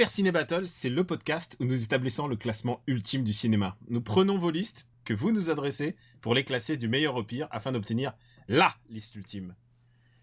Super Ciné Battle, c'est le podcast où nous établissons le classement ultime du cinéma. Nous prenons vos listes que vous nous adressez pour les classer du meilleur au pire afin d'obtenir LA liste ultime.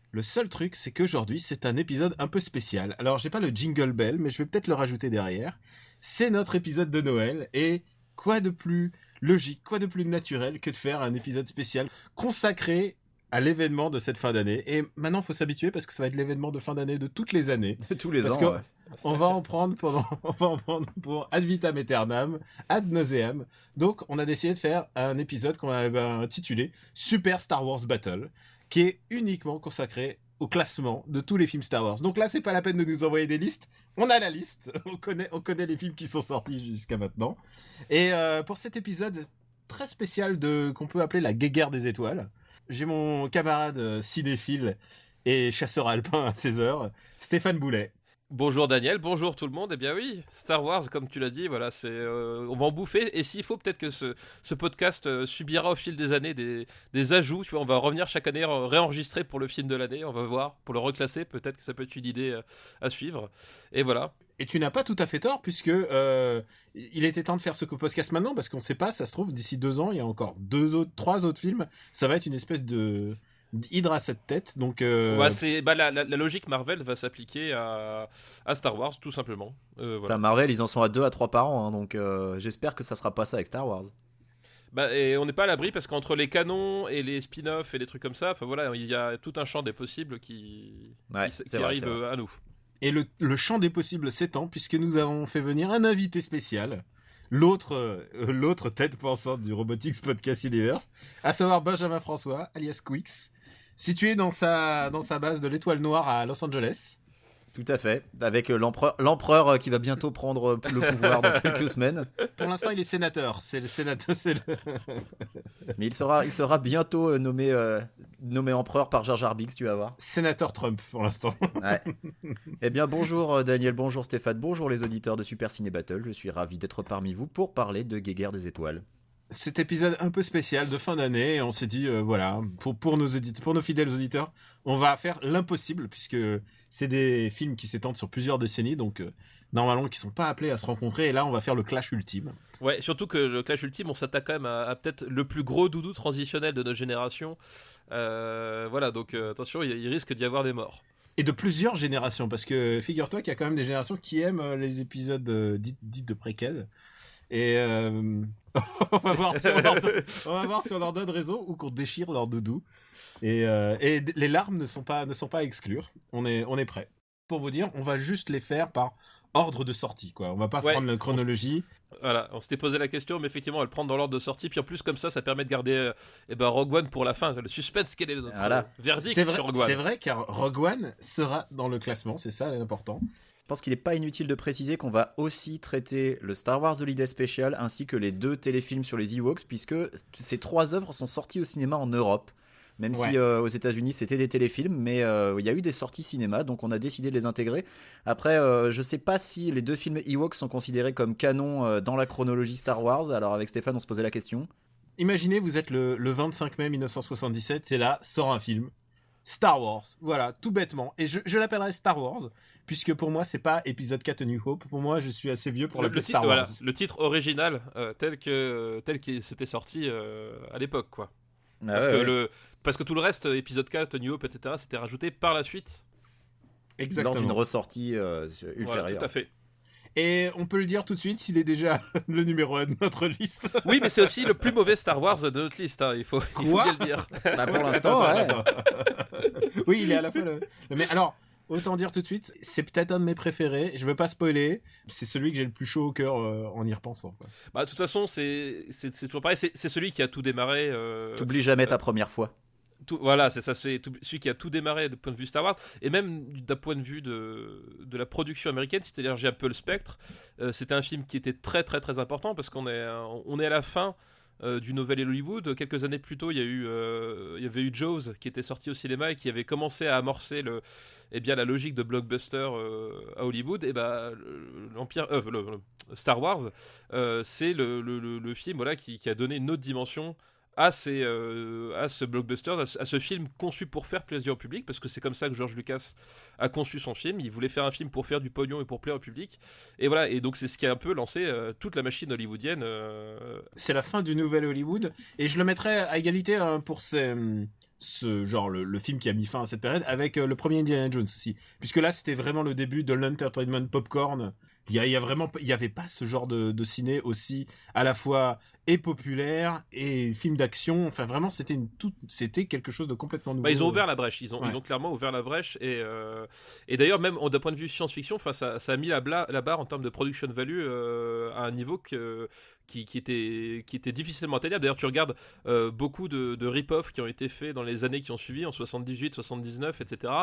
Le seul truc, c'est qu'aujourd'hui, c'est un épisode un peu spécial. Alors, j'ai pas le jingle bell, mais je vais peut-être le rajouter derrière. C'est notre épisode de Noël, et quoi de plus logique, quoi de plus naturel que de faire un épisode spécial consacré à l'événement de cette fin d'année. Et maintenant, faut s'habituer parce que ça va être l'événement de fin d'année de toutes les années. Tous les Parce ans. que ouais. On va en prendre pendant, on va en prendre pour ad vitam aeternam, ad nauseam. Donc, on a décidé de faire un épisode qu'on avait intitulé Super Star Wars Battle, qui est uniquement consacré au classement de tous les films Star Wars. Donc là, c'est pas la peine de nous envoyer des listes. On a la liste. On connaît, on connaît les films qui sont sortis jusqu'à maintenant. Et euh, pour cet épisode très spécial de qu'on peut appeler la guéguerre des étoiles, j'ai mon camarade euh, cinéphile et chasseur alpin à 16 heures, Stéphane Boulet. Bonjour Daniel, bonjour tout le monde. Eh bien oui, Star Wars, comme tu l'as dit, voilà, c'est, euh, on va en bouffer. Et s'il faut, peut-être que ce, ce podcast euh, subira au fil des années des, des ajouts. Tu vois, on va revenir chaque année réenregistrer pour le film de l'année. On va voir pour le reclasser. Peut-être que ça peut être une idée euh, à suivre. Et voilà. Et tu n'as pas tout à fait tort, puisque il était temps de faire ce podcast maintenant, parce qu'on ne sait pas, ça se trouve, d'ici deux ans, il y a encore deux autres, trois autres films. Ça va être une espèce de d'hydre à cette tête. Donc, euh, Ouais, c'est, bah, la, la- la logique Marvel va s'appliquer à, à Star Wars, tout simplement. Euh, voilà. Marvel, ils en sont à 2 à 3 par an, hein, donc euh, j'espère que ça sera pas ça avec Star Wars. Bah, et on n'est pas à l'abri parce qu'entre les canons et les spin-offs et les trucs comme ça, enfin voilà, il y a tout un champ des possibles qui, Ouais, qui, c'est qui vrai, arrive à nous. Et le, le champ des possibles s'étend, puisque nous avons fait venir un invité spécial, l'autre euh, l'autre tête pensante du Robotics Podcast Universe, à savoir Benjamin François, alias Quix, situé dans sa, dans sa base de l'étoile noire à Los Angeles. Tout à fait. Avec euh, l'empereur, euh, qui va bientôt prendre euh, le pouvoir dans quelques semaines. Pour l'instant, il est sénateur. C'est le sénateur. Le... Mais il sera, il sera bientôt nommé, euh, nommé empereur par Jar Jar Binks, tu vas voir. sénateur Trump pour l'instant. Ouais. eh bien, bonjour Daniel, bonjour Stéphane, bonjour les auditeurs de Super Ciné Battle. Je suis ravi d'être parmi vous pour parler de Guéguerre des étoiles. Cet épisode un peu spécial de fin d'année, et on s'est dit euh, voilà, pour pour nos auditeurs, pour nos fidèles auditeurs, on va faire l'impossible puisque c'est des films qui s'étendent sur plusieurs décennies, donc euh, normalement qui sont pas appelés à se rencontrer. Et là, on va faire le clash ultime. Ouais, surtout que le Clash Ultime, on s'attaque quand même à, à peut-être le plus gros doudou transitionnel de notre génération. Euh, voilà, donc euh, attention, il, il risque d'y avoir des morts. Et de plusieurs générations, parce que figure-toi qu'il y a quand même des générations qui aiment les épisodes dits, dits de préquels. Et euh, on, va voir si on, leur donne, on va voir si on leur donne raison ou qu'on déchire leur doudou. Et, euh, et les larmes ne sont pas, ne sont pas à exclure. On est, on est prêt. Pour vous dire, on va juste les faire par ordre de sortie. Quoi. On va pas Ouais, prendre la chronologie. Voilà, on s'était posé la question, mais effectivement, elle prend dans l'ordre de sortie. Puis en plus, comme ça, ça permet de garder euh, eh ben, Rogue One pour la fin. Le suspense, quel est notre Voilà. verdict vrai, sur Rogue One? c'est vrai car Rogue One sera dans le classement, c'est ça l'important. Je pense qu'il n'est pas inutile de préciser qu'on va aussi traiter le Star Wars Holiday Special ainsi que les deux téléfilms sur les Ewoks, puisque ces trois œuvres sont sorties au cinéma en Europe. Même Ouais. si euh, aux États-Unis c'était des téléfilms, mais euh, il y a eu des sorties cinéma, donc on a décidé de les intégrer. Après, euh, je sais pas si les deux films Ewoks sont considérés comme canon euh, dans la chronologie Star Wars. Alors avec Stéphane, on se posait la question. Imaginez, vous êtes le, le 25 mai 1977, et là sort un film. Star Wars, voilà, tout bêtement. Et je, je l'appellerai Star Wars, puisque pour moi, c'est pas épisode 4 New Hope. Pour moi, je suis assez vieux pour le, l'appeler le titre, Star Wars. voilà, le titre original, euh, tel que tel qu'il s'était sorti euh, à l'époque, quoi. Ah Parce, que le, parce que tout le reste, épisode 4, New Hope, etc., c'était rajouté par la suite. lors Exactement. d'une ressortie euh, Voilà, ultérieure. tout à fait. Et on peut le dire tout de suite, il est déjà le numéro 1 de notre liste. Oui, mais c'est aussi le plus mauvais Star Wars de notre liste, hein, il, faut, il faut Quoi bien le dire. Bah, pour l'instant, ouais. Oui, il est à la fois le, Mais alors, autant dire tout de suite, c'est peut-être un de mes préférés. Je veux pas spoiler. C'est celui que j'ai le plus chaud au cœur euh, en y repensant. quoi. Bah, de toute façon, c'est toujours pareil, c'est c'est celui qui a tout démarré. euh, T'oublies jamais ta première fois. Voilà, c'est ça, c'est celui qui a tout démarré du point de vue Star Wars, et même d'un point de vue de, de la production américaine, c'est-à-dire j'ai un peu le spectre. Euh, c'était un film qui était très très très important parce qu'on est, euh, on est à la fin euh, du nouvel Hollywood. Quelques années plus tôt, il y, a eu, euh, il y avait eu Jaws qui était sorti au cinéma et qui avait commencé à amorcer le, eh bien, la logique de blockbuster à Hollywood. Et le- l'Empire, le- le Star Wars, c'est le- le film voilà, qui, qui a donné une autre dimension à, ces, euh, à ce blockbuster, à ce, film conçu pour faire plaisir au public, parce que c'est comme ça que George Lucas a conçu son film. Il voulait faire un film pour faire du pognon et pour plaire au public. Et voilà, et donc c'est ce qui a un peu lancé euh, toute la machine hollywoodienne. euh, C'est la fin du nouvel Hollywood et je le mettrais à égalité hein, pour ces, ce genre le, le film qui a mis fin à cette période avec le premier Indiana Jones aussi, puisque là c'était vraiment le début de l'entertainment popcorn. Il y a, il y a vraiment, il y avait pas ce genre de, de ciné aussi à la fois et populaire et film d'action. Enfin vraiment c'était une toute, c'était quelque chose de complètement nouveau. Bah, ils ont ouvert la brèche, ils ont, Ouais. ils ont clairement ouvert la brèche. Et, euh, et d'ailleurs, même d'un point de vue science-fiction, enfin, ça, ça a mis la, bla- la barre en termes de production value euh, à un niveau que, qui, était, qui était difficilement atteignable. D'ailleurs, tu regardes euh, beaucoup de, de rip-off qui ont été faits dans les années qui ont suivi, en 78, 79, etc.,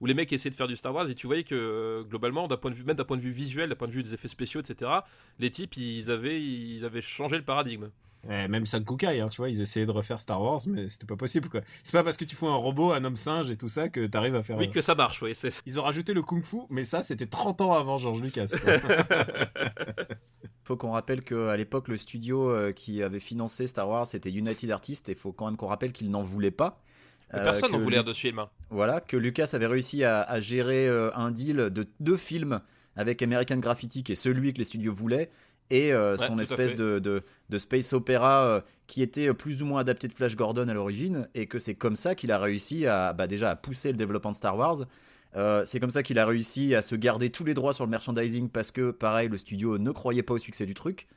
où les mecs essayaient de faire du Star Wars et tu voyais que euh, globalement, d'un point de vue, même d'un point de vue visuel, d'un point de vue des effets spéciaux, etc., les types, ils avaient, ils avaient changé le paradigme. Même Sam Kukai, hein, tu vois, ils essayaient de refaire Star Wars, mais c'était pas possible, quoi. C'est pas parce que tu fous un robot, un homme singe et tout ça que t'arrives à faire. Oui, euh, que ça marche, oui. c'est- Ils ont rajouté le kung-fu, mais ça, c'était 30 ans avant George Lucas. Faut qu'on rappelle qu'à l'époque, le studio euh, qui avait financé Star Wars, c'était United Artists, et faut quand même qu'on rappelle qu'il n'en voulait pas. Mais Euh, personne n'en voulait un de ce film. hein. Voilà, que Lucas avait réussi à, à gérer un deal de deux films avec American Graffiti, qui est celui que les studios voulaient, et euh, Ouais, son espèce de, de, de space opéra euh, qui était plus ou moins adapté de Flash Gordon à l'origine, et que c'est comme ça qu'il a réussi à bah, déjà à pousser le développement de Star Wars. Euh, c'est comme ça qu'il a réussi à se garder tous les droits sur le merchandising parce que, pareil, le studio ne croyait pas au succès du truc.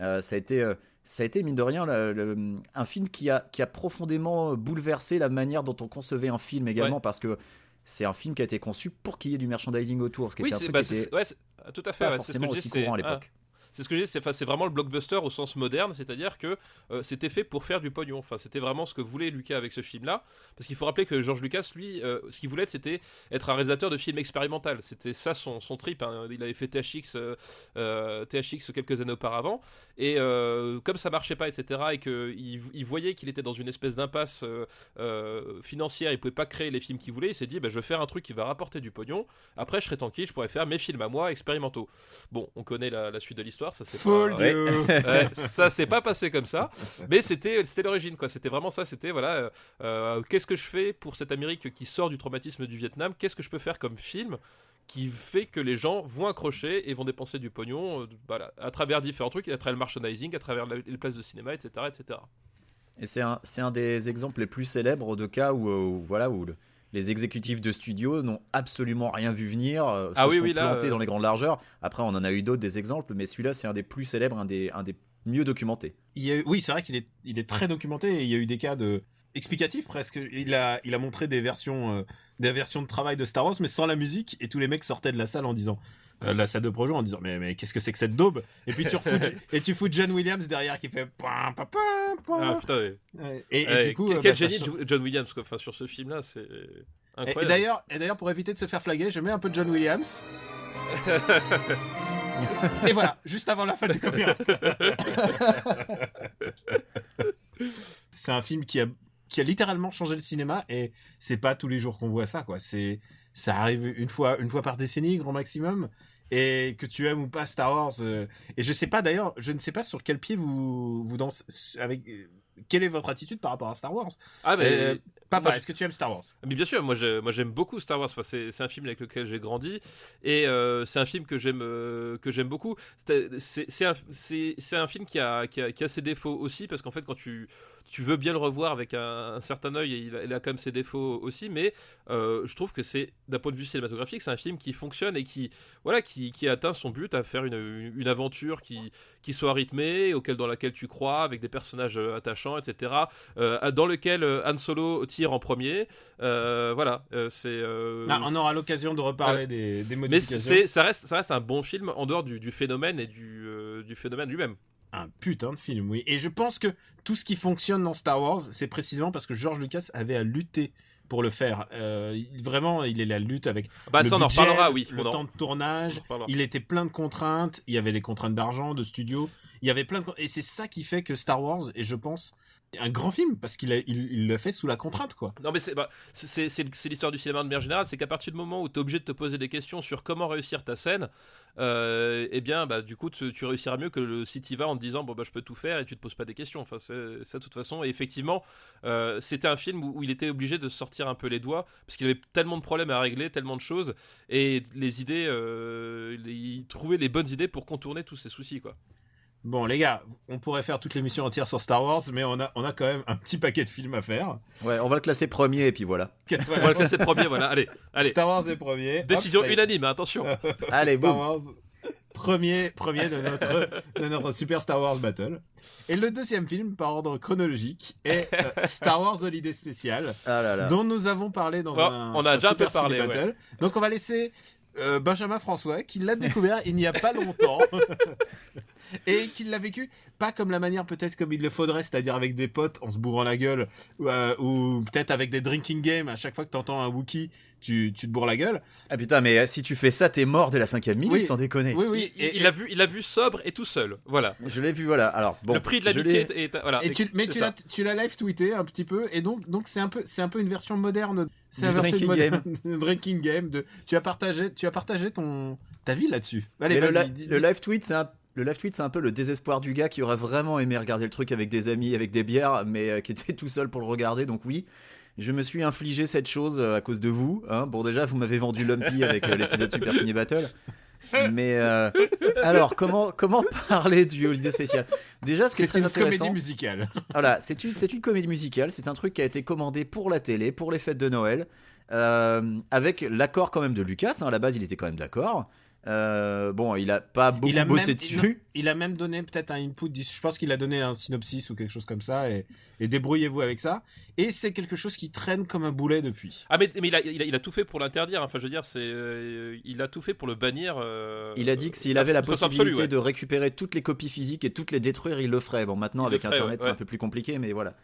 Euh, ça a été, euh, ça a été mine de rien le- le- un film qui a, qui a profondément bouleversé la manière dont on concevait un film également Ouais. parce que c'est un film qui a été conçu pour qu'il y ait du merchandising autour, ce qui Oui, était un truc bah, qui était c'est- ouais, c'est- tout à fait. pas forcément aussi courant à ah. C'est ce que dis, c'est c'est vraiment le blockbuster au sens moderne, c'est-à-dire que euh, c'était fait pour faire du pognon. Enfin, c'était vraiment ce que voulait Lucas avec ce film-là, parce qu'il faut rappeler que George Lucas, lui, euh, ce qu'il voulait, c'était être un réalisateur de films expérimental. C'était ça son, son trip. hein. Il avait fait THX, euh, THX quelques années auparavant, et comme ça marchait pas, etc., et qu'il il voyait qu'il était dans une espèce d'impasse financière, il pouvait pas créer les films qu'il voulait. Il s'est dit, bah, je vais faire un truc qui va rapporter du pognon. Après, je serai tranquille, je pourrais faire mes films à moi expérimentaux. Bon, on connaît la suite de l'histoire, ça pas... Ouais, s'est pas passé comme ça, mais c'était c'était l'origine quoi. C'était vraiment ça. C'était voilà, euh, euh, qu'est-ce que je fais pour cette Amérique qui sort du traumatisme du Vietnam? Qu'est-ce que je peux faire comme film qui fait que les gens vont accrocher et vont dépenser du pognon, euh, voilà, à travers différents trucs, à travers le merchandising, à travers la- les places de cinéma, etc., etc. Et c'est un, c'est un des exemples les plus célèbres de cas où, où, voilà, où le- les exécutifs de studio n'ont absolument rien vu venir, euh, Ah se oui, sont oui, là, plantés euh, dans les grandes largeurs. Après, on en a eu d'autres des exemples, mais celui-là, c'est un des plus célèbres, un des, un des mieux documentés. Il y a eu- oui, c'est vrai qu'il est, il est très documenté et il y a eu des cas de explicatifs presque. Il a, il a montré des versions, euh, des versions de travail de Star Wars, mais sans la musique, et tous les mecs sortaient de la salle en disant, euh, la salle de projet en disant, mais, mais qu'est-ce que c'est que cette daube? Et puis tu refous, et tu fous John Williams derrière qui fait, pam, pam, pam. Ah putain, ouais. Ouais. et, et Ouais, du coup, quel, euh, bah, génie change- John Williams quoi. Enfin, sur ce film-là, c'est Et, incroyable. et d'ailleurs, et d'ailleurs, pour éviter de se faire flaguer, je mets un peu de John Williams. et voilà, juste avant la fin du copyright. c'est un film qui a, qui a littéralement changé le cinéma et c'est pas tous les jours qu'on voit ça, quoi. C'est, ça arrive une fois, une fois par décennie, grand maximum. Et que tu aimes ou pas Star Wars. euh, et je sais pas d'ailleurs, je ne sais pas sur quel pied vous, vous dansez, avec, euh, quelle est votre attitude par rapport à Star Wars? ah mais Euh, Papa, est-ce que tu aimes Star Wars? Mais bien sûr, moi je- moi, j'aime beaucoup Star Wars. Enfin, c'est c'est un film avec lequel j'ai grandi et euh, c'est un film que j'aime euh, que j'aime beaucoup. C'est c'est- c'est un, film qui a, qui, a, qui a ses défauts aussi parce qu'en fait quand tu tu veux bien le revoir avec un, un certain œil, et il, a, il a quand même ses défauts aussi, mais euh, je trouve que c'est d'un point de vue cinématographique, c'est un film qui fonctionne et qui voilà qui, qui atteint son but à faire une, une aventure qui qui soit rythmée, auquel dans laquelle tu crois, avec des personnages euh, attachants, etc. euh, dans lequel Han Solo tire en premier. Euh, voilà, c'est. Ah, on aura l'occasion de reparler des, des mais modifications. c'est, ça reste, ça reste un bon film en dehors du, du phénomène et du, du phénomène lui-même. Un putain de film, oui. Et je pense que tout ce qui fonctionne dans Star Wars, c'est précisément parce que George Lucas avait à lutter pour le faire. Euh, vraiment, il est la lutte avec Bah, le ça, on en budget, reparlera, oui. le On en- temps de tournage. Il était plein de contraintes. Il y avait les contraintes d'argent, de studio. Il y avait plein de et c'est ça qui fait que Star Wars est, je pense, un grand film parce qu'il le fait sous la contrainte, quoi. Non mais c'est bah, l'histoire du cinéma de manière générale, c'est qu'à partir du moment où tu es obligé de te poser des questions sur comment réussir ta scène, euh, eh bien bah, du coup tu, réussiras mieux que le si tu vas en te disant bon bah je peux tout faire et tu te poses pas des questions. Enfin ça de toute façon et effectivement euh, c'était un film où, il était obligé de sortir un peu les doigts parce qu'il avait tellement de problèmes à régler, tellement de choses et les idées, euh, il trouvait les bonnes idées pour contourner tous ces soucis quoi. Bon, les gars, on pourrait faire toute l'émission entière sur Star Wars, mais on a, on a quand même un petit paquet de films à faire. Ouais, on va le classer premier et puis voilà. On va le classer premier, voilà. Allez, allez. Star Wars est premier. Décision unanime, attention. Allez, Star. Wars. Premier, premier de notre, de notre Super Star Wars Battle. Et le deuxième film, par ordre chronologique, est euh, Star Wars Holiday Special, Ah là là. dont nous avons parlé dans Ouais, un, on a un déjà un Super peu parlé, Battle. Donc on va laisser euh, Benjamin François, qui l'a découvert il n'y a pas longtemps. Et qui l'a vécu pas comme la manière peut-être comme il le faudrait, c'est-à-dire avec des potes en se bourrant la gueule, ou, euh, ou peut-être avec des drinking games, à chaque fois que t'entends un Wookie, tu, tu te bourres la gueule. Ah putain, mais euh, si tu fais ça, t'es mort dès la cinquième minute, Oui. sans déconner. Oui, oui. il, et- il a vu, il a vu sobre et tout seul. Voilà. Je l'ai vu, voilà. Alors, bon. le prix de l'amitié est, est- voilà. Et tu, mais tu l'as, tu l'as live tweeté un petit peu, et donc, donc c'est un peu, c'est un peu une version moderne. C'est version drinking moderne de drinking game. De, tu as partagé, tu as partagé ton, ta vie là-dessus. Allez, le, vas-y. li- dis- le live tweet, c'est un. Le live tweet, c'est un peu le désespoir du gars qui aurait vraiment aimé regarder le truc avec des amis, avec des bières, mais euh, qui était tout seul pour le regarder. Donc oui, je me suis infligé cette chose euh, à cause de vous. Hein. Bon, déjà, vous m'avez vendu Lumpy avec euh, l'épisode Super Ciné Battle. Mais euh, alors, comment comment parler du Holiday spécial Déjà, ce qui est, c'est très une intéressant, comédie musicale. voilà, c'est une, c'est une comédie musicale. C'est un truc qui a été commandé pour la télé, pour les fêtes de Noël, euh, avec l'accord quand même de Lucas. hein. à la base, il était quand même d'accord. Euh, bon, il a pas beaucoup il a bossé même, dessus. Il, il a même donné peut-être un input. Je pense qu'il a donné un synopsis ou quelque chose comme ça, et, et débrouillez-vous avec ça. Et c'est quelque chose qui traîne comme un boulet depuis. Ah mais, mais il, a, il, a, il a tout fait pour l'interdire. Enfin, je veux dire, c'est, euh, il a tout fait pour le bannir. euh, Il a dit que s'il euh, avait la possibilité absolue, ouais. de récupérer toutes les copies physiques et toutes les détruire, il le ferait. Bon, maintenant avec ferait, Internet, ouais, c'est un peu plus compliqué, mais voilà.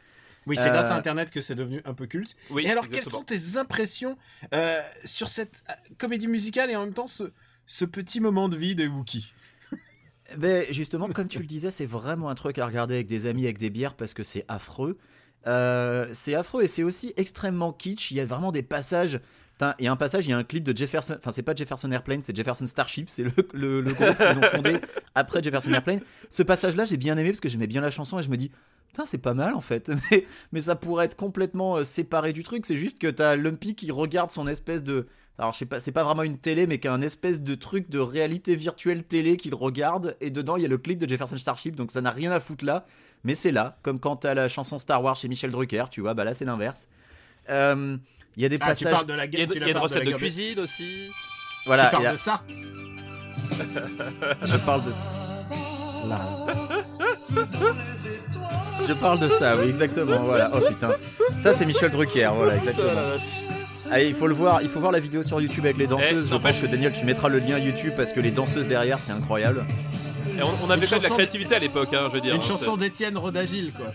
Oui, c'est Euh, grâce à Internet que c'est devenu un peu culte. Oui, et alors, quelles sont tes impressions euh, sur cette comédie musicale et en même temps ce, ce petit moment de vie des Wookiees Ben justement, comme tu le disais, c'est vraiment un truc à regarder avec des amis, avec des bières, parce que c'est affreux. Euh, c'est affreux et c'est aussi extrêmement kitsch. Il y a vraiment des passages. Il y a un passage, il y a un clip de Jefferson. Enfin, c'est pas Jefferson Airplane, c'est Jefferson Starship. C'est le, le, le groupe qu'ils ont fondé après Jefferson Airplane. Ce passage-là, j'ai bien aimé parce que j'aimais bien la chanson et je me dis. Putain, c'est pas mal en fait, mais, mais ça pourrait être complètement euh, séparé du truc. C'est juste que t'as Lumpy qui regarde son espèce de. Alors, je sais pas, c'est pas vraiment une télé, mais qu'un espèce de truc de réalité virtuelle télé qu'il regarde. Et dedans, il y a le clip de Jefferson Starship, donc ça n'a rien à foutre là. Mais c'est là, comme quand t'as la chanson Star Wars chez Michel Drucker, tu vois, bah là c'est l'inverse. Euh, Il y a des Ah, tu passages. parles de la Il y a, guerre. il y a une recette de cuisine aussi. Voilà, tu parles là, de ça je parle de ça. Je parle de ça, oui, exactement. Voilà. Oh putain, ça c'est Michel Drucker, voilà, exactement. Putain, vache. Allez, il faut le voir, il faut voir la vidéo sur YouTube avec les danseuses. Eh, Je pense que Daniel, tu mettras le lien YouTube parce que les danseuses derrière, c'est incroyable. Et on, on avait fait de la créativité à l'époque, hein, je veux dire. Une hein, chanson d'Étienne Rodagil, quoi.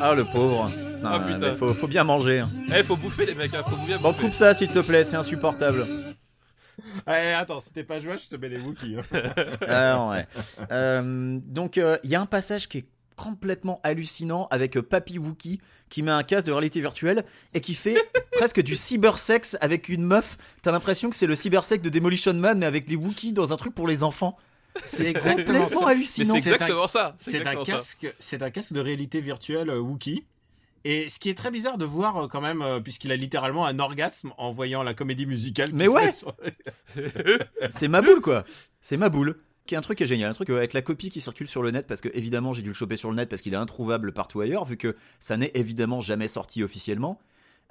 Ah le pauvre. Non, Ah, putain. mais faut, faut bien manger. hein. Eh, faut bouffer les mecs, hein, faut bien Bon, bouffer. coupe ça s'il te plaît, c'est insupportable. Eh, attends, si t'es pas joueur, je te mets les Wookiees. hein. Ah, ouais. Euh, donc, euh, il y a un passage qui est complètement hallucinant avec euh, Papy Wookie qui met un casque de réalité virtuelle et qui fait presque du cybersex avec une meuf. T'as l'impression que c'est le cybersex de Demolition Man mais avec les Wookiees dans un truc pour les enfants. C'est exactement ça. Hallucinant. c'est exactement ça. C'est un casque, c'est un casque de réalité virtuelle euh, Wookie. Et ce qui est très bizarre de voir euh, quand même, puisqu'il a littéralement un orgasme en voyant la comédie musicale. Mais ouais. sur- C'est ma boule quoi. C'est ma boule. Qui est un truc qui est génial, un truc euh, avec la copie qui circule sur le net parce que évidemment j'ai dû le choper sur le net parce qu'il est introuvable partout ailleurs vu que ça n'est évidemment jamais sorti officiellement.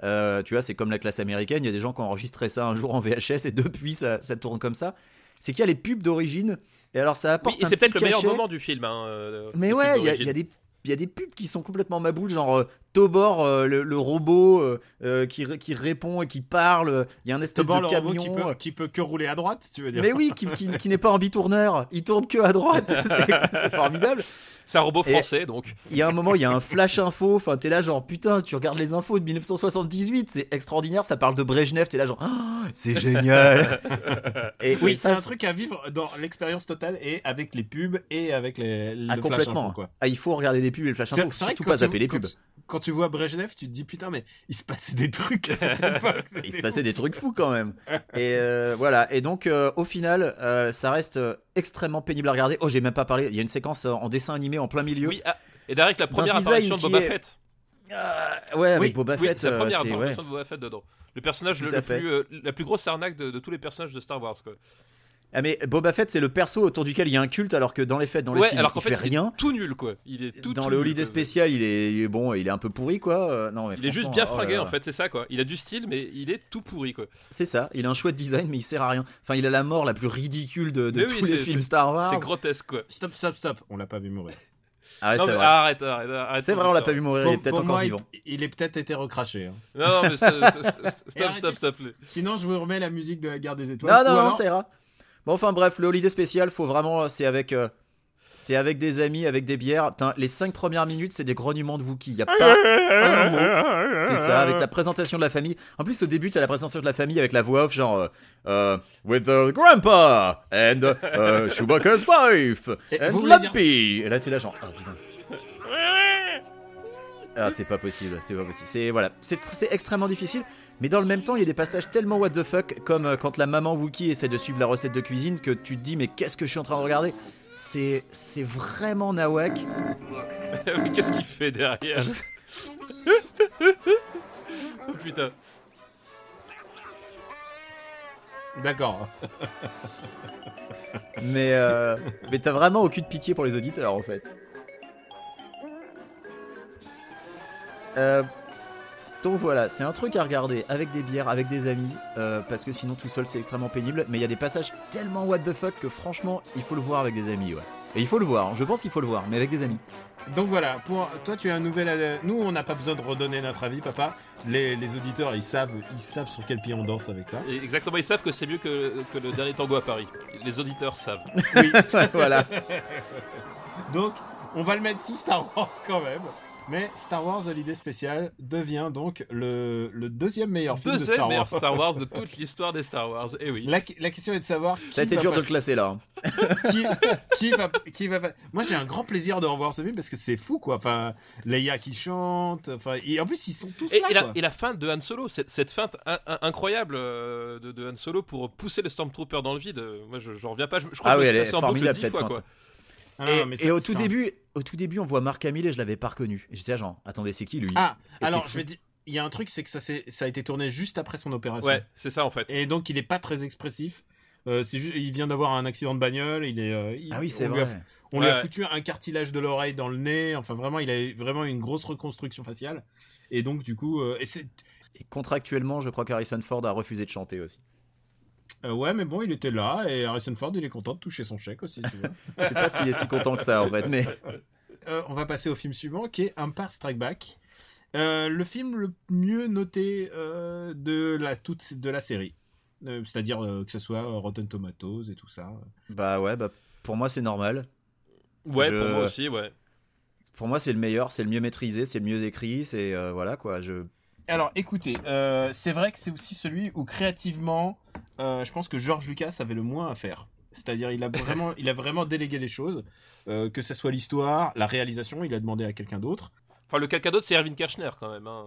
Euh, tu vois, c'est comme la classe américaine, il y a des gens qui ont enregistré ça un jour en VHS et depuis ça, ça tourne comme ça. C'est qu'il y a les pubs d'origine et alors ça apporte Oui, et c'est peut-être le meilleur moment du film. Hein, euh, Mais ouais, il y, y a des il y a des pubs qui sont complètement maboules, genre Tobor, euh, le, le robot euh, euh, qui, qui répond et qui parle. Il y a un espèce de le camion. robot qui peut, qui peut que rouler à droite, tu veux dire Mais oui, qui, qui, qui n'est pas en bitourneur, il tourne que à droite, c'est formidable. C'est un robot Et- français, donc. Il y a un moment, il y a un flash info, enfin t'es là genre putain, tu regardes les infos de 1978, c'est extraordinaire, ça parle de Brejnev, t'es là genre Ah, c'est génial. et Oui, et c'est un truc à vivre dans l'expérience totale et avec les pubs et avec les, le ah, flash complètement. info, quoi. Ah, il faut regarder les pubs et le flash info, surtout pas zapper les pubs. Quand tu vois Brejnev, tu te dis putain, mais il se passait des trucs à cette époque. Il se passait des trucs fous quand même. Et euh, voilà. Et donc, euh, au final, euh, ça reste extrêmement pénible à regarder. Oh, j'ai même pas parlé. Il y a une séquence en dessin animé en plein milieu. Oui, ah, et derrière, la première apparition de Boba est- Fett. Ah, ouais, avec Oui, Boba Oui, Fett. c'est la première apparition ouais. de Boba Fett dedans. Le personnage le, plus, euh, la plus grosse arnaque de, de tous les personnages de Star Wars. Quoi. Ah, mais Boba Fett, c'est le perso autour duquel il y a un culte, alors que dans les fêtes, dans les ouais, films, alors il fait, fait, il est rien. tout nul, quoi. Il est tout dans tout le Holiday spécial, il est, bon, il est un peu pourri, quoi. Euh, non, mais Il est juste bien oh fringué, en fait, c'est ça, quoi. Il a du style, mais il est tout pourri, quoi. C'est ça. Il a un chouette design, mais il sert à rien. Enfin, il a la mort la plus ridicule de, tous oui, les films Star Wars. C'est grotesque, quoi. Stop, stop, stop. On l'a pas vu mourir. Ah ouais, non, c'est mais vrai. arrête, arrête, arrête. C'est vrai, on l'a pas vu mourir. il est peut-être encore moi, vivant. Il, il est peut-être été recraché. hein. Non, non, mais stop, stop, stop, stop. Sinon, je vous remets la musique de la guerre des étoiles. Non, non, non, ça ira. Bon, enfin bref, le holiday spécial, faut vraiment, c'est avec, euh, c'est avec des amis, avec des bières. Putain, les 5 premières minutes, c'est des grognements de Wookie. Y a pas un mot. C'est ça, avec la présentation de la famille. En plus, au début, t'as la présentation de la famille avec la voix off, genre, euh, euh, with the grandpa and uh, Chewbacca's wife and Lumpy. Et là, t'es là, genre, oh putain. Ah, c'est pas possible, c'est pas possible. C'est voilà, c'est tr- c'est extrêmement difficile, mais dans le même temps, il y a des passages tellement what the fuck, comme euh, quand la maman Wookie essaie de suivre la recette de cuisine, que tu te dis mais qu'est-ce que je suis en train de regarder? C'est c'est vraiment nawak. Mais Qu'est-ce qu'il fait derrière? Oh, Putain. D'accord. Mais euh, mais t'as vraiment aucune pitié pour les auditeurs en fait. Euh, donc voilà, c'est un truc à regarder avec des bières, avec des amis, euh, parce que sinon tout seul c'est extrêmement pénible. Mais il y a des passages tellement what the fuck que franchement il faut le voir avec des amis, ouais. Et il faut le voir, je pense qu'il faut le voir, mais avec des amis. Donc voilà, pour toi tu as un nouvel. euh, Nous on n'a pas besoin de redonner notre avis, papa. Les, les auditeurs ils savent, ils savent sur quel pied on danse avec ça. Et exactement, ils savent que c'est mieux que, que le dernier tango à Paris. Les auditeurs savent. Oui, voilà. Donc on va le mettre sous Star Wars quand même. Mais Star Wars Holiday Spécial devient donc le, le deuxième meilleur film de Deuxième Star meilleur Wars. Star Wars de toute l'histoire des Star Wars. Et oui. La, la question est de savoir Ça a été dur de le classer là. hein. qui, qui va qui va pas- moi j'ai un grand plaisir de revoir ce film parce que c'est fou quoi enfin Leia qui chante enfin et en plus ils sont tous Et, là et la, quoi. et la fin de Han Solo, cette, cette fin in- in- incroyable euh, de, de Han Solo pour pousser les Stormtroopers dans le vide. euh, Moi, je, je reviens pas. Je, je crois Ah que oui, elle est formidable, cette fois, feinte. quoi. Ah, et, mais et c'est- au tout un- début, au tout début, on voit Marc Hamill et je l'avais pas reconnu. Et j'étais là, genre, attendez, c'est qui lui? Ah Et alors je vais dire il y a un truc c'est que ça a été tourné juste après son opération Ouais, c'est ça en fait. et donc il est pas très expressif Euh, c'est juste il vient d'avoir un accident de bagnole il est euh, il- Ah oui, c'est on lui a- vrai. on lui a foutu un cartilage de l'oreille dans le nez enfin vraiment il a vraiment une grosse reconstruction faciale et donc du coup euh, et c'est Et contractuellement, je crois qu'Harrison Ford a refusé de chanter aussi. Euh, ouais mais bon il était là et Harrison Ford il est content de toucher son chèque aussi tu vois. Je sais pas s'il est si content que ça en fait, mais Euh, on va passer au film suivant qui est Empire Strike Back. Euh, le film le mieux noté euh, de la toute de la série. Euh, C'est-à-dire euh, que ce soit Rotten Tomatoes et tout ça. bah ouais, bah pour moi c'est normal. Ouais, Je- pour moi aussi, ouais. Pour moi c'est le meilleur, c'est le mieux maîtrisé, c'est le mieux écrit, c'est euh, voilà quoi. Je Alors écoutez, euh, c'est vrai que c'est aussi celui où créativement, euh, je pense que George Lucas avait le moins à faire. C'est-à-dire il a vraiment, il a vraiment délégué les choses, euh, que ce soit l'histoire, la réalisation, il a demandé à quelqu'un d'autre. Enfin, le caca d'autre, c'est Erwin Kirchner quand même. Hein.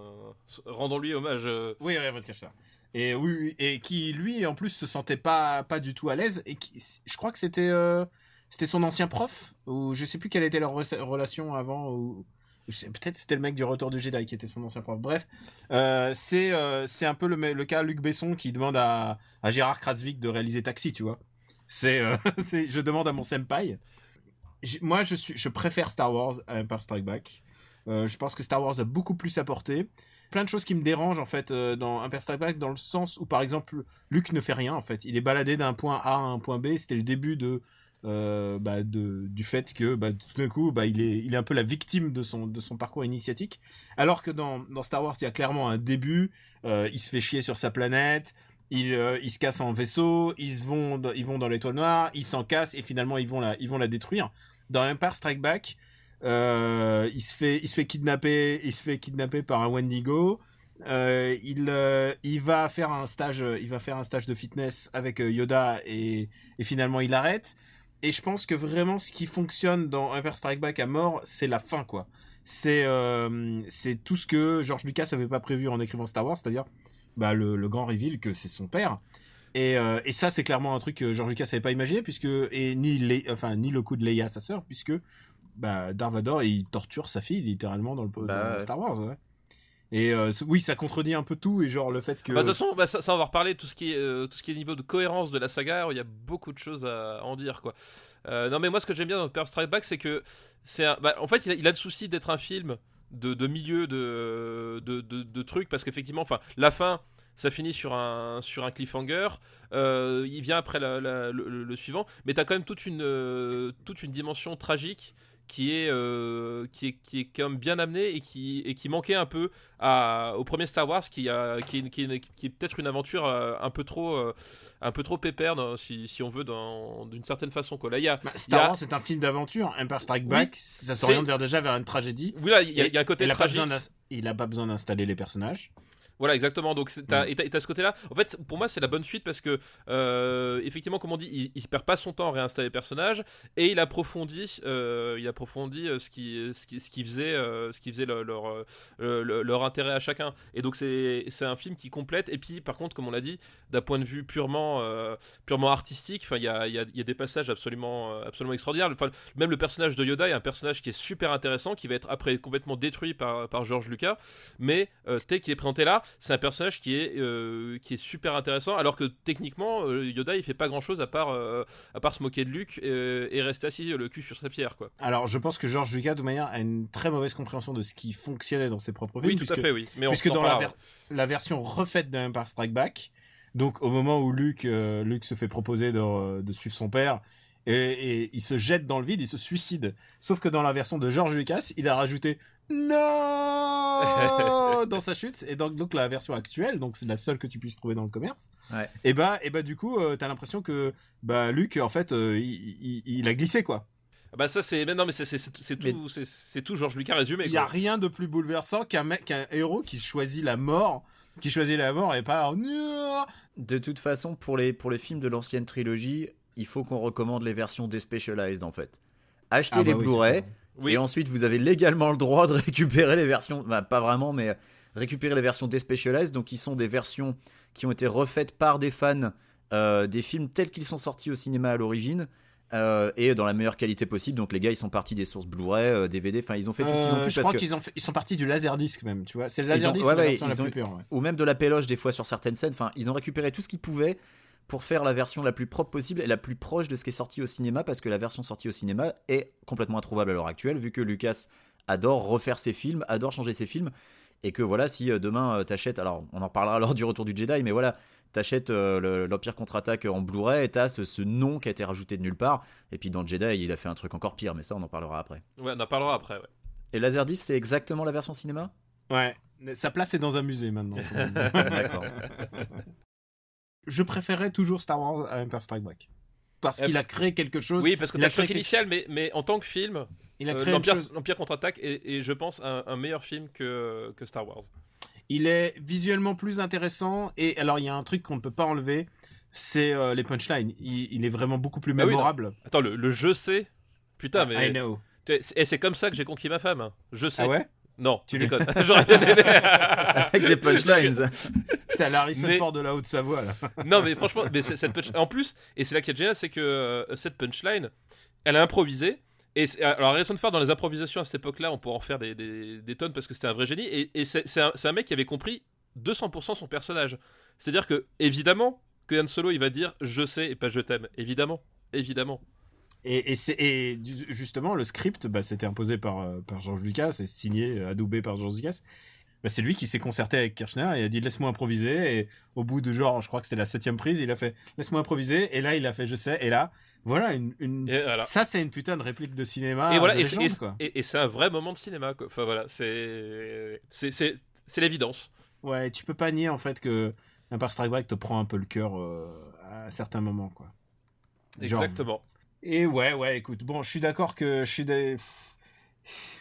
Rendons-lui hommage. Oui, cache ça. Et oui, et qui lui en plus se sentait pas pas du tout à l'aise et qui, je crois que c'était euh, c'était son ancien prof ou je sais plus quelle était leur re- relation avant ou peut-être c'était le mec du Retour du Jedi qui était son ancien prof. Bref, euh, c'est euh, c'est un peu le, cas Luc Besson qui demande à, à Gérard Kratzvik de réaliser Taxi, tu vois. C'est euh, je demande à mon senpai. Moi, je suis je préfère Star Wars à Empire Strike Back. Je pense que Star Wars a beaucoup plus apporté plein de choses qui me dérangent en fait dans Empire Strike Back dans le sens où par exemple Luke ne fait rien en fait il est baladé d'un point A à un point B c'était le début de euh, bah, du fait que bah, tout d'un coup, bah, il, est, un peu la victime de son, parcours initiatique. Alors que dans, Star Wars, il y a clairement un début, euh, il se fait chier sur sa planète, il, euh, se casse en vaisseau, ils, vont, ils vont dans l'étoile noire, ils s'en cassent et finalement ils vont la, ils vont la détruire. Dans Empire Strike Back, il, se fait, il se fait kidnapper, il se fait kidnapper par un Wendigo. Il, va faire un stage, il va faire un stage de fitness avec Yoda et, et finalement il arrête. Et je pense que vraiment ce qui fonctionne dans Empire Strike Back à mort, c'est la fin quoi. C'est euh, c'est tout ce que George Lucas avait pas prévu en écrivant Star Wars, c'est-à-dire bah, le, le grand reveal que c'est son père. Et, euh, et ça c'est clairement un truc que George Lucas avait pas imaginé puisque et ni les, enfin ni le coup de Leia sa sœur puisque bah Darth Vader il torture sa fille littéralement dans le Bah, dans ouais. Star Wars. Ouais. Et euh, oui, ça contredit un peu tout et genre le fait que Bah, de toute façon, bah, ça, ça, on va reparler tout ce qui est euh, tout ce qui est niveau de cohérence de la saga. Il y a beaucoup de choses à en dire, quoi. Euh, non, mais moi, ce que j'aime bien dans Empire Strike Back, c'est que c'est bah, en fait, il a, le souci d'être un film de, milieu de de, de, trucs parce qu'effectivement, enfin, la fin. Ça finit sur un, sur un cliffhanger. Il vient après le, suivant. Mais tu as quand même toute une, toute une dimension tragique qui est, euh, qui est, qui est quand même bien amenée et qui, et qui manquait un peu à, au premier Star Wars qui, a, qui est, qui est, qui est peut-être une aventure euh, un peu trop, euh, un peu trop pépère dans- si, si on veut d'une certaine façon. Quoi. Là, il y a, Bah, y Star a- Wars c'est un film d'aventure. Empire Strike Oui, Back, ça s'oriente vers déjà vers une tragédie. oui, là, il y y a un côté il a pas tragique. besoin d'ins- il a pas besoin d'installer les personnages. Voilà, exactement. Donc, t'as, Mm. et t'as, ce côté-là. En fait, pour moi, c'est la bonne suite parce que, euh, effectivement, comme on dit, il, il perd pas son temps à réinstaller les personnages et il approfondit, euh, il approfondit euh, ce qui, ce qui, ce qui faisait, euh, ce qui faisait leur, leur, le- leur intérêt à chacun. Et donc, c'est, c'est un film qui complète. Et puis, par contre, comme on l'a dit, d'un point de vue purement, purement artistique, enfin, il y a, il y, a, y a des passages absolument, absolument extraordinaires. Enfin, même le personnage de Yoda est un personnage qui est super intéressant, qui va être après complètement détruit par, par George Lucas mais tel qu'il est présenté là, c'est un personnage qui est, euh, qui est super intéressant, alors que techniquement, euh, Yoda il fait pas grand chose à part, euh, à part se moquer de Luke et rester assis le cul sur sa pierre. Quoi. Alors, je pense que George Lucas, de manière, a une très mauvaise compréhension de ce qui fonctionnait dans ses propres films. Oui, tout à fait, oui. Mais on Puisque dans la, parlera. ver- la version refaite de Empire Strike Back, donc au moment où Luke, Luke se fait proposer de, de suivre son père, et, et il se jette dans le vide, il se suicide. Sauf que dans la version de George Lucas, il a rajouté non dans sa chute. Et donc, donc la version actuelle, donc c'est la seule que tu puisses trouver dans le commerce. Ouais. Et bah, et bah du coup, euh, t'as l'impression que bah Luke, en fait, euh, il, il- il a glissé quoi. Ah Bah ça c'est, mais non mais c'est, c'est, c'est- c'est tout, c'est, c'est tout George Lucas résumé. Il y a rien de plus bouleversant qu'un mec, qu'un héros qui choisit la mort, qui choisit la mort et pas De toute façon, pour les, pour les films de l'ancienne trilogie, il faut qu'on recommande les versions despecialized en fait. Achetez Ah bah les oui, Blu-ray. Oui. et ensuite vous avez légalement le droit de récupérer les versions, bah, pas vraiment, mais récupérer les versions despecialized, donc qui sont des versions qui ont été refaites par des fans euh, des films tels qu'ils sont sortis au cinéma à l'origine. euh, et dans la meilleure qualité possible. Donc les gars, ils sont partis des sources Blu-ray, euh, DVD. Enfin, ils ont fait tout ce qu'ils ont Euh, pu je parce crois qu'ils ils sont partis du laserdisc même, tu vois. C'est le laserdisc, ouais, la ouais, version la ils ont- plus pure. ouais. ou même de la péloche des fois sur certaines scènes. Enfin, ils ont récupéré tout ce qu'ils pouvaient pour faire la version la plus propre possible et la plus proche de ce qui est sorti au cinéma parce que la version sortie au cinéma est complètement introuvable à l'heure actuelle vu que Lucas adore refaire ses films, adore changer ses films et que voilà, si euh, demain euh, t'achètes, alors on en parlera lors du retour du Jedi, mais voilà, t'achètes euh, le- l'Empire contre-attaque en Blu-ray et t'as ce, ce nom qui a été rajouté de nulle part. Et puis dans le Jedi, il a fait un truc encore pire, mais ça on en parlera après. Ouais, on en parlera après. Ouais. Et Laserdisc, c'est exactement la version cinéma? Ouais. Mais Sa place est dans un musée maintenant. D'accord. je préférais toujours Star Wars à Empire Strike Back. Parce Eh qu'il ben- a créé quelque chose. Oui, parce que t'as le choc initial, mais, mais en tant que film, Il a euh, créé l'Empire, contre-attaque est, est, je pense, un, un meilleur film que, que Star Wars. Il est visuellement plus intéressant et alors il y a un truc qu'on ne peut pas enlever, c'est euh, les punchlines. Il, il est vraiment beaucoup plus Ah oui, mémorable. Attends, le, le je sais. Putain, mais. I know. Et c'est comme ça que j'ai conquis ma femme. hein. Je sais. Ah ouais? Non, Tu déconnes. J'aurais bien aimé. Avec des punchlines. Putain, Larissa Mais- Ford de la Haute-Savoie là. non, mais franchement, mais c'est- cette punch- en plus, et c'est là qui est génial, c'est que euh, cette punchline, elle a improvisé. Et c'est- alors, Harrison Ford, dans les improvisations à cette époque-là, on pourrait en faire des, des- des tonnes parce que c'était un vrai génie. Et, et c'est c'est un, c'est un mec qui avait compris 200% son personnage. C'est-à-dire que, évidemment, que Han Solo, il va dire je sais et pas je t'aime. Évidemment. Évidemment. Et, justement, le script, bah, c'était imposé par, euh, par George Lucas, et signé, euh, adoubé par George Lucas. Bah, c'est lui qui s'est concerté avec Kirchner et a dit laisse-moi improviser. Et au bout de genre, je crois que c'était la septième prise, il a fait laisse-moi improviser. Et là, il a fait je sais. Et là, Voilà, une, une... Et voilà. ça c'est une putain de réplique de cinéma. et voilà, de et, c'est- légende, et- un vrai moment de cinéma. Quoi. Enfin voilà, c'est l'évidence. Ouais, tu peux pas nier en fait que Empire Strike Back te prend un peu le cœur euh, à certains moments, quoi. Genre- Exactement. Et ouais, ouais, écoute, bon, je suis d'accord que je suis des.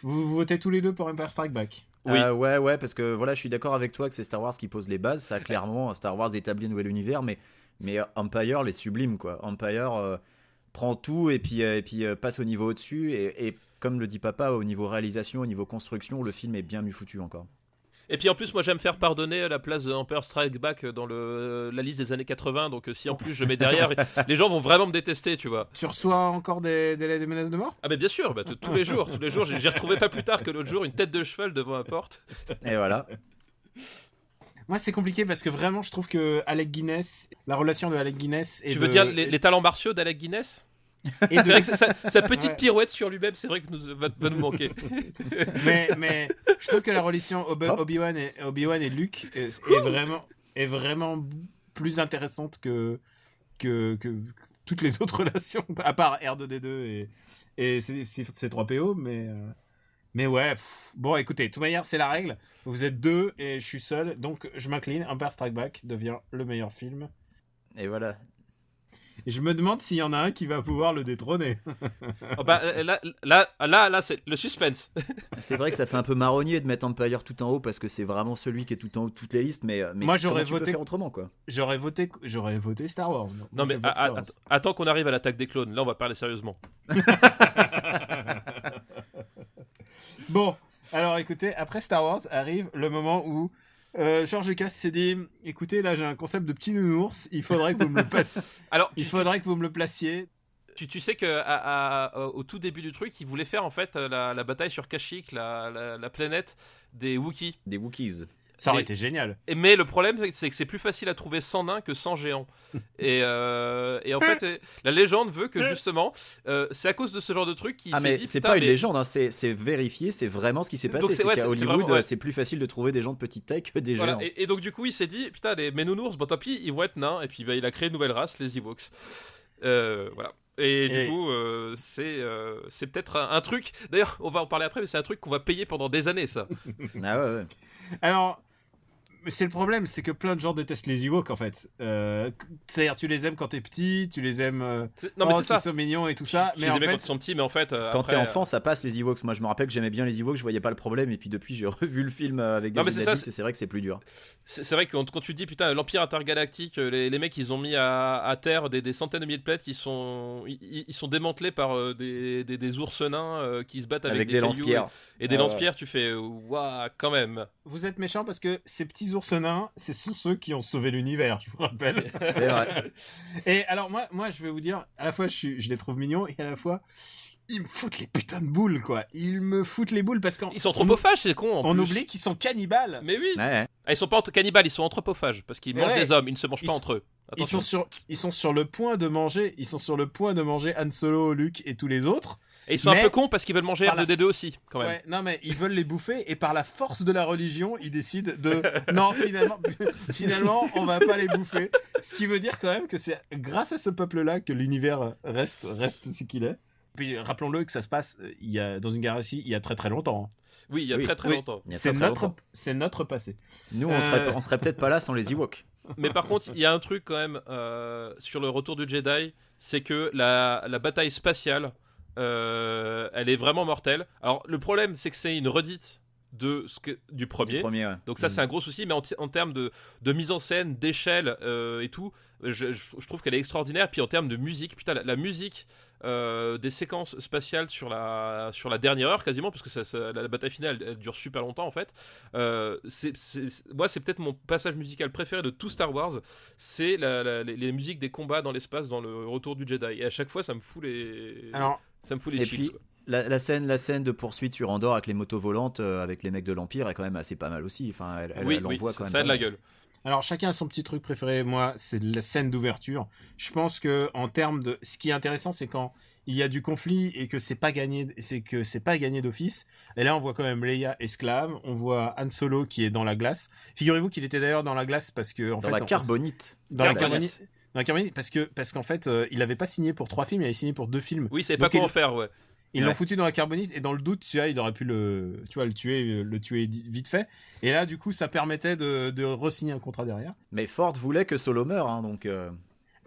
Vous, vous votez tous les deux pour Empire Strike Back. Oui. Euh, ouais, ouais, parce que voilà, je suis d'accord avec toi que c'est Star Wars qui pose les bases. Ça, clairement, Star Wars établit un nouvel univers, mais, mais euh, Empire les sublime, quoi. Empire euh, prend tout et puis, euh, et puis euh, passe au niveau au-dessus. Et, et comme le dit papa, au niveau réalisation, au niveau construction, le film est bien mieux foutu encore. Et puis en plus, moi j'aime faire pardonner la place de Empire Strike Back dans le, la liste des années 80. Donc euh, si en plus je mets derrière, les gens vont vraiment me détester, tu vois. Tu reçois encore des, des, des menaces de mort? Ah mais bien sûr, bah, tous les jours, tous les jours. J'ai j'ai retrouvé pas plus tard que l'autre jour une tête de cheval devant ma porte. Et voilà. Moi, c'est compliqué parce que vraiment, je trouve que Alec Guinness, la relation de Alec Guinness et tu veux de- dire les, les talents martiaux d'Alec Guinness? Et C'est de- vrai que sa, sa petite Ouais. pirouette sur lui-même, c'est vrai que nous, va, va nous manquer. mais, mais je trouve que la relation Obi- Hop. Obi-Wan et, Luke est, est vraiment, est vraiment plus intéressante que, que, que toutes les autres relations, à part R2D2 et, et C- C- C3PO, mais, euh, mais ouais, pff, bon, écoutez, de toute manière, c'est la règle. Vous êtes deux et je suis seul, donc je m'incline. Empire Strike Back devient le meilleur film. Et voilà. Et je me demande s'il y en a un qui va pouvoir le détrôner. Oh, bah, euh, là, là, là, là, c'est le suspense. C'est vrai que ça fait un peu marronnier de mettre Empire tout en haut parce que c'est vraiment celui qui est tout en haut de toutes les listes. Mais, mais Moi, j'aurais voté- faire autrement, quoi. J'aurais voté, j'aurais voté Star Wars. Non mais a- Wars. att- attends qu'on arrive à l'attaque des clones. Là, on va parler sérieusement. Bon, alors écoutez, après Star Wars arrive le moment où euh, George Lucas s'est dit écoutez, là j'ai un concept de petit nounours, il faudrait que vous me le passiez. Alors, il tu, faudrait que vous me le placiez. tu, tu sais que à- à- au tout début du truc, ils voulaient faire en fait la, la bataille sur Kashyyyk, la, la, la planète des Wookiees. Des Wookiees. Ça aurait été génial. Et- Mais le problème, c'est que c'est plus facile à trouver sans nains que sans géants. et, euh, et en fait, euh, la légende veut que justement, euh, c'est à cause de ce genre de truc qu'il Ah s'est mais c'est pas une légende, hein, c'est vérifié, c'est vraiment ce qui s'est passé. c'est- C'est ouais, qu'à Hollywood, ouais. c'est plus facile de trouver des gens de petite taille que des Voilà, géants. et, et donc du coup, il s'est dit, putain, les, mes nounours, bon tant pis, ils vont être nains. Et puis bah, il a créé une nouvelle race, les Ewoks. Euh, voilà. Et, Et- du coup, euh, c'est euh, c'est peut-être un, un truc. D'ailleurs, on va en parler après, mais c'est un truc qu'on va payer pendant des années, ça. Ah ouais, ouais. Alors, c'est le problème, c'est que plein de gens détestent les Ewoks en fait. Euh, C'est-à-dire, tu les aimes quand t'es petit, tu les aimes. euh, Non, mais oh, c'est sont mignons et tout ça. Je mais les aimais fait, quand ils sont petits, mais en fait, euh, Quand après, t'es euh, enfant, ça passe les Ewoks. Moi, je me rappelle que j'aimais bien les Ewoks, je voyais pas le problème. Et puis depuis, j'ai revu le film avec des Non, mais ça, et c'est vrai que c'est plus dur. C'est c'est vrai que quand, quand tu dis putain l'empire intergalactique, les, les mecs ils ont mis à, à terre des, des centaines de milliers de planètes, ils sont ils, ils sont démantelés par euh, des, des, des ours nains euh, qui se battent avec, Avec, des, lance-pierres. et, et des Ah ouais. lance-pierres. Tu fais waouh quand même. vous êtes méchants parce que ces petits ours nains, c'est sous ceux qui ont sauvé l'univers, je vous rappelle. C'est vrai. Et alors moi, moi, je vais vous dire, à la fois, je, suis, je les trouve mignons et à la fois, ils me foutent les putains de boules, quoi. Ils me foutent les boules parce qu'on Ils sont on, anthropophages, c'est con. En on plus. oublie qu'ils sont cannibales. Mais oui. Ouais. Ah, ils sont pas cannibales, ils sont anthropophages parce qu'ils mangent ouais. des hommes, ils ne se mangent Ils pas entre eux. Ils sont sur, ils sont sur le point de manger, ils sont sur le point de manger Han Solo, Luke et tous les autres. Et ils sont mais- un peu cons parce qu'ils veulent manger par la- R2D2 aussi, quand même. Ouais, non mais ils veulent les bouffer et par la force de la religion, ils décident de non finalement finalement on va pas les bouffer. Ce qui veut dire quand même que c'est grâce à ce peuple-là que l'univers reste reste ce qu'il est. Puis rappelons-le que ça se passe euh, il y a dans une galaxie il y a très très longtemps. Oui, il y a Oui, très très oui. longtemps. C'est notre c'est notre passé. Nous, on Euh, serait, on serait peut-être pas là sans les Ewoks. Mais par contre, il y a un truc quand même euh, sur le retour du Jedi, c'est que la, la bataille spatiale, euh, elle est vraiment mortelle. Alors le problème, c'est que c'est une redite de ce que, du premier. Le premier, ouais. Donc ça, Mm. c'est un gros souci, mais en, termes de, de mise en scène, d'échelle euh, et tout, je, je- je trouve qu'elle est extraordinaire. Puis en termes de musique, putain, la, la musique euh, des séquences spatiales sur la, sur la dernière heure quasiment, parce que ça, ça- la, la bataille finale, elle, elle dure super longtemps en fait. Euh, c'est- moi, c'est peut-être mon passage musical préféré de tout Star Wars, c'est les, les musiques des combats dans l'espace dans le retour du Jedi. Et à chaque fois, ça me fout les, Alors ça me fout les Et chips, puis, quoi. La, la scène, la scène de poursuite sur Andorre avec les motos volantes, euh, avec les mecs de l'Empire, est quand même assez pas mal aussi. Enfin, elle, elle, oui, elle oui, envoie ça, quand même. ça a de la gueule. Alors chacun a son petit truc préféré. Moi, c'est la scène d'ouverture. Je pense que en termes de, ce qui est intéressant, c'est quand il y a du conflit et que c'est pas gagné, c'est que c'est pas gagné d'office. Et là, on voit quand même Leia esclave. On voit Han Solo qui est dans la glace. Figurez-vous qu'il était d'ailleurs dans la glace parce que en Dans fait, la on- carbonite. dans la Carbonite. Carbonite parce que parce qu'en fait, euh, il avait pas signé pour trois films, il avait signé pour deux films. Oui, il savait pas comment il- faire, ouais. Ils l'ont foutu dans la carbonite et dans le doute, celui-là, il aurait pu le, tu vois, le tuer, le tuer vite fait. Et là, du coup, ça permettait de, de re-signer un contrat derrière. Mais Ford voulait que Solo meure, hein, donc. euh,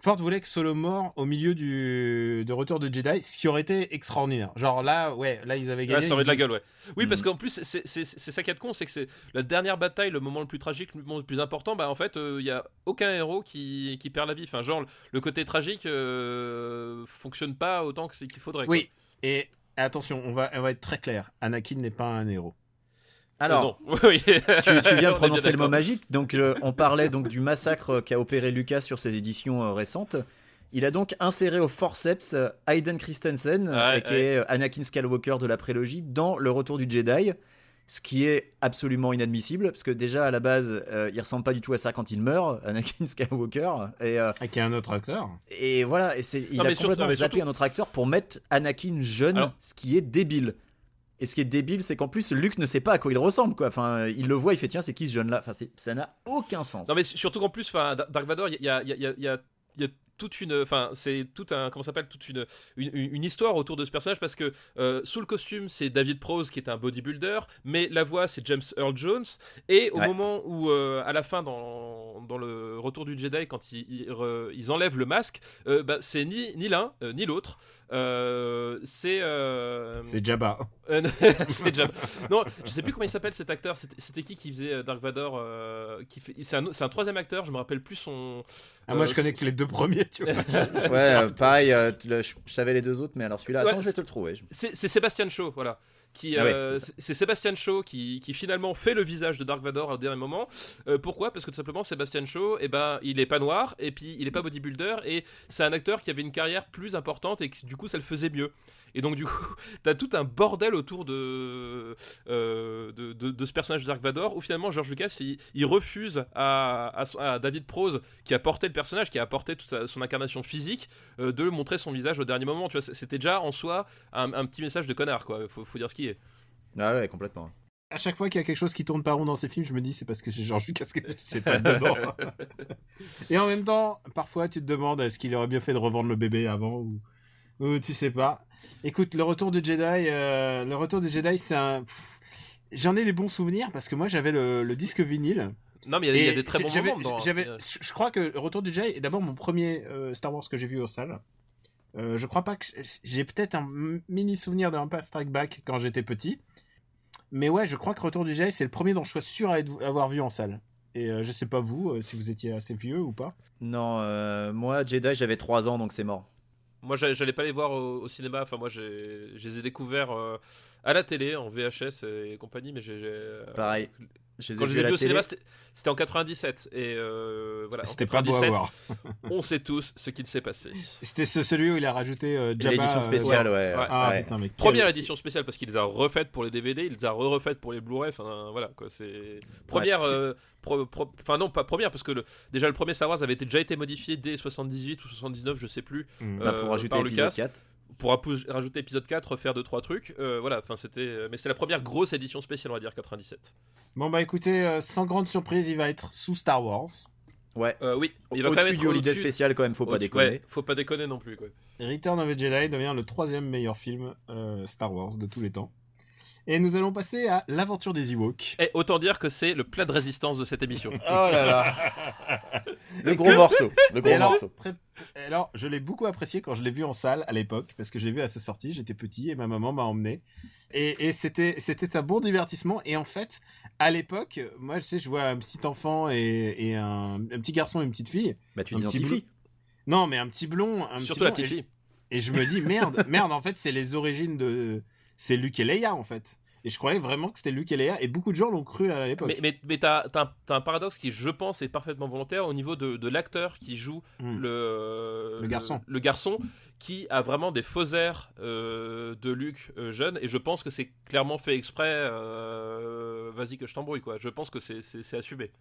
Ford voulait que Solo mort au milieu du de Retour de Jedi, ce qui aurait été extraordinaire. Genre là, ouais, là ils avaient gagné. ça aurait de la gueule, ouais. Oui, parce Mhm. qu'en plus, c'est ça qui est con, c'est que c'est la dernière bataille, le moment le plus tragique, le moment le plus important. Bah, en fait, il y a aucun héros qui, qui perd la vie. Enfin, genre, le côté tragique euh, fonctionne pas autant que c'est qu'il faudrait. quoi. Oui. Et attention, on va, on va être très clair. Anakin n'est pas un héros. Alors, Euh, non. Oui. tu, est viens de prononcer le mot magique. Donc, euh, on parlait donc du massacre qu'a opéré Lucas sur ses éditions euh, récentes. Il a donc inséré au forceps Hayden Christensen, Ouais, qui est Anakin Skywalker de la prélogie, dans Le Retour du Jedi. Ce qui est absolument inadmissible, parce que déjà à la base, euh, il ressemble pas du tout à ça quand il meurt, Anakin Skywalker. Et, euh, Avec un autre acteur. et voilà, et c'est, il Non, a surtout- complètement zappé surtout- un autre acteur pour mettre Anakin jeune, Alors- ce qui est débile. Et ce qui est débile, c'est qu'en plus, Luke ne sait pas à quoi il ressemble, quoi. Enfin, il le voit, il fait tiens, c'est qui ce jeune-là? Enfin, ça n'a aucun sens. Non mais surtout qu'en plus, Dark Vador, il y a, y, a, y a toute une, enfin, c'est tout un, comment s'appelle, toute une, une, une histoire autour de ce personnage parce que euh, sous le costume, c'est David Prose qui est un bodybuilder, mais la voix c'est James Earl Jones. Et au Ouais. moment où, euh, à la fin, dans, dans le Retour du Jedi, quand ils, ils, re- ils enlèvent le masque, euh, bah, c'est ni, ni l'un ni l'autre. C'est C'est Jabba. c'est. Non, je sais plus comment il s'appelle cet acteur. C'était qui qui faisait Dark Vador qui fait... C'est un, un troisième acteur. Je me rappelle plus son. Ah, moi, je connais que les deux premiers, tu vois. Ouais, euh, pareil, euh, le- je, je savais les deux autres, mais alors celui-là, Ouais, attends, je vais te le trouver. C'est Sébastien Shaw, voilà. Qui, Ah euh, c'est Sébastien Shaw qui, qui finalement fait le visage de Dark Vador au dernier moment. Euh, pourquoi? Parce que tout simplement Sébastien Shaw, eh ben, il est pas noir et puis il est pas bodybuilder et c'est un acteur qui avait une carrière plus importante et que du coup ça le faisait mieux. Et donc du coup, t'as tout un bordel autour de, euh, de, de- de ce personnage de Dark Vador où finalement George Lucas il, il refuse à, à David Prose qui a porté le personnage, qui a apporté toute sa- son incarnation physique, euh, de montrer son visage au dernier moment. Tu vois, c'était déjà en soi un, un petit message de connard quoi. Faut, faut dire ce qui est. Ah ouais, complètement. À chaque fois qu'il y a quelque chose qui tourne pas rond dans ces films, je me dis c'est parce que c'est Georges Lucas qui c'est pas dedans. Et en même temps, parfois tu te demandes est-ce qu'il aurait bien fait de revendre le bébé avant ou, ou tu sais pas. Écoute, le retour de Jedi, euh, le retour de Jedi, c'est un. J'en ai des bons souvenirs parce que moi j'avais le, le disque vinyle. Non mais il y, a- y des très bons j'avais- moments. j'avais- Euh, je crois que le Retour du Jedi est d'abord mon premier euh, Star Wars que j'ai vu en salle. Euh, je crois pas que j'ai peut-être un mini souvenir de Empire Strike Back quand j'étais petit, mais ouais, je crois que Retour du Jedi c'est le premier dont je suis sûr à être- avoir vu en salle. Et euh, je sais pas vous euh, si vous étiez assez vieux ou pas. Non, euh, moi, Jedi, j'avais 3 ans, donc c'est mort. Moi, j'a- j'allais pas les voir au, au cinéma. Enfin, moi, j'ai- je les ai découverts euh, à la télé, en VHS et compagnie. Mais j'ai. j'ai, euh, Pareil. Je les Quand ai je les ai vus au cinéma, c'était- en 97. Et euh, voilà. C'était pas beau à 97, voir. On sait tous ce qu'il s'est passé. C'était ce- celui où il a rajouté euh, Jabba. L'édition euh, spéciale, ouais. ouais. Ah ouais. putain mais quel- Première édition spéciale parce qu'il les a refaites pour les DVD, il les a refaites pour les Blu-ray. Enfin, voilà quoi. C'est première. euh, pro- pro- Enfin non, pas première parce que le... déjà le premier Star Wars avait été- déjà été modifié dès 78 ou 79, je sais plus. Mm. Bah, pour rajouter par Lucas. 4. Pour rajouter épisode 4, faire 2 trois trucs. Euh, voilà, enfin c'était euh, mais c'était la première grosse édition spéciale on va dire 97. Bon bah écoutez, euh, sans grande surprise, il va être sous Star Wars. Ouais. Euh, oui, il va quand même être Holiday spécial, quand même, faut pas déconner. ouais, faut pas déconner non plus quoi. Return of the Jedi devient le troisième meilleur film euh, Star Wars de tous les temps. Et nous allons passer à l'aventure des Ewoks. Et autant dire que c'est le plat de résistance de cette émission. Oh là là Le gros morceau. Le gros alors, morceau. pré- alors, je l'ai beaucoup apprécié quand je l'ai vu en salle à l'époque, parce que je l'ai vu à sa sortie, j'étais petit et ma maman m'a emmené. Et, et c'était, c'était un bon divertissement. Et en fait, à l'époque, moi, je sais, je vois un petit enfant et, et un, un petit garçon et une petite fille. Bah, tu un petit t'identifies. Non, mais un petit blond. Un Surtout petit la blond, petite et- fille. Et je me dis, merde, merde, en fait, c'est les origines de. C'est Luke et Leia, en fait. Et je croyais vraiment que c'était Luke et Leia, et beaucoup de gens l'ont cru à l'époque. Mais, mais, mais t'as, t'as un, t'as un paradoxe qui, je pense, est parfaitement volontaire au niveau de, de l'acteur qui joue Hmm. le, Le garçon. Le, garçon qui a vraiment des faux airs euh, de Luc euh, jeune. Et je pense que c'est clairement fait exprès. euh, vas-y que je t'embrouille, quoi. Je pense que c'est, assumé.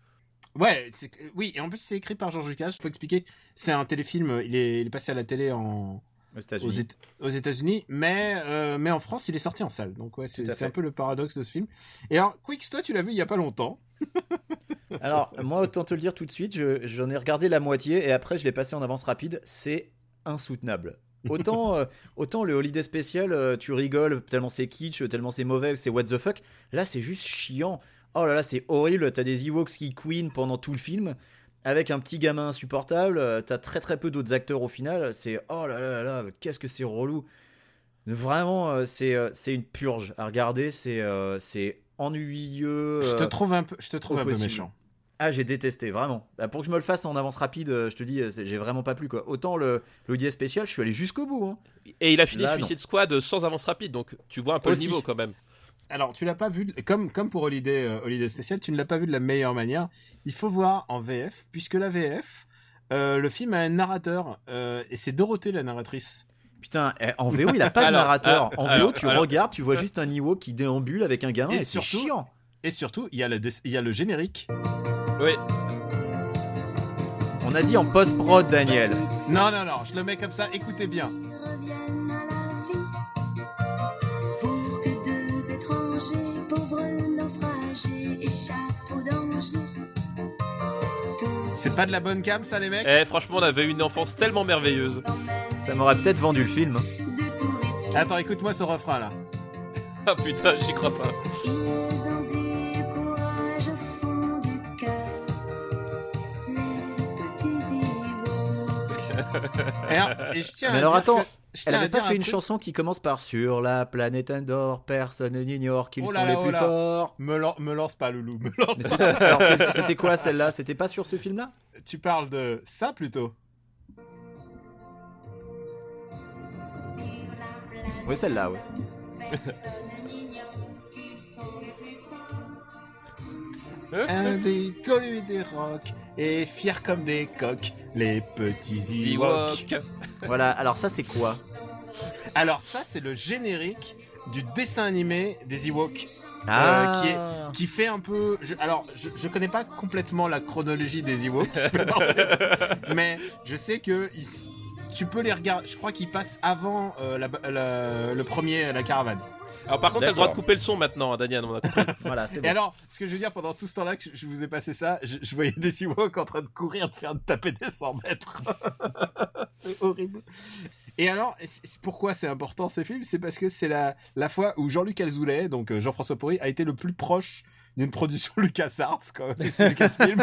Ouais, c'est- oui, et en plus, c'est écrit par George Lucas. Faut expliquer, c'est un téléfilm, il est, il est passé à la télé en, Aux États-Unis. Éta- aux États-Unis, mais, euh, mais en France, il est sorti en salle. Donc, ouais, c'est un peu le paradoxe de ce film. Et alors, Quix, toi, tu l'as vu il y a pas longtemps. Alors, moi, autant te le dire tout de suite, je- j'en ai regardé la moitié et après, je l'ai passé en avance rapide. C'est insoutenable. Autant, euh, autant le Holiday Special, euh, tu rigoles tellement c'est kitsch, tellement c'est mauvais, c'est what the fuck. Là, c'est juste chiant. Oh là là, c'est horrible. T'as des Ewoks qui queen pendant tout le film. Avec un petit gamin insupportable, euh, t'as très très peu d'autres acteurs au final. C'est oh là là là là, qu'est-ce que c'est relou. Vraiment, euh, c'est euh, c'est une purge à regarder. C'est c'est ennuyeux. Je te trouve un peu, je te trouve un peu méchant. ah, j'ai détesté, vraiment. Bah, pour que je me le fasse en avance rapide, je te dis, j'ai vraiment pas plu quoi. Autant le, le Special, je suis allé jusqu'au bout. hein. Et il a fini Là, Suicide Squad sans avance rapide, donc tu vois un peu Aussi. le niveau quand même. Alors, tu l'as pas vu, de- comme, comme pour Holiday, euh, Holiday Special, tu ne l'as pas vu de la meilleure manière. Il faut voir en VF, puisque la VF, euh, le film a un narrateur, euh, et c'est Dorothée la narratrice. Putain, eh, en VO, il a pas de Alors, narrateur. En VO, alors, tu alors- regardes, tu vois juste un Ewok qui déambule avec un gamin Et et, c'est surtout- chiant. Et surtout, il y a le, il y a le générique. Oui. On a dit en post-prod, Daniel. Non, non, non, je le mets comme ça, écoutez bien. Au danger. C'est pas de la bonne cam, ça, les mecs Eh, franchement, on avait une enfance tellement merveilleuse. Ça m'aurait peut-être vendu le film. hein. Attends, écoute-moi ce refrain, là. Ah putain, j'y crois pas. Et, alors- et je tiens Mais alors dire attends, Elle avait pas un fait une truc. chanson qui commence par Sur la planète Endor, personne n'ignore qu'ils Oh sont les oh plus là. forts. Me, lan- me lance pas, Loulou, me lance Mais pas. c'était- alors, c'est- c'était quoi celle-là? C'était pas sur ce film-là? Tu parles de ça, plutôt? Oui, celle-là, ouais. Un des des rocs, et fiers comme des coqs, les petits Ewoks. Ewok. Voilà, alors ça, c'est quoi Alors ça, c'est le générique du dessin animé des Ewoks. Ah, qui est- qui fait un peu. je- alors, je, je connais pas complètement la chronologie des Ewoks, mais je sais que ils tu peux les regarder. Je crois qu'ils passent avant euh, la- la- le premier, la caravane. Alors par contre, t'as le droit de couper le son maintenant, hein, Daniel. On a compris. Voilà, c'est Et bon. alors, ce que je veux dire, pendant tout ce temps-là que je vous ai passé ça, je, je voyais des Ewoks en train de courir, de faire de taper des 100 mètres. c'est horrible. Et alors, pourquoi c'est important ces films? C'est parce que c'est la, la fois où Jean-Luc Alzoulet, donc euh, Jean-François Porry, a été le plus proche d'une production LucasArts quand même, et c'est Lucasfilm.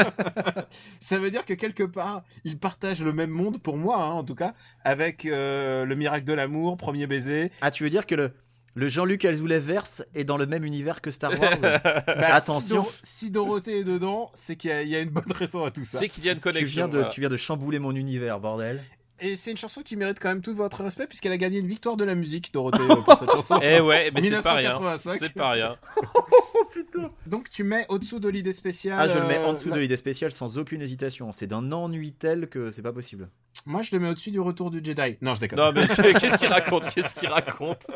ça veut dire que quelque part, ils partagent le même monde, pour moi hein, en tout cas, avec euh, Le Miracle de l'amour, Premier baiser. Ah, tu veux dire que le, le Jean-Luc Alzoulet verse est dans le même univers que Star Wars Bah, Attention. Si, Dor- si Dorothée est dedans, c'est qu'il y, a- il y a une bonne raison à tout ça. C'est qu'il y a une tu connexion. viens, de, voilà. tu viens de chambouler mon univers, bordel. Et c'est une chanson qui mérite quand même tout votre respect puisqu'elle a gagné une victoire de la musique, Dorothée, euh, pour cette chanson. Eh ouais, mais c'est pas rien. 1985. C'est pas rien. Donc tu mets au-dessous de l'idée spéciale. Ah, je le mets en euh, dessous la- de l'idée spéciale sans aucune hésitation. C'est d'un ennui tel que c'est pas possible. Moi je le mets au-dessus du retour du Jedi. Non, je déconne. Non mais qu'est-ce qu'il raconte Qu'est-ce qu'il raconte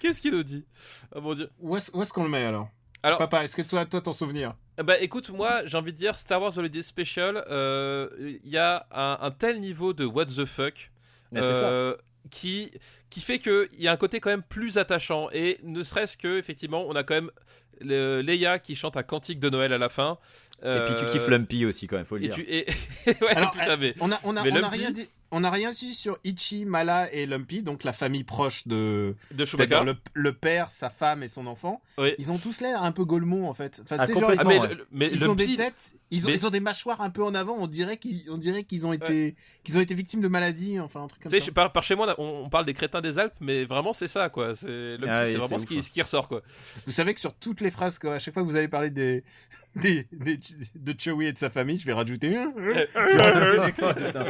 Qu'est-ce qu'il nous dit? Oh mon dieu. Où est-ce où est-ce qu'on le met alors? Alors- Papa, est-ce que toi, toi ton souvenir? Bah écoute, moi j'ai envie de dire Star Wars Holiday Special, euh, il y a un, un tel niveau de what the fuck ça. euh, qui, qui fait qu'il y a un côté quand même plus attachant. Et ne serait-ce que, effectivement, on a quand même le- Leia qui chante un cantique de Noël à la fin. Et puis tu Euh, kiffes Lumpy aussi, quand même, faut le Et dire. tu, et... ouais, Alors, putain, mais... On a, on a, Mais on a rien dit. On a rien dit sur Ichi, Mala et Lumpy, donc la famille proche de. De Chewbacca. le, le père, sa femme et son enfant. Oui. Ils ont tous l'air un peu golemons en fait. Enfin, Ah, tu sais, genre, ils Ah, ont- mais, le- mais ils ont des têtes, ils ont, mais- ils ont des mâchoires un peu en avant. On dirait qu'ils, on dirait qu'ils ont été, qu'ils ont été victimes de maladies, enfin un truc comme Tu sais, ça. je- par, par chez moi, on, on parle des crétins des Alpes, mais vraiment, c'est ça, quoi. C'est le Ah oui, vraiment ce qui, ce qui ressort, quoi. Vous savez que sur toutes les phrases, quoi, à chaque fois que vous allez parler des, des, des- de Chewie et de sa famille, je vais rajouter. un. Putain.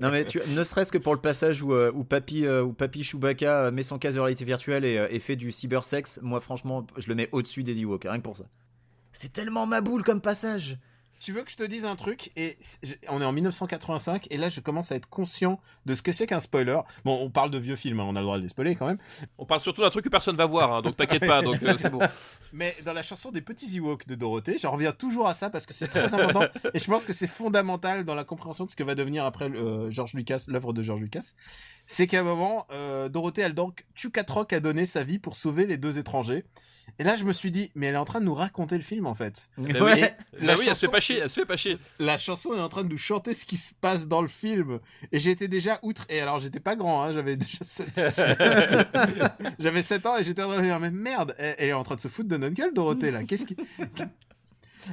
non mais tu, ne serait-ce que pour le passage où, euh, où papy euh, où papy Chewbacca euh, met son casque de réalité virtuelle et, euh, et fait du cybersex, moi franchement je le mets au-dessus des Ewoks, rien que pour ça. C'est tellement ma boule comme passage. Tu veux que je te dise un truc et on est en 1985 et là je commence à être conscient de ce que c'est qu'un spoiler. Bon, on parle de vieux films, hein, on a le droit de les spoiler quand même. On parle surtout d'un truc que personne va voir, hein, donc t'inquiète pas, donc euh, c'est bon. Mais dans la chanson des petits Ewoks de Dorothée, j'en reviens toujours à ça parce que c'est très important et je pense que c'est fondamental dans la compréhension de ce que va devenir après euh, George Lucas, l'œuvre de George Lucas. C'est qu'à un moment, euh, Dorothée, elle donc, Chukatrok a donné sa vie pour sauver les deux étrangers. Et là, je me suis dit, mais elle est en train de nous raconter le film en fait. Bah oui, Ouais. Bah oui, elle se chanson- fait pas chier, elle se fait pas chier. La chanson est en train de nous chanter ce qui se passe dans le film. Et j'étais déjà outre. Et alors, j'étais pas grand, hein, j'avais déjà 7... j'avais 7 ans et j'étais en train de me dire, mais merde, elle, elle est en train de se foutre de notre gueule, Dorothée, là. Qu'est-ce qui.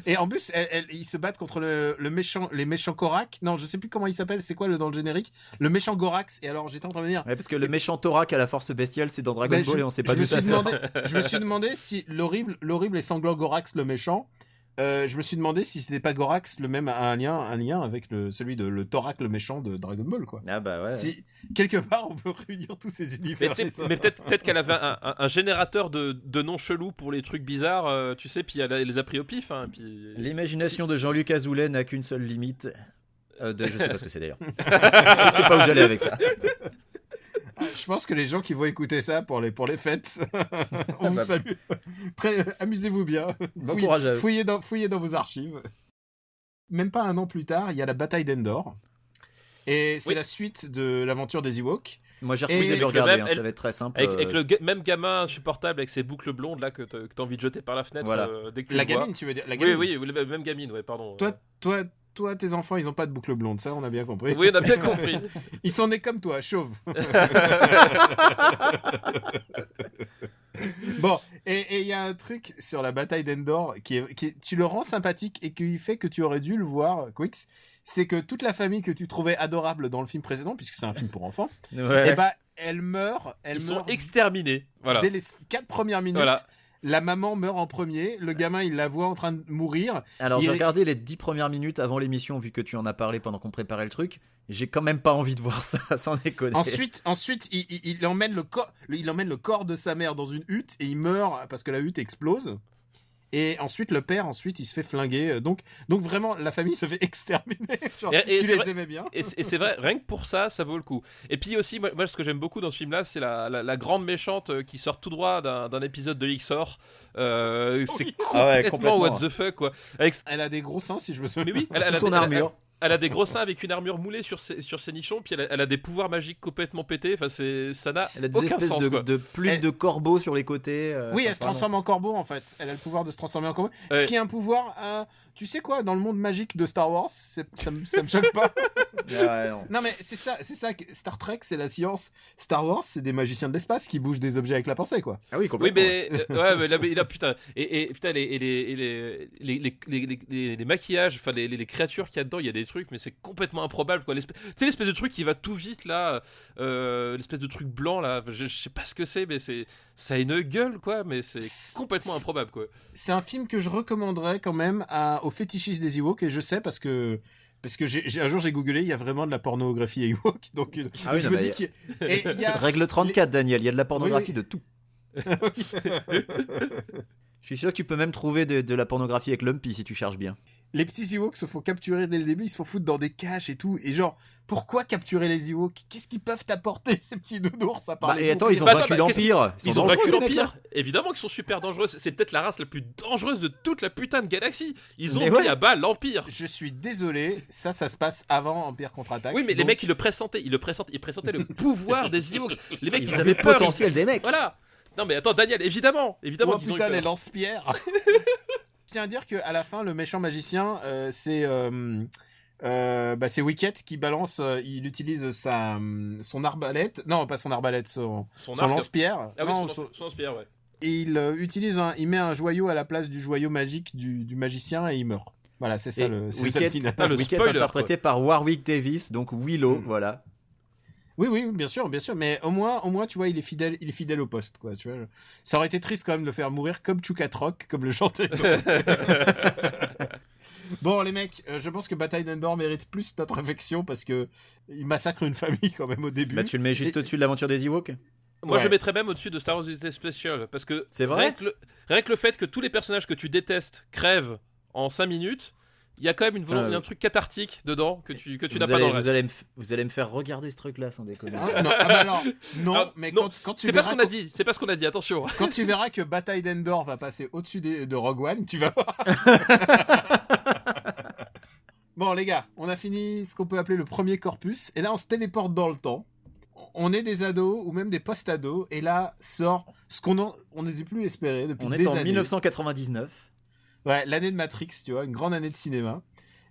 Et en plus, elle- elle- ils se battent contre le, le méchant, les méchants Korak. Non, je sais plus comment il s'appelle. C'est quoi le dans le générique? Le méchant Gorax. Et alors, j'étais en train de me dire. Ouais, parce que le méchant Thorak à la force bestiale, c'est dans Dragon Ben, Ball je- et on sait pas d'où me ça demandé, je me suis demandé si l'horrible, l'horrible et sanglant Gorax, le méchant, euh, je me suis demandé si c'était pas Gorax le même un lien, un lien avec le, celui de le Thorac le méchant de Dragon Ball quoi. Ah bah ouais. Si quelque part on peut réunir tous ces Mais, univers. ça- mais peut-être peut qu'elle avait un, un- un générateur de, de noms chelous pour les trucs bizarres, euh, tu sais, puis elle, les a pris au pif. Hein, puis... L'imagination de Jean-Luc Azoulay n'a qu'une seule limite. Euh, de, je sais pas ce que c'est d'ailleurs. je sais pas où j'allais avec ça. Ah, je pense que les gens qui vont écouter ça pour les pour les fêtes, on vous Bah. salue. Amusez-vous bien. Bon Fouillez- courage à eux. fouillez dans fouillez dans vos archives. Même pas un an plus tard, il y a la bataille d'Endor. Et c'est Oui. la suite de l'aventure des Ewoks. Moi j'ai Et refusé de le avec le regarder, même- hein, ça va être très simple. Avec, euh, avec le même gamin insupportable avec ses boucles blondes là que t'as envie de jeter par la fenêtre Voilà. euh, dès que tu La le vois. gamine, tu veux dire la Oui, gamine. oui, oui, la même gamine, ouais, pardon. Toi, toi, toi, tes enfants, ils ont pas de boucle blonde, ça, on a bien compris. Oui, on a bien compris. Ils sont nés comme toi, chauves. bon, et il y a un truc sur la bataille d'Endor qui est, qui est- tu le rends sympathique et qui fait que tu aurais dû le voir, Quix. C'est que toute la famille que tu trouvais adorable dans le film précédent, puisque c'est un film pour enfants, ouais. et bah, elle meurt, elle Ils sont exterminés. Voilà. dès les quatre premières minutes. Voilà. La maman meurt en premier, le gamin il la voit en train de mourir, Alors j'ai regardé les dix premières minutes avant l'émission vu que tu en as parlé pendant qu'on préparait le truc. J'ai quand même pas envie de voir ça, sans déconner. Ensuite, ensuite, il, il- il emmène le corps, le- il emmène le corps de sa mère dans une hutte et il meurt parce que la hutte explose. Et ensuite, le père, ensuite, il se fait flinguer. Donc, donc vraiment, la famille se fait exterminer. Genre, Et- et tu les vrai- aimais bien. Et c'est vrai, rien que pour ça, ça vaut le coup. Et puis aussi, moi, moi, ce que j'aime beaucoup dans ce film-là, c'est la, la- la grande méchante euh, qui sort tout droit d'un épisode de XOR. Euh, c'est Ah ouais, complètement, complètement. what the fuck, quoi. Avec, Elle a des gros seins, si je me souviens. mais oui, elle, a son des- elle armure. Elle a des gros seins avec une armure moulée sur ses, sur ses nichons, puis elle a, elle a des pouvoirs magiques complètement pétés. Enfin, c'est, ça n'a Elle a des aucun espèces sens, de, plumes Elle- de corbeaux sur les côtés. euh, Oui, enfin, elle se transforme en corbeau en fait. Elle a le pouvoir de se transformer en corbeau. Ouais. Ce qui est un pouvoir, euh, tu sais quoi, dans le monde magique de Star Wars, ça, me- ça me choque pas. Ouais, non. non mais c'est ça, c'est ça. que Star Trek, c'est la science. Star Wars, c'est des magiciens de l'espace qui bougent des objets avec la pensée, quoi. Ah oui, Oui, complètement. mais, euh, ouais, mais là, mais là, putain, et, et putain, les, et les, et les, les, les, les, les- les- les maquillages, enfin, les, les, les créatures qu'il y a dedans, il y a des trucs, mais c'est complètement improbable, quoi. Tu sais, l'espèce de truc qui va tout vite, là, euh, l'espèce de truc blanc, là, je, je sais pas ce que c'est, mais c'est, ça a une gueule, quoi, mais c'est complètement improbable, quoi. c'est un film que je recommanderais quand même à, aux fétichistes des Ewoks et je sais parce que parce que j'ai, un jour j'ai googlé il y a vraiment de la pornographie Ewok donc, euh, Ah oui, je non, me dis qu'il y a- et il y a- Règle 34, Daniel, il y a de la pornographie Oui, de tout. Je suis sûr que tu peux même trouver de, de la pornographie avec Lumpy si tu cherches bien. Les petits Ewoks se font capturer dès le début ils se font foutre dans des caches et tout et genre pourquoi capturer les Ewoks? Qu'est-ce qu'ils peuvent t'apporter ces petits nounours à part Bah, les et attends, ils ont Bah, vaincu bah, l'Empire. Ils sont ont vaincu l'Empire Évidemment qu'ils sont super dangereux, c'est peut-être la race la plus dangereuse de toute la putain de galaxie. Ils ont Mais mis ouais. à bas l'Empire. je suis désolé ça ça se passe avant Empire contre-attaque Oui, mais les mecs, ils le pressentaient, ils le pressentaient, ils pressentaient le pouvoir des Ewoks. Les mecs, ils, Ils avaient le peur. ils- potentiel des mecs. Voilà. Non, mais attends, Daniel, évidemment, évidemment Oh putain, les lance-pierres tiens à dire qu'à la fin, le méchant magicien, euh, c'est euh, euh, bah, c'est Wicket qui balance, euh, il utilise sa, son arbalète, non pas son arbalète, son, Son son lance-pierre, Ah oui, Non, son, son- son lance-pierre, ouais. et il euh, utilise un, il met un joyau à la place du joyau magique du, du magicien et il meurt. Voilà, c'est ça Et le, c'est ça le Wicket, final. Ah, le Wicket spoiler, interprété par Warwick Davis, donc Willow, Mm. voilà. Oui, oui, bien sûr, bien sûr, mais au moins, au moins, tu vois, il est fidèle, il est fidèle au poste, quoi. Tu vois, ça aurait été triste quand même de le faire mourir comme Chukatrok, comme le chantait. bon, les mecs, euh, je pense que Bataille d'Endor mérite plus notre affection parce que il massacre une famille quand même au début. Bah, tu le mets juste Et- au-dessus de l'aventure des Ewoks? Moi, je Ouais. mettrais même au-dessus de Star Wars Unité Special parce que C'est vrai? rien que, le, rien que le fait que tous les personnages que tu détestes crèvent en 5 minutes, il y a quand même une volonté, Putain, un truc cathartique dedans que tu, que tu n'as pas allez, dans le vous, allez me, vous allez me faire regarder ce truc-là, sans déconner. Ah, non, ah bah alors, non, Ah, mais non, quand, quand tu C'est pas ce verras qu'on a dit, c'est pas ce qu'on a dit, attention. Quand tu verras que Bataille d'Endor va passer au-dessus des- de Rogue One, tu vas voir. bon, les gars, on a fini ce qu'on peut appeler le premier corpus. Et là, on se téléporte dans le temps. on est des ados ou même des post-ados, et là sort ce qu'on on n'osait plus espérer depuis On des est en années. 1999. Ouais, l'année de Matrix, tu vois, une grande année de cinéma.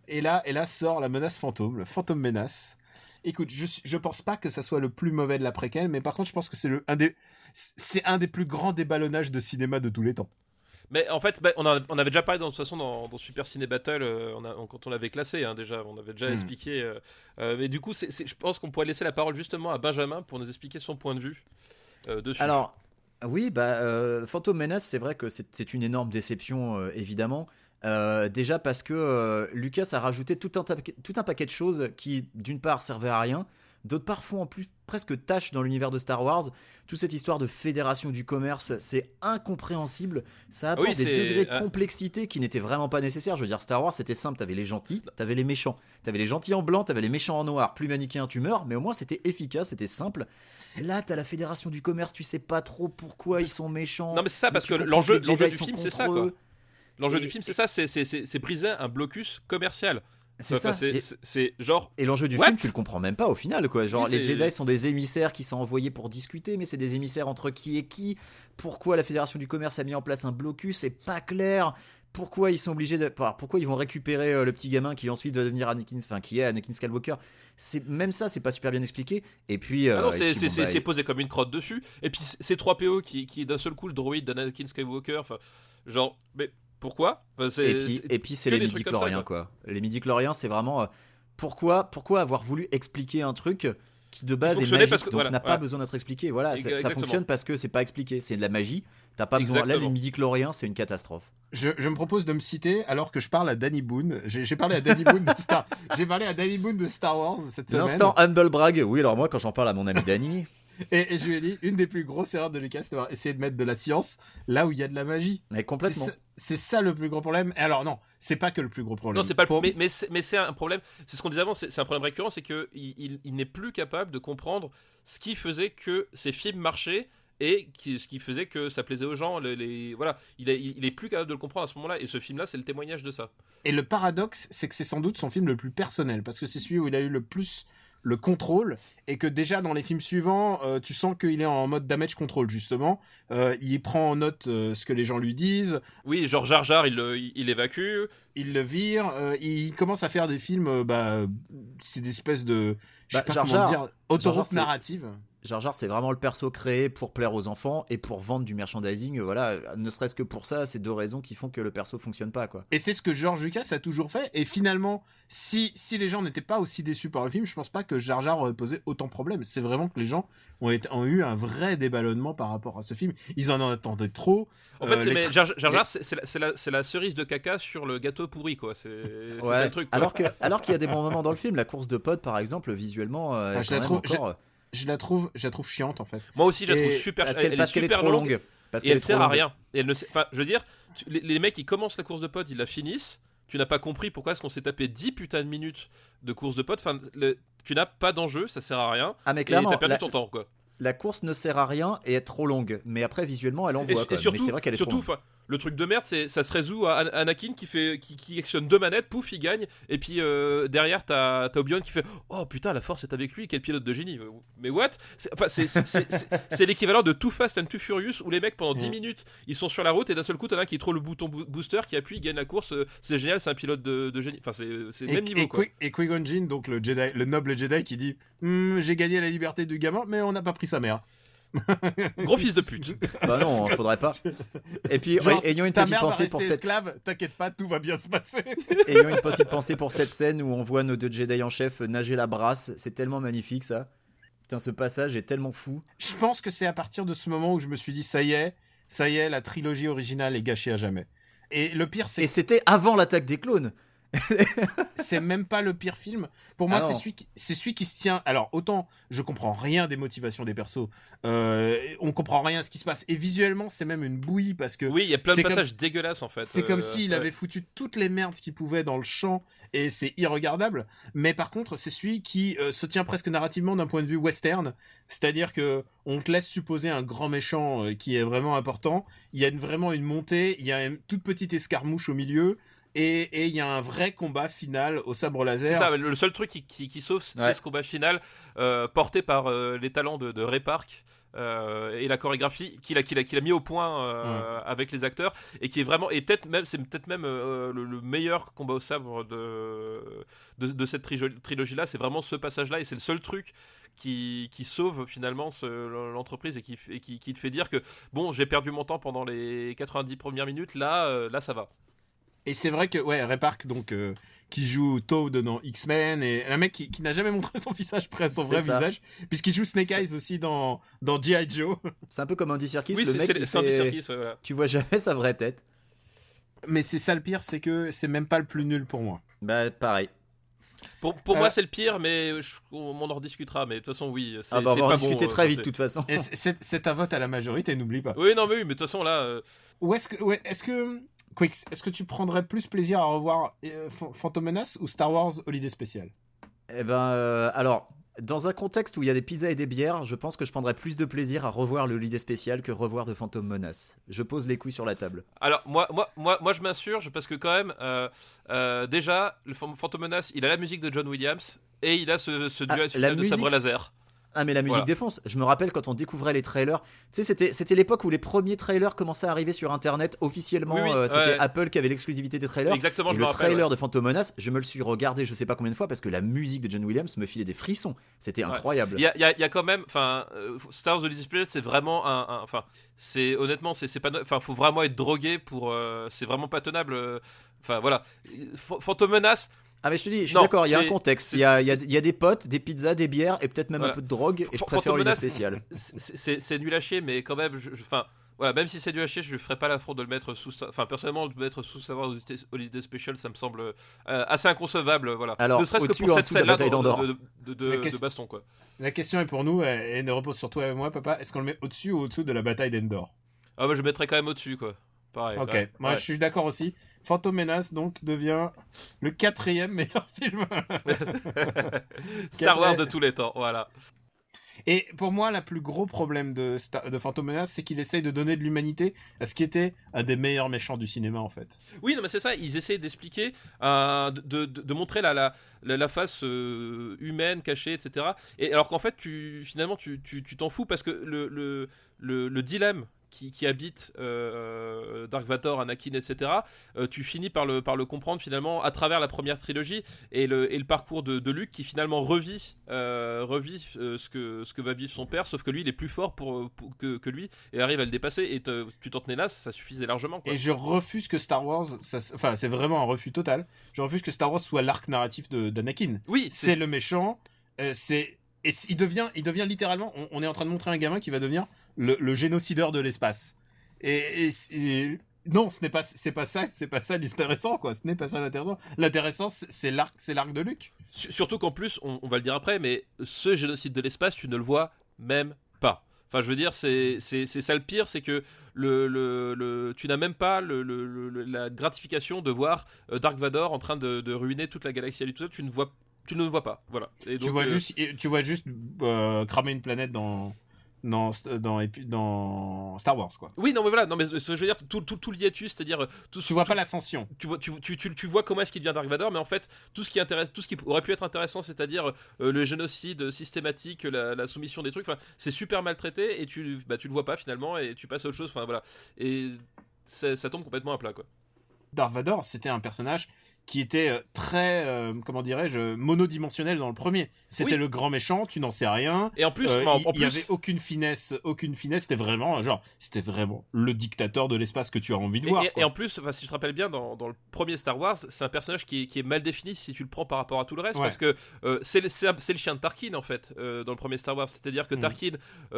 Et là, et là sort la menace fantôme, le fantôme menace. Écoute, je, je pense pas que ça soit le plus mauvais de la préquelle, mais par contre, je pense que c'est le un des c'est un des plus grands déballonnages de cinéma de tous les temps. Mais en fait, bah, on, a- on avait déjà parlé dans, de toute façon dans, dans Super Ciné Battle, euh, on a- on- quand on l'avait classé hein, déjà, on avait déjà Hmm. expliqué. euh, euh, mais du coup, c'est- c'est- je pense qu'on pourrait laisser la parole justement à Benjamin pour nous expliquer son point de vue euh, dessus. Alors, oui, bah, euh, Phantom Menace, c'est vrai que c'est une énorme déception, euh, évidemment. Euh, déjà parce que euh, Lucas a rajouté tout un, tout un paquet de choses qui, d'une part, servaient à rien, d'autre part, font en plus presque tâche dans l'univers de Star Wars. Toute cette histoire de fédération du commerce, c'est incompréhensible. Ça apporte Oui, des degrés de euh, complexité qui n'étaient vraiment pas nécessaires. Je veux dire, Star Wars, c'était simple. T'avais les gentils, t'avais les méchants. T'avais les gentils en blanc, t'avais les méchants en noir. Plus manichéen, tu meurs, mais au moins c'était efficace, c'était simple. Là, t'as la fédération du commerce, tu sais pas trop pourquoi ils sont méchants. non, mais c'est ça, parce que l'enjeu du film, c'est ça, quoi. L'enjeu du film, c'est ça, c'est briser un blocus commercial. C'est ça. c'est- Et- c'est- genre. Et l'enjeu du What film, tu le comprends même pas au final, quoi. Genre, les Jedi sont des émissaires qui sont envoyés pour discuter, mais c'est des émissaires entre qui et qui Pourquoi la Fédération du Commerce a mis en place un blocus C'est pas clair. Pourquoi ils sont obligés de. Pourquoi ils vont récupérer euh, le petit gamin qui ensuite va devenir Anakin, enfin qui est Anakin Skywalker C'est même ça, c'est pas super bien expliqué. Et puis. Ah euh, c'est bon, bah, posé comme une crotte dessus. Et puis ces 3 PO qui, qui d'un seul coup le droïde d'Anakin Skywalker. Enfin, genre, mais pourquoi Enfin, Et puis, c'est- et puis c'est que les midi-chloriens, quoi. Les midi-chloriens, c'est vraiment. euh, pourquoi, pourquoi avoir voulu expliquer un truc qui de base est magique, parce que- donc voilà, n'a pas voilà. besoin d'être expliqué? Voilà, ça- fonctionne parce que c'est pas expliqué. C'est de la magie. T'as pas besoin. Là, les Exactement. midi-chloriens, c'est une catastrophe. Je, je me propose de me citer alors que je parle à Danny Boone. J'ai j'ai parlé à Danny Boone de Star. J'ai parlé à Danny Boone de Star Wars cette semaine. L'instant humble brag. Oui, alors moi, quand j'en parle à mon ami Danny, Et, et je lui ai dit une des plus grosses erreurs de Lucas, c'est d'avoir essayé de mettre de la science là où il y a de la magie. mais C'est complètement. ça- C'est ça le plus gros problème. Et alors non, c'est pas que le plus gros problème. Non, c'est pas le Pour- mais, mais c'est un problème. C'est ce qu'on disait avant. C'est un problème récurrent, c'est que il, il- il n'est plus capable de comprendre ce qui faisait que ces films marchaient et qui, ce qui faisait que ça plaisait aux gens. les- les- voilà, il est, il est plus capable de le comprendre à ce moment-là. Et ce film-là, c'est le témoignage de ça. Et le paradoxe, c'est que c'est sans doute son film le plus personnel, parce que c'est celui où il a eu le plus le contrôle, et que déjà dans les films suivants, euh, tu sens qu'il est en mode damage control, justement. Euh, il prend en note euh, ce que les gens lui disent, Oui, genre Jar Jar, il, le- il, il évacue. il le vire, euh, il commence à faire des films, euh, bah, c'est des espèces de, je sais Bah, pas Jar comment Jar- dire, Jar autoroute narrative. Jar Jar, c'est vraiment le perso créé pour plaire aux enfants et pour vendre du merchandising. Voilà, ne serait-ce que pour ça, c'est deux raisons qui font que le perso fonctionne pas, quoi. Et c'est ce que George Lucas a toujours fait. Et finalement, si, si les gens n'étaient pas aussi déçus par le film, je pense pas que Jar Jar aurait posé autant de problèmes. C'est vraiment que les gens ont, été- ont eu un vrai déballonnement par rapport à ce film. Ils en attendaient trop. En fait, Euh, mais Jar Jar, c'est la, cerise de caca sur le gâteau pourri, quoi. C'est Ouais. ça le truc. quoi. Alors que, alors qu'il y a des bons moments dans le film, la course de potes, par exemple, visuellement, euh, Ah, je la trouve- encore- Je la trouve, je la trouve chiante en fait. Moi aussi, je la Et trouve super. parce elle, qu'elle elle parce est qu'elle est super trop longue. longue. Parce Et qu'elle elle trop sert à rien. Et elle ne sait- enfin, je veux dire, tu- les, les mecs qui commencent la course de potes, ils la finissent. Tu n'as pas compris pourquoi est-ce qu'on s'est tapé 10 putains de minutes de course de potes. Enfin, le- tu n'as pas d'enjeu, ça sert à rien. Ah mais Et clairement, t'as perdu la, ton temps, quoi. la course ne sert à rien et est trop longue. Mais après, visuellement, elle Et, envoie. et quoi. surtout, mais c'est vrai qu'elle est surtout, trop longue. Le truc de merde, c'est ça se résout à An- Anakin qui fait, qui, qui actionne deux manettes, pouf, il gagne. Et puis euh, derrière, t'as as Obi-Wan qui fait, oh putain, la force est avec lui, quel pilote de génie. Mais what? C'est- Enfin, l'équivalent de Too Fast and Too Furious où les mecs pendant 10 Mm. minutes, ils sont sur la route et d'un seul coup, t'en as un qui trouve le bouton boo- booster, qui appuie, il gagne la course. euh, C'est génial, c'est un pilote de, de génie. Enfin, c'est le même niveau. et, quoi. Qui- et Qui-Gon Jinn, donc le Jedi, le noble Jedi, qui dit Hmm, j'ai gagné la liberté du gamin, mais on n'a pas pris sa mère. Gros fils de pute. Bah non, faudrait pas. Et puis, Genre, ayons une Ta petite mère pensée pour cette, esclave, t'inquiète pas, tout va bien se passer. ayons une petite pensée pour cette scène où on voit nos deux Jedi en chef nager la brasse. C'est tellement magnifique ça. Putain, ce passage est tellement fou. Je pense que c'est à partir de ce moment où je me suis dit ça y est, ça y est, la trilogie originale est gâchée à jamais. Et le pire, c'est Et que c'était avant l'attaque des clones. C'est même pas le pire film. Pour moi, Ah c'est celui, qui- c'est celui qui se tient. Alors, autant je comprends rien des motivations des persos, euh, on comprend rien à ce qui se passe. Et visuellement, c'est même une bouillie parce que Oui, il y a plein de comme- passages dégueulasses en fait. c'est Euh, comme s'il ouais. avait foutu toutes les merdes qu'il pouvait dans le champ et c'est irregardable. Mais par contre, c'est celui qui euh, se tient presque narrativement d'un point de vue western, c'est-à-dire que on te laisse supposer un grand méchant euh, qui est vraiment important. Il y a une- vraiment une montée, il y a une toute petite escarmouche au milieu et et il y a un vrai combat final au sabre laser. C'est ça, le seul truc qui, qui, qui sauve, c'est Ouais. ce combat final euh, porté par euh, les talents de, de Ray Park. euh, et la chorégraphie qu'il a, qu'il a, qu'il a mis au point euh, avec les acteurs et qui est vraiment et peut-être même c'est peut-être même euh, le, le meilleur combat au sabre de de, de cette trilogie là c'est vraiment ce passage là et c'est le seul truc qui, qui sauve finalement l'entreprise et, qui, et qui, qui te fait dire que bon j'ai perdu mon temps pendant les 90 premières minutes là euh, là ça va Et c'est vrai que ouais, Ray Park donc euh, qui joue Toad dans X-Men et un mec qui, qui n'a jamais montré son visage près à son vrai ça. visage puisqu'il joue Snake Eyes aussi dans dans GI Joe. C'est un peu comme Andy Serkis, oui le c'est mec Andy fait- Serkis ouais, voilà. Tu vois jamais sa vraie tête. Mais c'est ça le pire, c'est que c'est même pas le plus nul pour moi. Bah pareil. Pour, pour Euh, moi, c'est le pire, mais je- on en rediscutera. Mais de toute façon, oui. c'est- Ah bah on va en pas discuter bon, très euh, vite de toute façon. C'est- un vote à la majorité, n'oublie pas. Oui, non, mais oui, mais de toute façon, là. euh, Ou est-ce que ouais, est-ce que Quicks, est-ce que tu prendrais plus plaisir à revoir euh, Ph- Phantom Menace ou Star Wars Holiday Special? Eh ben, euh, alors, dans un contexte où il y a des pizzas et des bières, je pense que je prendrais plus de plaisir à revoir le Holiday spécial que revoir de Phantom Menace. Je pose les couilles sur la table. Alors, moi, moi, moi, moi je m'insurge parce que, quand même, euh, euh, déjà, le Phan- Phantom Menace, il a la musique de John Williams et il a ce, ce Ah, duel la final de musique- sabre laser. Ah mais la musique Voilà. défonce. Je me rappelle quand on découvrait les trailers. Tu sais, c'était c'était l'époque où les premiers trailers commençaient à arriver sur Internet officiellement. Oui, oui, euh, c'était ouais. Apple qui avait l'exclusivité des trailers. Exactement, Et je le me rappelle. trailer ouais. de Phantom Menace, je me le suis regardé je sais pas combien de fois parce que la musique de John Williams me filait des frissons. C'était incroyable. Il y y a- il y a quand même, enfin, euh, Star Wars The Display, c'est vraiment un, enfin, c'est honnêtement, c'est c'est pas, enfin, faut vraiment être drogué pour, euh, c'est vraiment pas tenable. euh, Enfin voilà, Ph- Phantom Menace, Ah mais je te dis, je suis d'accord, il y a un contexte. Il y a, il y a- y a des potes, des pizzas, des bières et peut-être même Voilà. un peu de drogue. Et je préfère Phantom le Menace, spécial. c'est- nul à chier, mais quand même, enfin. Voilà, même si c'est nul à chier, je ne ferai pas l'affront de le mettre sous. Enfin, personnellement, le mettre sous Wars Holiday Special, ça me semble euh, assez inconcevable. Voilà. Alors, ne serait-ce que pour cette de scène-là bataille de, de, de, de- de baston, quoi. La question est pour nous et et ne repose sur toi et moi, papa. Est-ce qu'on le met au-dessus ou au-dessous de la bataille d'Endor? Ah, bah, je mettrais quand même au-dessus, quoi. Pareil. Ok, ouais. moi Ouais. je suis d'accord aussi. Phantom Menace donc devient le quatrième meilleur film. Star Wars de tous les temps, voilà. Et pour moi, le plus gros problème de, Star- de Phantom Menace, c'est qu'il essaye de donner de l'humanité à ce qui était un des meilleurs méchants du cinéma en fait. Oui, non, mais c'est ça, ils essaient d'expliquer, euh, de, de, de montrer la, la, la, la face euh, humaine, cachée, etc. Et alors qu'en fait, tu, finalement, tu tu- tu t'en fous parce que le, le, le, le dilemme qui, qui habite euh, Dark Vador, Anakin, etc., euh, tu finis par le, par le comprendre finalement à travers la première trilogie et le, et le parcours de, de Luke qui finalement revit, euh, revit euh, ce, que, ce que va vivre son père, sauf que lui, il est plus fort pour, pour- que, que lui et arrive à le dépasser. Et te- tu t'en tenais là, ça suffisait largement. Quoi. Et je refuse que Star Wars, ça enfin c'est vraiment un refus total. Je refuse que Star Wars soit l'arc narratif d'Anakin. Oui, C'est le méchant. euh, c'est et il devient, il devient littéralement. On, on est en train de montrer un gamin qui va devenir le, le génocideur de l'espace. Et, non, ce n'est pas, c'est pas ça, c'est pas ça l'intéressant quoi. Ce n'est pas ça l'intéressant. L'intéressant, c'est l'arc, c'est l'arc de Luke. Su- Surtout qu'en plus, on, on va le dire après, mais ce génocide de l'espace, tu ne le vois même pas. Enfin, je veux dire, c'est ça le pire, c'est que le, le, le- tu n'as même pas le, la gratification de voir euh, Dark Vador en train de, de ruiner toute la galaxie à lui tout seul. Tu ne vois, tu ne le vois pas. Voilà. Et tu vois euh, juste, tu vois juste euh, cramer une planète dans dans dans, épi- dans Star Wars quoi. Oui, non, mais voilà, non, mais je veux dire, tout, tout, tout le hiatus, c'est-à-dire euh, tout, Tu vois tout- pas l'ascension. tu vois, tu, tu, tu, tu vois comment est-ce qu'il devient Dark Vador, mais en fait, tout ce qui intéresse, tout ce qui aurait pu être intéressant, c'est-à-dire euh, le génocide systématique, la, la soumission des trucs, c'est super maltraité et tu, bah, tu le vois pas finalement et tu passes à autre chose, enfin voilà. Et ça, ça tombe complètement à plat, quoi. Darth Vader, c'était un personnage qui était euh, très, euh, comment dirais-je, monodimensionnel dans le premier. C'était Oui. le grand méchant, tu n'en sais rien. Et en plus, Euh, en, il en il y plus, avait aucune finesse, aucune finesse. C'était vraiment, genre, c'était vraiment le dictateur de l'espace que tu as envie de Et, voir. et- quoi. et en plus, enfin, si je te rappelle bien, dans, dans le premier Star Wars, c'est un personnage qui est, qui est mal défini si tu le prends par rapport à tout le reste, Ouais. parce que euh, c'est le, chien de Tarkin en fait dans le premier Star Wars. C'est-à-dire que Mm. Tarkin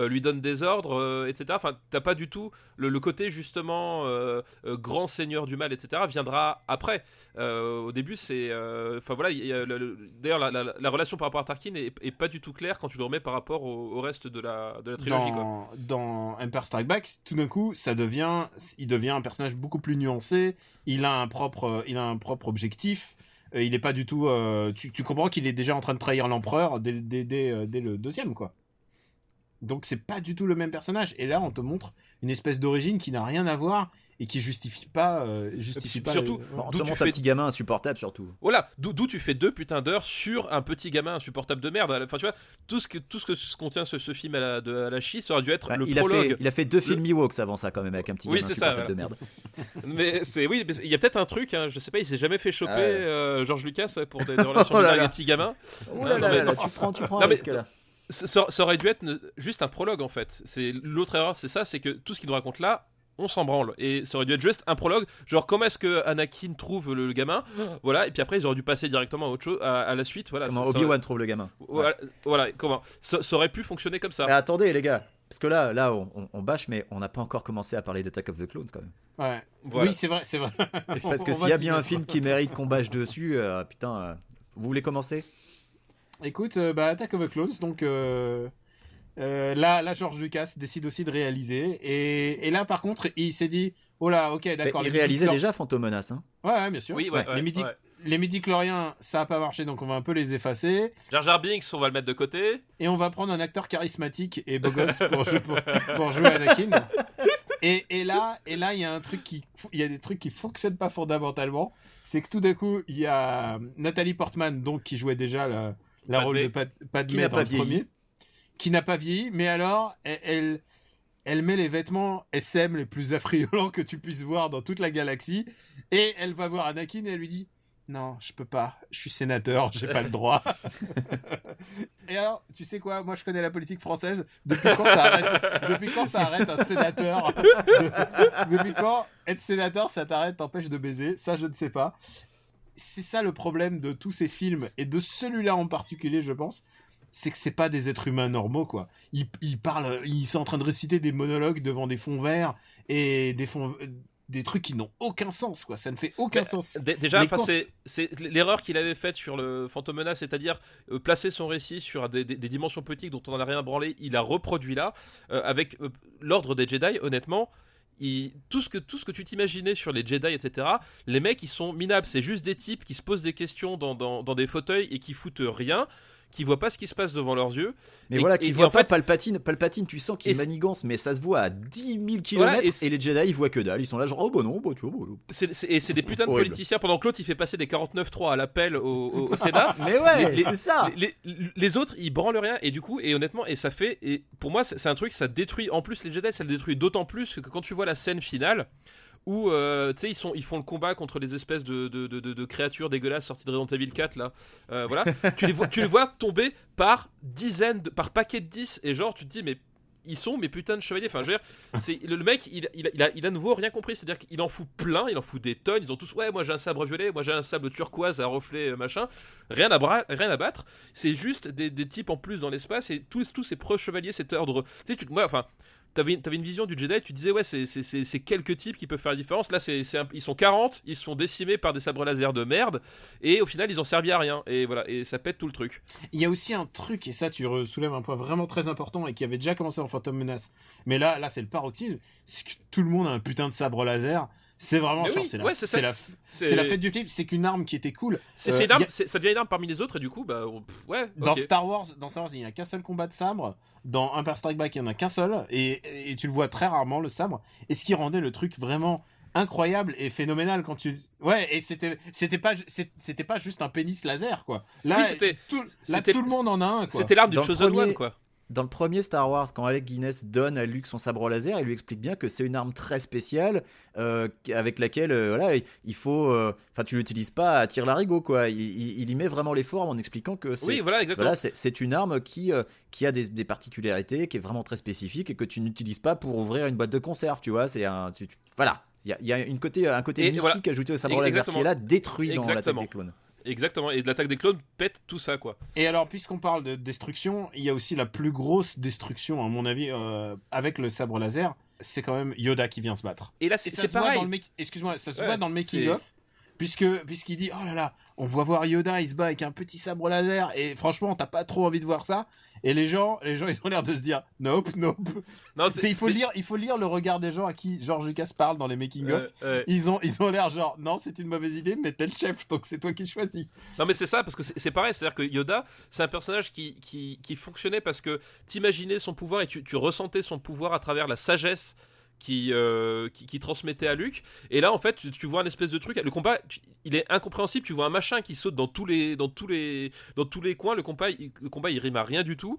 lui donne des ordres, etc. Enfin, t'as pas du tout le, le côté justement grand seigneur du mal, etc. Viendra après. Euh, au début, c'est, euh, enfin voilà, d'ailleurs la, la- la relation par rapport à Tarkin est, pas du tout claire quand tu le remets par rapport au, reste de la, de la trilogie. Quoi. dans, dans Empire Strike Back, tout d'un coup, ça devient, il devient un personnage beaucoup plus nuancé. Il a un propre, il a un propre objectif. Euh, il est pas du tout. euh, tu, comprends qu'il est déjà en train de trahir l'empereur dès, dès, dès, euh, dès le deuxième, quoi. Donc c'est pas du tout le même personnage. Et là, on te montre une espèce d'origine qui n'a rien à voir et qui justifie pas, euh, justifie pas. surtout, D'où te tu montres un fais- petit gamin insupportable surtout. Voilà, d'où d'où tu fais deux putains d'heures sur un petit gamin insupportable de merde. Enfin, tu vois, tout ce que, tout ce que contient ce, ce film à la, de, à la chie, ça aurait dû être Bah, le il, a prologue. fait, il a fait deux films Ewoks avant ça quand même avec un petit Oui, gamin ça, insupportable de merde. Mais c'est oui, mais il y a peut-être un truc, hein, je sais pas, il s'est jamais fait choper Ah ouais. euh, George Lucas pour des, des relations Oh là avec là. des petits gamins. Oh là là, là, là, tu prends, tu prends Non, un mais- là. Ça, ça- aurait dû être juste un prologue en fait. C'est l'autre erreur, c'est ça, c'est que tout ce qu'il nous raconte là, on s'en branle. Et ça aurait dû être juste un prologue, genre comment est-ce que Anakin trouve le, le gamin, voilà. Et puis après ils auraient dû passer directement à autre chose, à, à la suite, voilà. Comment Obi-Wan trouve le gamin. Voilà, voilà, comment? Ça, ça aurait pu fonctionner comme ça. Mais attendez les gars, parce que là, là on, on- on bâche, mais on n'a pas encore commencé à parler d'Attack of the Clones quand même. Ouais. Voilà. Oui, c'est vrai, c'est vrai. Parce que s'il y a bien un film qui mérite qu'on bâche dessus, euh, putain, euh, vous voulez commencer? Écoute, euh, bah, Attack of the Clones, donc euh, euh, là, là, George Lucas décide aussi de réaliser. Et, et là, par contre, il s'est dit, oh là, ok, d'accord. Il réalisait déjà Phantom Menace. Hein. Ouais, ouais, bien sûr. Oui, ouais, ouais, les midi, ouais. les midi-chloriens, ça a pas marché, donc on va un peu les effacer. Jar Jar Binks, on va le mettre de côté. Et on va prendre un acteur charismatique et beau gosse pour, jouer, pour, pour jouer Anakin. Et, et là, et là, il y a un truc qui, il y a des trucs qui fonctionnent pas fondamentalement. C'est que tout d'un coup, il y a Nathalie Portman, donc qui jouait déjà la, la rôle de Pad- Padmé dans pas le vieilli. premier, qui n'a pas vieilli, mais alors, elle, elle, met les vêtements SM les plus affriolants que tu puisses voir dans toute la galaxie, et elle va voir Anakin et elle lui dit. Non, je peux pas. Je suis sénateur, j'ai pas le droit. Et alors, tu sais quoi Moi, je connais la politique française. Depuis quand ça arrête Depuis quand ça arrête un sénateur de- Depuis quand être sénateur, ça t'arrête, t'empêche de baiser Ça, je ne sais pas. C'est ça le problème de tous ces films et de celui-là en particulier, je pense. C'est que c'est pas des êtres humains normaux, quoi. Ils, ils parlent, ils sont en train de réciter des monologues devant des fonds verts et des fonds, des trucs qui n'ont aucun sens, quoi. Ça ne fait aucun Mais, sens. Dé- Déjà, Les enfin, courses- c'est c'est l'erreur qu'il avait faite sur le Phantom Menace, c'est-à-dire euh, placer son récit sur des, des- des dimensions politiques dont on n'a rien branlé. Il a reproduit là euh, avec euh, l'ordre des Jedi. Honnêtement, il- tout ce que tout ce que tu t'imaginais sur les Jedi, etc. Les mecs, ils sont minables. C'est juste des types qui se posent des questions dans, dans- dans des fauteuils et qui foutent rien, qui voient pas ce qui se passe devant leurs yeux. Mais Et- voilà, qui en pas fait- Palpatine. Palpatine, tu sens qu'il Et c'est- manigance, mais ça se voit à 10 000 km. Voilà, et les Jedi, ils voient que dalle. Ils sont là, genre, oh bah non, bah tu vois. bah, Et c'est des putains de politiciens pendant que l'autre il fait passer des 49-3 à l'appel au, au- au Sénat. Mais ouais, c'est ça. les, les- les autres ils branlent rien et du coup et honnêtement et ça fait et pour moi c'est un truc ça détruit en plus les Jedi ça le détruit d'autant plus que quand tu vois la scène finale où euh, tu sais ils sont ils font le combat contre les espèces de, de, de- de- de créatures dégueulasses sorties de Resident Evil 4 là Euh, voilà tu les vois tu les vois tomber par dizaines de- par paquet de 10 et genre tu te dis mais ils sont mes putains de chevaliers. Enfin, je veux dire, c'est le, le mec, il, il, a- il a, il a à nouveau rien compris. C'est-à-dire qu'il en fout plein, il en fout des tonnes. Ils ont tous, ouais, moi j'ai un sabre violet, moi j'ai un sabre turquoise à reflet euh, machin. Rien à, bra- rien à battre. C'est juste des, des types en plus dans l'espace et tous, tous ces preux chevaliers, cet ordre. Tu sais, tu, moi, enfin. T'avais, une vision du Jedi, tu disais ouais c'est, quelques types qui peuvent faire la différence. Là c'est, ils sont 40, ils sont décimés par des sabres laser de merde et au final ils ont servi à rien et voilà et ça pète tout le truc. Il y a aussi un truc, et ça tu soulèves un point vraiment très important et qui avait déjà commencé dans Phantom Menace. Mais là, là c'est le paroxysme, c'est que tout le monde a un putain de sabre laser. C'est vraiment oui, c'est la, ouais, c'est ça. c'est la, fête du clip, c'est qu'une arme qui était cool. C'est, Euh, a- ça devient une arme parmi les autres et du coup bah on- pff, ouais. Dans. Star Wars, dans Star Wars, il n'y a qu'un seul combat de sabre. Dans Empire Strike Back, il n'y en a qu'un seul. Et, et tu le vois très rarement, le sabre. Et ce qui rendait le truc vraiment incroyable et phénoménal quand tu ouais et c'était c'était pas c'était pas juste un pénis laser quoi là Oui, tout, là tout le monde en a un quoi C'était l'arme le Chosen premier- One quoi. Dans le premier Star Wars, quand Alec Guinness donne à Luke son sabre laser, il lui explique bien que c'est une arme très spéciale euh, avec laquelle euh, voilà, il faut. euh, Enfin, tu l'utilises pas à tir larigot, quoi. Il, il- il y met vraiment l'effort en expliquant que c'est. Oui voilà exactement. Voilà, c'est c'est une arme qui, euh, qui a des, des particularités, qui est vraiment très spécifique et que tu n'utilises pas pour ouvrir une boîte de conserve, tu vois. C'est un. tu- tu- voilà. Il y a, il y a une côté, un côté Et mystique ajouté au sabre laser qui Exactement. est là, détruit dans l'attaque Exactement. des clones. Exactement. Et de l'attaque des clones pète tout ça quoi. Et alors, puisqu'on parle de destruction, il y a aussi la plus grosse destruction, à mon avis, euh, avec le sabre laser. C'est quand même Yoda qui vient se battre. Et là c'est ça c'est se voit pareil. dans le make- excuse-moi, ça se Ouais, voit dans le making of, puisque puisqu'il dit oh là là, on voit voir Yoda, il se bat avec un petit sabre laser, et franchement, t'as pas trop envie de voir ça. Et les gens, les gens, ils ont l'air de se dire nope, nope. Non, C'est- il faut lire, il faut lire le regard des gens à qui George Lucas parle dans les making of. Euh, Ils ont, ils ont l'air genre non, c'est une mauvaise idée, mais t'es le chef, donc c'est toi qui choisis. Non mais c'est ça parce que c'est c'est pareil, c'est-à-dire que Yoda, c'est un personnage qui, qui, qui fonctionnait parce que t'imaginais son pouvoir et tu, tu ressentais son pouvoir à travers la sagesse qui, euh, qui, qui transmettait à Luke. Et là, en fait, tu, vois un espèce de truc. Le combat, il est incompréhensible. Tu vois un machin qui saute dans tous les, dans tous les, dans tous les coins. Le combat, il, le combat, il rime à rien du tout.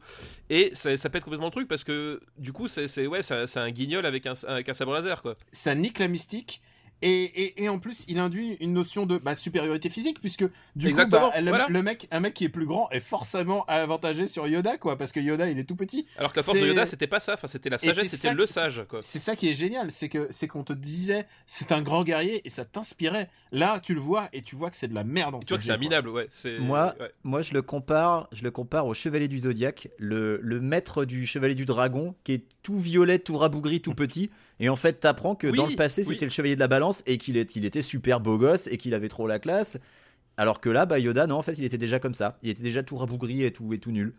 Et ça, ça pète complètement le truc parce que du coup, c'est, ouais, c'est un guignol avec un, avec un sabre laser, quoi. ça nique la mystique. Et, et, et en plus, il induit une notion de bah, supériorité physique, puisque du Exactement, coup, bah, le, voilà. le mec, un mec qui est plus grand est forcément avantagé sur Yoda, quoi, parce que Yoda, il est tout petit. Alors que la force de Yoda, c'était pas ça. Enfin, c'était la sagesse, c'était le sage, quoi. C'est ça qui est génial, c'est que c'est qu'on te disait c'est un grand guerrier et ça t'inspirait. Là, tu le vois et tu vois que c'est de la merde. En Tu vois que c'est un minable, ouais. C'est Moi, ouais. moi, je le compare, je le compare au Chevalier du Zodiaque, le, le maître du Chevalier du Dragon, qui est tout violet, tout rabougri, tout petit. Et en fait, t'apprends que Oui, dans le passé, oui. c'était le Chevalier de la Balance et qu'il était super beau gosse et qu'il avait trop la classe. Alors que là, bah, Yoda, non, en fait, il était déjà comme ça. Il était déjà tout rabougri et tout, et tout nul.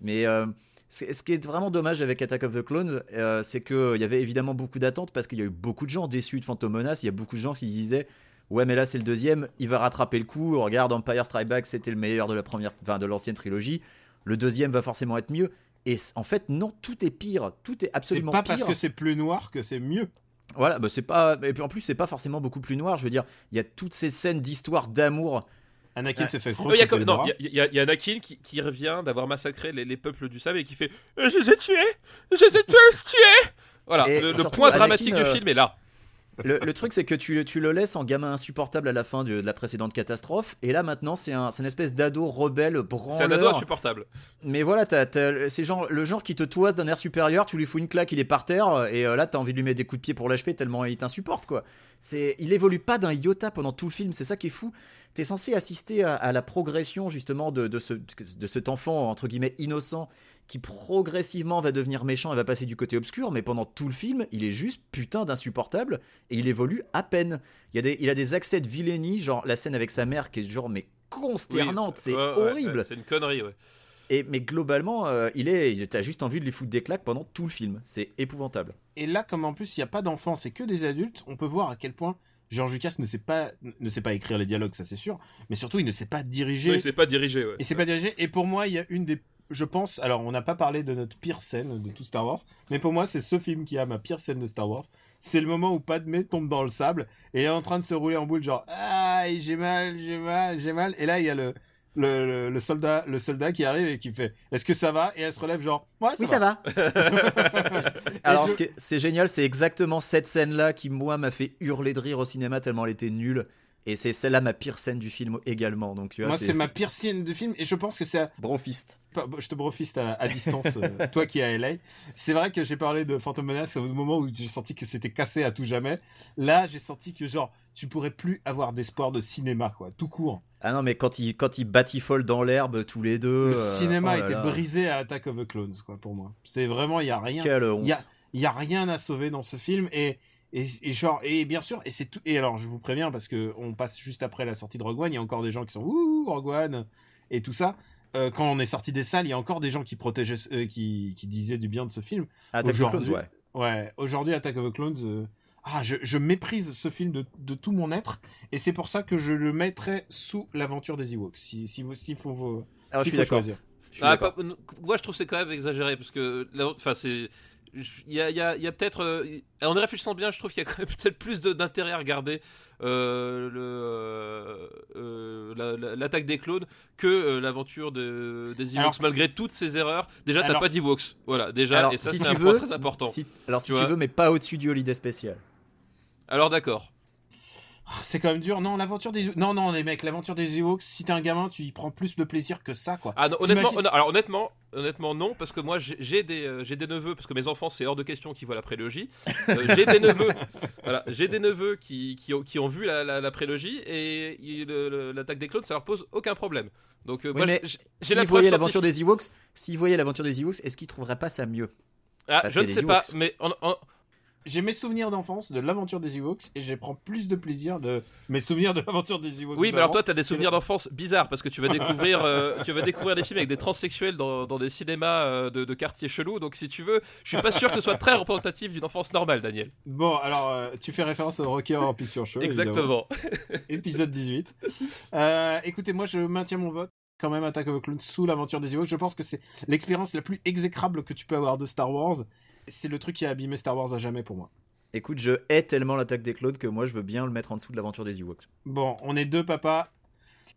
Mais euh, ce ce qui est vraiment dommage avec Attack of the Clones, euh, c'est qu'il y avait évidemment beaucoup d'attentes parce qu'il y a eu beaucoup de gens déçus de Phantom Menace. Il y a beaucoup de gens qui disaient Ouais, mais là c'est le deuxième, il va rattraper le coup. Regarde, Empire Strike Back, c'était le meilleur de la première, enfin, de l'ancienne trilogie. Le deuxième va forcément être mieux. Et en fait, non, tout est pire. Tout est C'est absolument pas pire. parce que c'est plus noir que c'est mieux. Voilà, bah c'est pas. Et puis en plus, c'est pas forcément beaucoup plus noir. Je veux dire, il y a toutes ces scènes d'histoire d'amour. Anakin se fait Oh, il y a comme- y, y a- il y a Anakin qui, qui revient d'avoir massacré les, les peuples du sable et qui fait Je les ai tués Je les ai tous tués Voilà, Et le, le surtout, point Anakin, dramatique du euh, film est là. Le, le truc, c'est que tu, tu le laisses en gamin insupportable à la fin de, de la précédente catastrophe. Et là, maintenant, c'est un, une espèce d'ado rebelle, C'est un branleur. ado insupportable. Mais voilà, c'est genre, le genre qui te toise d'un air supérieur, tu lui fous une claque, il est par terre, et euh, là t'as envie de lui mettre des coups de pied pour l'achever tellement il t'insupporte quoi. C'est, il évolue pas d'un iota pendant tout le film, c'est ça qui est fou. T'es censé assister à, à la progression justement de, de, ce, de cet enfant entre guillemets innocent qui progressivement va devenir méchant et va passer du côté obscur, mais pendant tout le film, il est juste putain d'insupportable et il évolue à peine. Il, y a des, il a des accès de vilainie, genre la scène avec sa mère qui est genre mais consternante, Oui, c'est ouais, horrible. ouais, c'est une connerie, ouais. Et, mais globalement, euh, il est, il- t'as juste envie de lui foutre des claques pendant tout le film. C'est épouvantable. Et là, comme en plus, il n'y a pas d'enfants, c'est que des adultes, on peut voir à quel point George Lucas ne sait pas, ne sait pas écrire les dialogues, ça c'est sûr, mais surtout il ne sait pas diriger. Oui, c'est pas dirigé, ouais. Et c'est pas dirigé. Et pour moi, il y a une des. Je pense. Alors, on n'a pas parlé de notre pire scène de tout Star Wars. Mais pour moi, c'est ce film qui a ma pire scène de Star Wars. C'est le moment où Padmé tombe dans le sable et est en train de se rouler en boule, genre Aïe, j'ai mal, j'ai mal, j'ai mal. Et là, il y a le. Le, le- le soldat, le soldat qui arrive et qui fait Est-ce que ça va? Et elle se relève genre Ouais, ça Oui, va. ça va. Alors, je- ce qui est- c'est génial, c'est exactement cette scène-là qui, moi, m'a fait hurler de rire au cinéma tellement elle était nulle. Et c'est celle-là ma pire scène du film également. Donc, tu vois, Moi, c'est ma pire scène de film et je pense que c'est Brofist. Pas- Je te brofiste à, à distance, euh, toi qui es à LA. C'est vrai que j'ai parlé de Phantom Menace au moment où j'ai senti que c'était cassé à tout jamais. Là, j'ai senti que genre, tu pourrais plus avoir d'espoir de cinéma, quoi, tout court. Ah non, mais quand ils quand ils batifolent dans l'herbe tous les deux. Le euh, cinéma oh là était là, brisé à Attack of the Clones, quoi, pour moi. C'est vraiment, il y a rien. Quelle honte. Il y a, il y a rien à sauver dans ce film et et, et genre et bien sûr et c'est tout et alors je vous préviens parce que on passe juste après la sortie de Rogue One il y a encore des gens qui sont ouh Rogue One et tout ça Euh, quand on est sorti des salles il y a encore des gens qui protégeaient euh, qui qui disaient du bien de ce film Attack of Clones, ouais. ouais aujourd'hui Attack of the Clones euh, ah je, je méprise ce film de, de tout mon être et c'est pour ça que je le mettrais sous l'aventure des Ewoks si si vous faut vous Alors, je suis d'accord. choisir. Je suis Ah, d'accord. moi, je trouve que c'est quand même exagéré parce que, enfin, c'est. Il y a, il y a- il y a peut-être. euh, en y réfléchissant bien, je trouve qu'il y a quand même peut-être plus d'intérêt à regarder euh, euh, euh, la- la- l'attaque des clones que l'aventure de, des Ewoks, Alors- malgré toutes ces erreurs. Déjà, t'as pas d'Ewoks. Voilà, déjà, Alors, et ça, si c'est un veux, point très important. si- alors, si Tu tu, veux, mais pas au-dessus du holiday spécial. Alors, d'accord. Ah, C'est quand même dur. Non, l'aventure des non non les mecs, l'aventure des Ewoks, si t'es un gamin, tu y prends plus de plaisir que ça quoi. Ah non, honnêtement, hon- alors honnêtement, honnêtement non, parce que moi j'ai des, euh, j'ai des neveux, parce que mes enfants c'est hors de question qu'ils voient la prélogie. Euh, j'ai des neveux, voilà, j'ai des neveux qui, qui, ont, qui ont vu la, la, la prélogie et l'attaque des clones ça leur pose aucun problème. Donc euh, Oui, moi mais j'ai- j'ai la preuve voyaient l'aventure des Ewoks, s'ils voyaient l'aventure des Ewoks, est-ce qu'ils trouveraient pas ça mieux? Ah, je ne sais pas, mais en- en- J'ai mes souvenirs d'enfance de l'aventure des Ewoks et je prends plus de plaisir de mes souvenirs de l'aventure des Ewoks. oui, mais alors toi t'as des souvenirs d'enfance bizarres parce que tu vas découvrir, euh, tu vas découvrir des films avec des transsexuels dans, dans des cinémas euh, de, de quartiers chelous. Donc si tu veux, je suis pas sûr que ce soit très représentatif d'une enfance normale, Daniel. Bon, alors euh, tu fais référence au Rocky Horror Picture Show. Exactement. Épisode 18. Euh, écoutez, moi je maintiens mon vote quand même Attack of the Clones sous l'aventure des Ewoks. Je pense que c'est l'expérience la plus exécrable que tu peux avoir de Star Wars. C'est le truc qui a abîmé Star Wars à jamais pour moi. Écoute, je hais tellement l'attaque des clones que moi je veux bien le mettre en dessous de l'aventure des Ewoks. Bon, on est deux papas.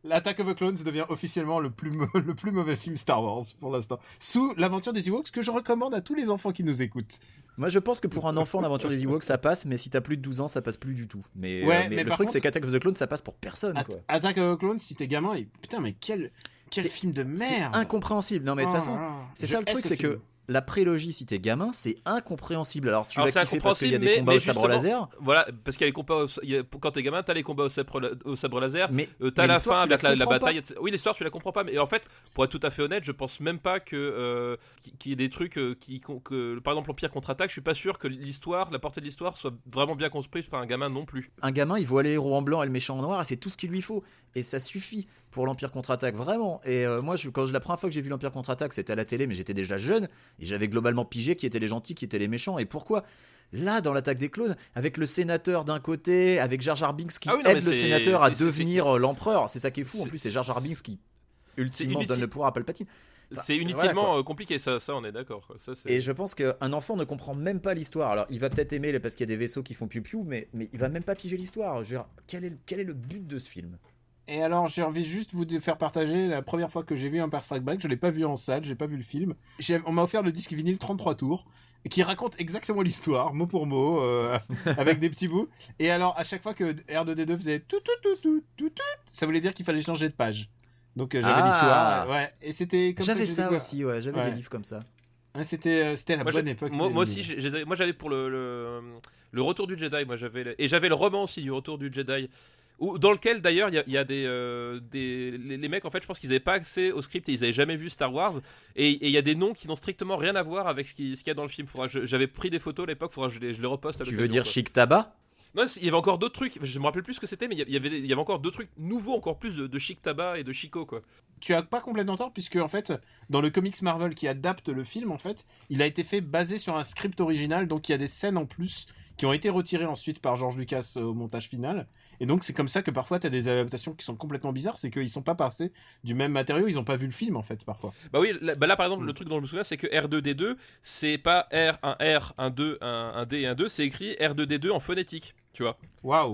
L'attaque of the Clones devient officiellement le plus, le plus mauvais film Star Wars pour l'instant. Sous l'aventure des Ewoks que je recommande à tous les enfants qui nous écoutent. Moi je pense que pour un enfant, l'aventure des Ewoks ça passe, mais si t'as plus de 12 ans, ça passe plus du tout. Mais, Ouais, euh, mais mais le truc contre- c'est qu'Attack of the Clones ça passe pour personne. At- Quoi. Attaque of the Clones, si t'es gamin, et... putain, mais quel, quel film de C'est merde incompréhensible. Non mais de toute Oh façon, c'est ça le truc, ce c'est que la prélogie si t'es gamin, c'est incompréhensible. Alors tu Alors, vas kiffer parce qu'il y a des combats mais au sabre laser, Voilà, parce qu'il y a les combats au- il y a- quand t'es gamin, t'as les combats au sabre, la- au sabre laser. mais Euh, t'as la fin tu avec la, bataille. etc. Oui, l'histoire, tu la comprends pas. Mais en fait, pour être tout à fait honnête, je pense même pas que euh, qu'il y ait des trucs euh, qui, que, par exemple, l'Empire contre-attaque. Je suis pas sûr que l'histoire, la portée de l'histoire, soit vraiment bien construite par un gamin non plus. un gamin, il voit les héros en blanc et le méchant en noir, et c'est tout ce qu'il lui faut. Et ça suffit pour l'Empire contre-attaque, vraiment. Et euh, moi, je, quand je, la première fois que j'ai vu l'Empire contre-attaque, c'était à la télé, mais j'étais déjà jeune, et j'avais globalement pigé qui étaient les gentils, qui étaient les méchants, et pourquoi? Là, dans l'attaque des clones, avec le sénateur d'un côté, avec Jar Jar Binks qui Ah oui, non, aide le sénateur à devenir euh, l'empereur, c'est ça qui est fou. En plus, c'est Jar Jar Binks qui ultimement donne le pouvoir à Palpatine. Enfin, c'est inutilement euh, compliqué, ça, ça, on est d'accord. Et je pense qu'un enfant ne comprend même pas l'histoire. Alors, il va peut-être aimer parce qu'il y a des vaisseaux qui font piou-piou, mais, mais il va même pas piger l'histoire. Est, quel est le but de ce film? Et alors, j'ai envie juste vous de faire partager la première fois que j'ai vu Empire Strike Back. Je l'ai pas vu en salle, j'ai pas vu le film. On m'a offert le disque vinyle 33 tours qui raconte exactement l'histoire, mot pour mot, euh, avec des petits bouts. Et alors, à chaque fois que R2D2 faisait tout tout tout tout tout tout, ça voulait dire qu'il fallait changer de page. Donc euh, j'avais Ah. l'histoire, ouais. Et c'était comme J'avais ça découvert. aussi, ouais, j'avais Ouais. des livres comme ça. Hein, C'était euh, c'était la Moi, bonne époque. Moi, moi aussi, moi j'avais pour le, le, le retour du Jedi, moi j'avais et j'avais le roman aussi du retour du Jedi, où, dans lequel d'ailleurs il y a, il y a des, euh, des les, les mecs en fait, je pense qu'ils n'avaient pas accès au script et ils avaient jamais vu Star Wars et il y a des noms qui n'ont strictement rien à voir avec ce qui- ce qu'il y a dans le film. J'avais pris des photos à l'époque, faudra que je les, je les reposte. À Tu veux dire quoi. Chic Tabac? Non, il y avait encore d'autres trucs. Je me rappelle plus ce que c'était, mais il y avait- il y avait, encore deux trucs nouveaux, encore plus de, de chic tabac et de chico quoi. tu as pas complètement tort puisque en fait dans le comics Marvel qui adapte le film en fait il a été fait basé sur un script original donc il y a des scènes en plus qui ont été retirées ensuite par George Lucas au montage final et donc c'est comme ça que parfois tu as des adaptations qui sont complètement bizarres c'est qu'ils sont pas passés du même matériau ils ont pas vu le film en fait parfois Bah oui, là, bah là, par exemple, Mm. le truc dont je me souviens, c'est que R2D2, c'est pas R, un R, un 2, un, un D et un 2, c'est écrit R2D2 en phonétique, tu vois. waouh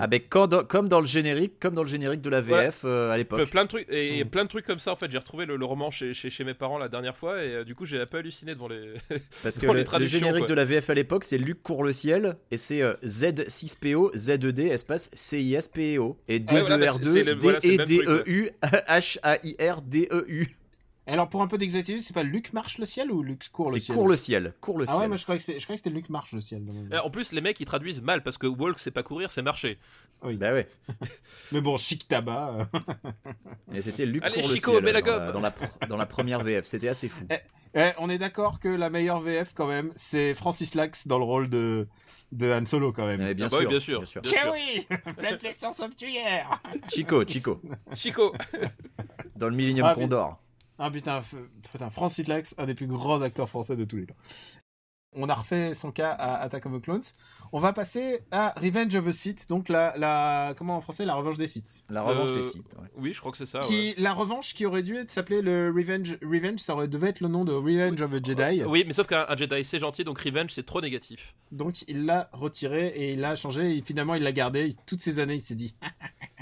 dans- comme dans le générique, comme dans le générique de la VF euh, à l'époque. Plein de trucs, et, et Mm. plein de trucs comme ça, en fait. J'ai retrouvé le, le roman chez, chez, chez mes parents la dernière fois, et euh, du coup, j'ai un peu halluciné devant les. Parce que le, les le traductions, générique quoi. de la VF à l'époque, c'est Luc court le ciel et c'est euh, Z6PO, Z2D, espace CISPEO. Et Ah ouais, voilà, bah, c'est- c'est le- D2R2, voilà, c'est le même truc, D-E-D-E-U, H-A-I-R-D-E-U. alors pour un peu d'exactitude c'est pas Luc marche le ciel ou Luc court le C'est ciel court le ciel. Court le ah ouais ciel. moi je croyais que c'est- je croyais que c'était Luc marche le ciel Euh, En plus, les mecs, ils traduisent mal, parce que walk, c'est pas courir, c'est marcher. Bah ouais. mais bon chic tabac euh. Et c'était Luc Allez, court le Chico, ciel mets la dans, la, gomme. dans, la, pr- dans la première VF. C'était assez fou. Eh, on est d'accord que la meilleure VF quand même c'est Francis Lax dans le rôle de de Han Solo quand même Mais bien, Ah bah sûr, oui, bien sûr. bien sûr. Bien sûr. oui plein de puissance somptuaire Chico, Chico. Chico Dans le Millennium Ah, Condor. Ah putain, putain, Francis Lax, un des plus grands acteurs français de tous les temps. On a refait son cas à Attack of the Clones. On va passer à Revenge of the Sith, donc la, la comment en français, la revanche des Sith. La revanche Euh, des sites. ouais. Oui, je crois que c'est ça. ouais. qui, la revanche qui aurait dû être- s'appeler le Revenge, Revenge, ça aurait devait être le nom de Revenge of the Jedi. Oui, mais sauf qu'un un Jedi, c'est gentil, donc Revenge, c'est trop négatif. Donc il l'a retiré et il l'a changé. Et finalement, il l'a gardé. Toutes ces années, il s'est dit.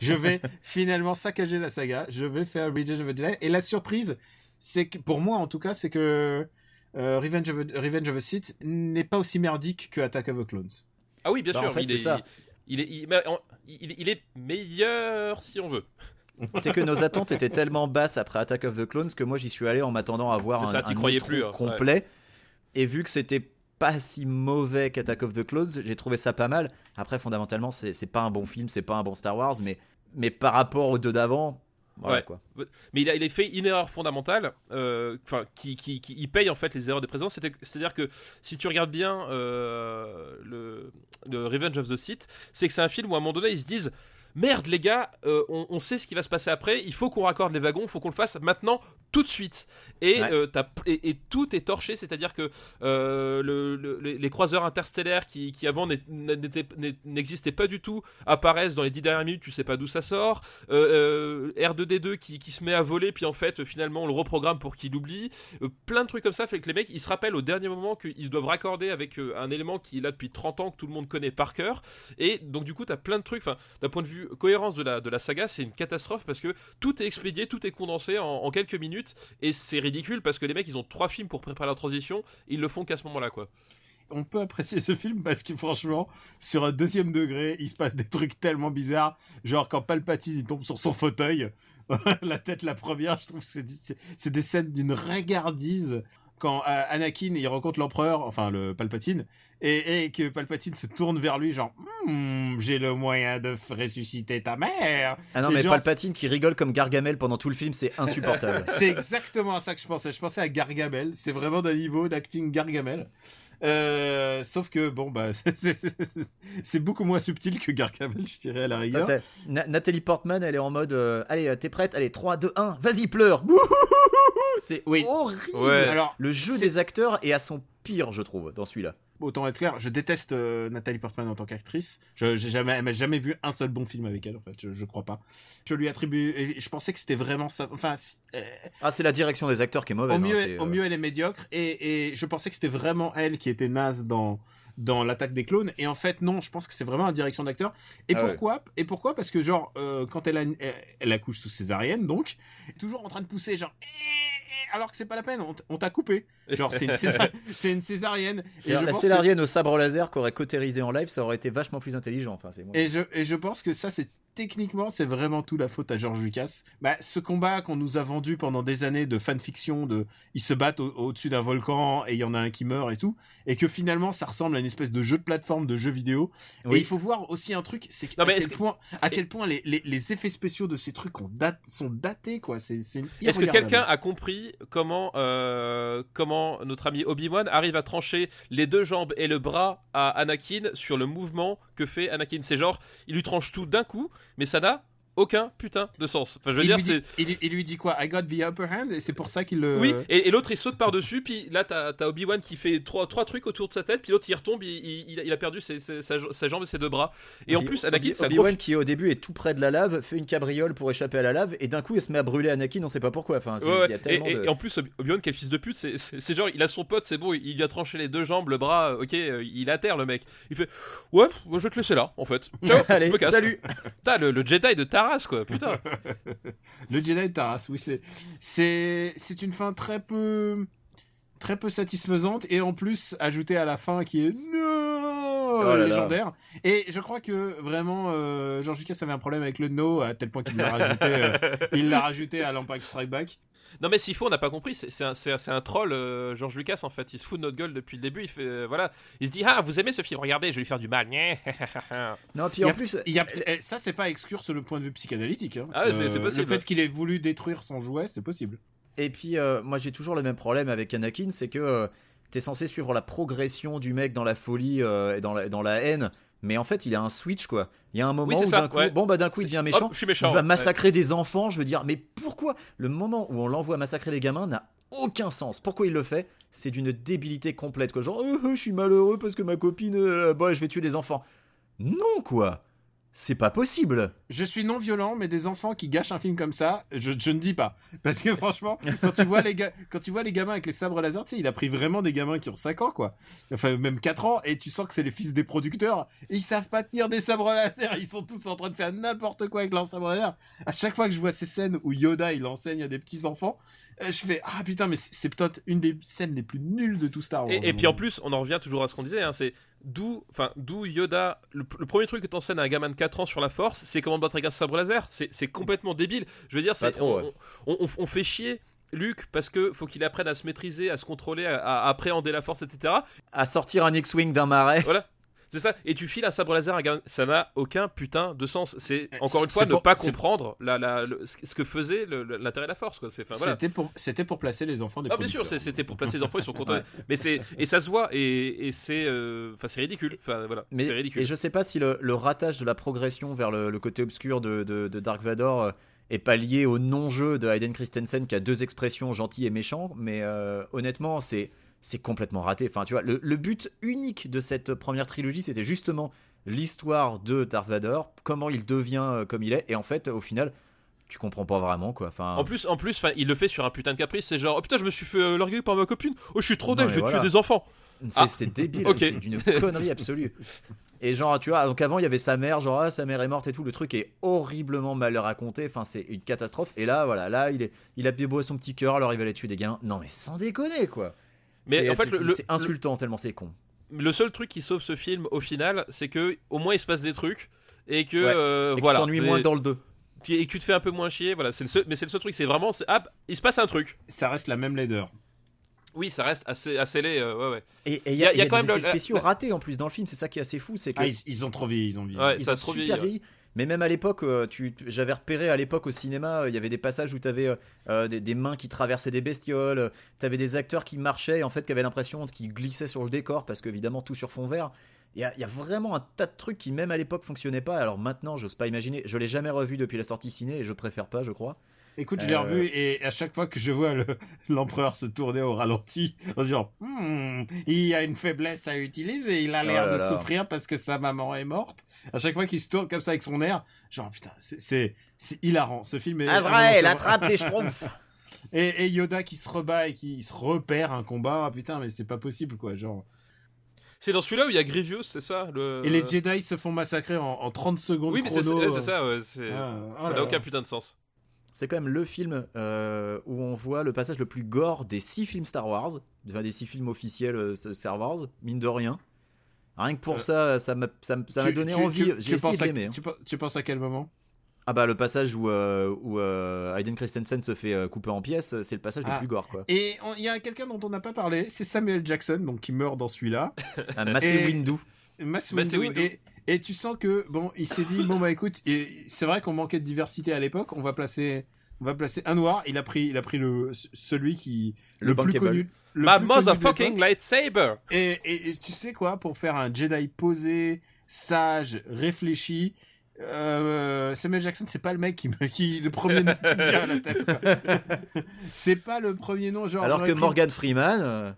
je vais finalement saccager la saga. Je vais faire Revenge of the Jedi. Et la surprise, c'est que pour moi, en tout cas, c'est que euh, Revenge, of the, Revenge of the Sith n'est pas aussi merdique que Attack of the Clones. Ah oui, bien Bah, sûr, en fait, il, c'est est, ça. Il, est, il, est meilleur si on veut. C'est que nos attentes étaient tellement basses après Attack of the Clones que moi j'y suis allé en m'attendant à voir un, un croyais plus, hein, complet. Et vu que c'était pas si mauvais qu'Attack of the Clones, j'ai trouvé ça pas mal. Après, fondamentalement, c'est pas un bon film, c'est pas un bon Star Wars, mais, mais par rapport aux deux d'avant, voilà Ouais. quoi. Mais il a, il a fait une erreur fondamentale, euh, enfin, qui, qui, qui- il paye en fait les erreurs des présents. C'est-à-dire que si tu regardes bien euh, le, le Revenge of the Sith, c'est que c'est un film où à un moment donné ils se disent merde les gars, euh, on, on sait ce qui va se passer après, il faut qu'on raccorde les wagons, il faut qu'on le fasse maintenant, tout de suite. Et, Ouais. euh, t'as- et, et tout est torché, c'est-à-dire que euh, le- le- les, croiseurs interstellaires qui, qui avant n'existaient pas du tout apparaissent dans les 10 dernières minutes, tu sais pas d'où ça sort. Euh, euh, R2D2 qui, qui se met à voler, puis en fait, finalement, on le reprogramme pour qu'il oublie. Plein de trucs comme ça fait que les mecs, ils se rappellent au dernier moment qu'ils doivent raccorder avec un élément qui est là depuis 30 ans, que tout le monde connaît par cœur. Et donc, du coup, t'as plein de trucs. D'un point de vue cohérence de la, de la saga, c'est une catastrophe parce que tout est expédié, tout est condensé en, quelques minutes. Et c'est ridicule parce que les mecs, ils ont trois films pour préparer la transition. Ils le font qu'à ce moment-là, quoi. on peut apprécier ce film parce que franchement, sur un deuxième degré, il se passe des trucs tellement bizarres. Genre quand Palpatine il tombe sur son fauteuil, la tête la première, je trouve c'est- c'est des scènes d'une regardise. Quand euh, Anakin il rencontre l'empereur, enfin le Palpatine, et, et que Palpatine se tourne vers lui, genre Hmm, j'ai le moyen de ressusciter ta mère. Ah non, Et mais genre, Palpatine qui rigole comme Gargamel pendant tout le film, c'est insupportable. C'est exactement à ça que je pensais. Je pensais à Gargamel. C'est vraiment d'un niveau d'acting Gargamel. Euh, sauf que bon bah c'est- beaucoup moins subtil que Gargamel, je dirais à la rigueur. Nathalie Portman, elle est en mode euh, Allez, t'es prête? Allez, 3, 2, 1, vas-y, pleure Wouhouhouhou C'est Oui. horrible Ouais. Alors Le jeu des acteurs est à son pire, je trouve, dans celui-là. autant être clair, je déteste euh, Nathalie Portman en tant qu'actrice. Je j'ai jamais, elle m'a jamais vu un seul bon film avec elle en fait. Je, je crois pas. Je lui attribue. et Je pensais que c'était vraiment ça. Enfin, c'est- euh, Ah, c'est la direction des acteurs qui est mauvaise. au mieux, hein, c'est, au euh, mieux, elle est médiocre et, et je pensais que c'était vraiment elle qui était naze dans dans l'attaque des clones et en fait non je pense que c'est vraiment la direction d'acteur et Ah ouais. pourquoi et pourquoi? Parce que genre euh, quand elle a une- elle, accouche sous césarienne donc toujours en train de pousser genre alors que c'est pas la peine on, t'a coupé genre c'est une, césar- une césarienne et je la que- césarienne au sabre laser qu'aurait cautérisé en live, ça aurait été vachement plus intelligent. Enfin. Et je, et je pense que ça, c'est techniquement, c'est vraiment tout la faute à George Lucas. Bah, ce combat qu'on nous a vendu pendant des années de fanfiction, de ils se battent au- au-dessus d'un volcan et il y en a un qui meurt et tout, et que finalement ça ressemble à une espèce de jeu de plateforme, de jeu vidéo. Oui. Et il faut voir aussi un truc, c'est Non, à quel que- point, à quel point les, les, les effets spéciaux de ces trucs ont sont datés quoi. C'est, Est-ce que quelqu'un a compris comment, euh, comment notre ami Obi-Wan arrive à trancher les deux jambes et le bras à Anakin sur le mouvement que fait Anakin? C'est genre, il lui tranche tout d'un coup, mais ça n'a aucun putain de sens. Enfin, je veux il dire, lui, c'est. dit, il, il lui dit quoi? I got the upper hand et c'est pour ça qu'il le. Oui, et, et l'autre il saute par-dessus, puis là t'as as Obi-Wan qui fait trois, trois trucs autour de sa tête, puis l'autre il retombe, il, il- il a- perdu ses, ses- sa, sa jambe et ses deux bras. Et en plus, Anakin, Obi-Wan qui au début est tout près de la lave, fait une cabriole pour échapper à la lave, et d'un coup il se met à brûler Anakin, on sait pas pourquoi. Enfin, c'est- Ouais, il y a ouais. tellement et, et- de- et en plus, Obi- Obi-Wan, quel fils de pute, c'est- genre, il a son pote, c'est bon, il lui a tranché les deux jambes, le bras, ok, euh, il est à terre le mec. Il fait, ouais, je vais te laisser là, en fait. Ciao, Allez, je me casse. salut. Putain, le, le Jedi de Taras, quoi, putain. Le Jedi de Taras, oui, c'est c'est c'est une fin très peu très peu satisfaisante et en plus ajoutée à la fin qui est no là. légendaire. Et je crois que vraiment euh, George Lucas avait un problème avec le no à tel point qu'il l'a rajouté euh, il l'a rajouté à l'Empire Strike Back. Non, mais s'il faut, on n'a pas compris, c'est un, c'est un- troll, euh, George Lucas, en fait. Il se fout de notre gueule depuis le début, il fait, euh, voilà. Il se dit, ah, vous aimez ce film, regardez, je vais lui faire du mal. Non, puis Il y en a- plus, Il y a, eh, ça c'est pas exclure sur le point de vue psychanalytique. hein. Ah c'est- c'est possible. Le fait qu'il ait voulu détruire son jouet, c'est possible. Et puis, euh, moi, j'ai toujours le même problème avec Anakin, c'est que euh, t'es censé suivre la progression du mec dans la folie euh, et dans la, dans la haine, mais en fait, il a un switch, quoi. Il y a un moment Oui, où d'un coup, ouais. bon, bah, d'un coup, il devient méchant. Hop, je suis méchant. il va ouais. massacrer des enfants, je veux dire, mais pourquoi Le moment où on l'envoie massacrer les gamins n'a aucun sens? Pourquoi il le fait? C'est d'une débilité complète, quoi. Genre, Euh, euh, je suis malheureux parce que ma copine, euh, bah, je vais tuer des enfants. Non, quoi C'est pas possible Je suis non violent, mais des enfants qui gâchent un film comme ça, je, je ne dis pas. Parce que franchement, quand tu vois les ga- quand tu vois les gamins avec les sabres laser, il a pris vraiment des gamins qui ont 5 ans, quoi. Enfin, même 4 ans, et tu sens que c'est les fils des producteurs, et ils savent pas tenir des sabres laser, ils sont tous en train de faire n'importe quoi avec leurs sabres laser. À chaque fois que je vois ces scènes où Yoda, il enseigne à des petits enfants, je fais, ah putain, mais c'est peut-être une des scènes les plus nulles de tout Star Wars. Et, et puis en plus, on en revient toujours à ce qu'on disait, hein, c'est d'où, enfin, d'où Yoda, le, le premier truc que t'enseignes à un gamin de 4 ans sur la force, c'est comment battre avec un sabre laser. C'est c'est complètement débile. Je veux dire, c'est, trop, on, ouais. on, on- on fait chier Luke parce que faut qu'il apprenne à se maîtriser, à se contrôler, à, à appréhender la force, etc. À sortir un X-Wing d'un marais. Voilà. C'est ça. Et tu files un sabre laser à ça n'a aucun putain de sens. C'est encore une fois ne pour- pas comprendre la, la, le- ce que faisait l'intérêt de la force. Enfin, voilà. C'était pour, placer les enfants des Ah bien sûr, c'était pour placer les enfants, ils sont contents. Ouais. Mais c'est et ça se voit et, et c'est euh, enfin c'est ridicule. Enfin voilà, Mais, c'est ridicule. Et je sais pas si le, le ratage de la progression vers le, le côté obscur de, de- de Dark Vador euh, est pas lié au non-jeu de Hayden Christensen qui a deux expressions gentil et méchant, mais euh, honnêtement, c'est c'est complètement raté. Enfin, tu vois, le, le but unique de cette première trilogie, c'était justement l'histoire de Dark Vador, comment il devient euh, comme il est, et en fait, au final, tu comprends pas vraiment quoi. Enfin, En plus, en plus, enfin, il le fait sur un putain de caprice. C'est genre, oh putain, je me suis fait euh, larguer par ma copine. Oh, je suis trop mais je vais voilà. tuer des enfants. C'est Ah. débile, c'est d'une connerie absolue. Et genre, tu vois, donc avant il y avait sa mère, genre ah, sa mère est morte et tout, le truc est horriblement mal raconté, enfin c'est une catastrophe. Et là, voilà, là il, est, il a beau à son petit cœur, alors il va aller tuer des gains. Non mais sans déconner quoi. Mais en fait, tu- le- le- c'est insultant tellement c'est con. Le seul truc qui sauve ce film au final, c'est que au moins il se passe des trucs et que Ouais. euh, Et voilà. tu t'ennuies moins dans le 2. tu- Et que tu te fais un peu moins chier. Voilà, c'est le seul. Mais c'est le seul truc. C'est vraiment, c'est- ah, il se passe un truc. Ça reste la même laideur. Oui, ça reste assez, assez laid. euh, ouais, ouais. Et il y, Y a- y a des quand même effets le- spéciaux la- ratés en plus dans le film, c'est ça qui est assez fou, c'est que Ah, ils, ils ont trop vieilli, ils ont vieilli. Ouais, ils ça sont trop super vieilli. Mais même à l'époque, euh, tu, j'avais repéré à l'époque au cinéma, euh, il y avait des passages où tu avais des, des mains qui traversaient des bestioles, tu avais des acteurs qui marchaient et en fait qui avaient l'impression qu'ils glissaient sur le décor parce qu'évidemment tout sur fond vert. Il y, a, il y a vraiment un tas de trucs qui même à l'époque fonctionnaient pas. Alors maintenant, j'ose pas imaginer. Je l'ai jamais revu depuis la sortie ciné et je préfère pas, je crois. Écoute, je l'ai Euh, revu et à chaque fois que je vois le- l'empereur se tourner au ralenti, en se disant, Hmm, il a une faiblesse à utiliser, il a l'air Oh là de là. souffrir parce que sa maman est morte. À chaque fois qu'il se tourne comme ça avec son air, genre putain, c'est- hilarant. Ce film est. Azrael, attrape des schtroumpfs Et, et Yoda qui se rebat et qui se repère un combat, ah, putain, mais c'est pas possible quoi, genre. C'est dans celui-là où il y a Grievous, c'est ça le... Et les Jedi se font massacrer en, en 30 secondes. Euh. Oui, mais c'est c'est ça. Ouais, c'est- Ah, oh ça là n'a aucun putain de sens. C'est quand même le film euh, où on voit le passage le plus gore des six films Star Wars, enfin, des six films officiels euh, Star Wars, mine de rien. Rien que pour Euh, ça, ça m'a ça m'a- ça m'a Tu- donné tu- envie. tu- J'ai tu essayé penses de à- l'aimer. hein. tu, tu penses à quel moment? Ah bah le passage où, euh, où euh, Hayden Christensen se fait euh, couper en pièces, c'est le passage Ah. le plus gore quoi. Et il y a quelqu'un dont on n'a pas parlé, c'est Samuel Jackson, donc qui meurt dans celui-là. Un Massé Windu. Mass Mass Windu, Windu. et, et tu sens que bon, il s'est dit bon bah écoute, et c'est vrai qu'on manquait de diversité à l'époque, on va placer, on va placer un noir. Il a pris, il a pris le celui qui Le le, plus connu. le Ma motherfucking lightsaber. Et, et, et tu sais quoi, pour faire un Jedi posé, sage, réfléchi. Euh, Samuel Jackson, c'est pas le mec qui me, qui le premier nom qui me vient à la tête. c'est pas le premier nom genre. Alors que pris- Morgan Freeman, euh,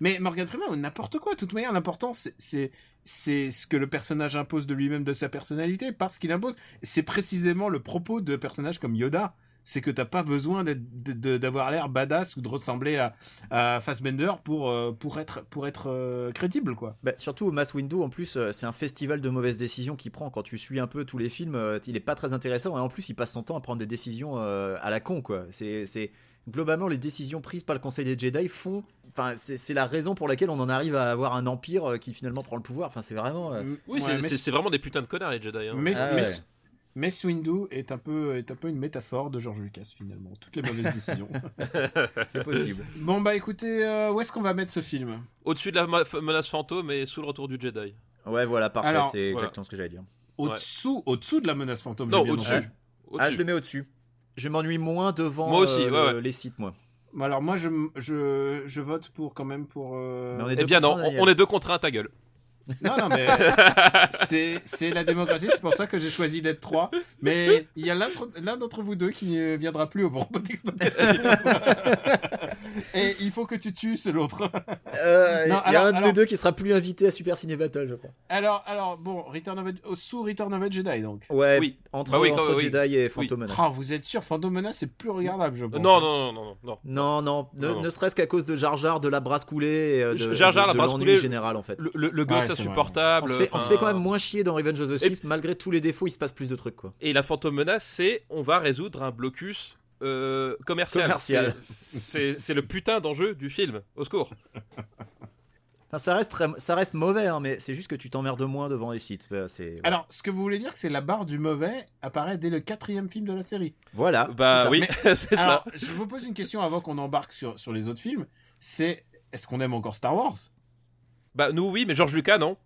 Mais Morgan Freeman, n'importe quoi. De toute manière, l'important, c'est- c'est c'est ce que le personnage impose de lui-même, de sa personnalité, parce qu'il impose. C'est précisément le propos de personnages comme Yoda. C'est que t'as pas besoin d'avoir l'air badass ou de ressembler à, à Fassbender pour, euh, pour être, pour être euh, crédible, quoi. bah, surtout Mass Windu en plus, euh, c'est un festival de mauvaises décisions qu'il prend. Quand tu suis un peu tous les films, il est pas très intéressant et en plus il passe son temps à prendre des décisions euh, à la con quoi. C'est c'est- globalement les décisions prises par le Conseil des Jedi font, enfin c'est c'est la raison pour laquelle on en arrive à avoir un empire qui finalement prend le pouvoir. Enfin c'est vraiment. euh, Oui, Ouais, c'est- vraiment des putains de connards les Jedi. hein. Mais, Ah mais, ouais. Mace Windu est un peu, est un peu une métaphore de George Lucas finalement. Toutes les mauvaises décisions. c'est possible. bon bah écoutez, euh, où est-ce qu'on va mettre ce film? Au-dessus de la menace fantôme et sous le retour du Jedi. Ouais voilà parfait, c'est voilà. exactement ce que j'allais dire. Au-dessous, au-dessous de la menace fantôme. Non, au-dessus. Ah je le mets au-dessus. Je m'ennuie moins devant Moi aussi, euh, ouais, le- ouais. les sites moi. Bon, alors moi je, je, je vote pour quand même pour. euh, Mais on est Eh deux bien non, contre un, on, on est deux contre un, ta gueule. Non, non, mais c'est c'est la démocratie, c'est pour ça que j'ai choisi d'être trois. Mais il y a l'un d'entre- l'un d'entre vous deux qui ne viendra plus au bon Robotics Podcast. Et il faut que tu tues ce l'autre. Euh, il y a alors- un de alors- nous deux qui sera plus invité à Super Ciné Battle, je crois. Alors, alors bon, Return of a- sous Return of a Jedi donc. Ouais, Oui. entre, Bah oui, entre oui. Jedi et Phantom Menace. Oh, vous êtes sûr, Phantom Menace c'est plus regardable, je pense. Non, non, non, non, non. Non, non, ne, Non, non. ne serait-ce qu'à cause de Jar Jar, de la brasse coulée et euh, de, Jar Jar, de- la de brasse l'ennui coulée, général en fait. Le, le, le Ouais, gosse vrai. Insupportable. On se, fait, on se fait enfin, quand même moins chier dans Revenge of the Sith, malgré tous les défauts, il se passe plus de trucs quoi. Et la fantôme menace, c'est on va résoudre un blocus euh, commercial. Commercial. C'est- le putain d'enjeu du film. Au secours. Enfin, ça reste, très- ça reste mauvais, hein, mais c'est juste que tu t'emmerdes moins devant les sites. C'est- Alors, ce que vous voulez dire, c'est la barre du mauvais apparaît dès le quatrième film de la série. Voilà. Bah ça. oui, c'est ça. Je vous pose une question avant qu'on embarque sur, sur les autres films. C'est est-ce qu'on aime encore Star Wars? Bah nous oui, mais George Lucas non.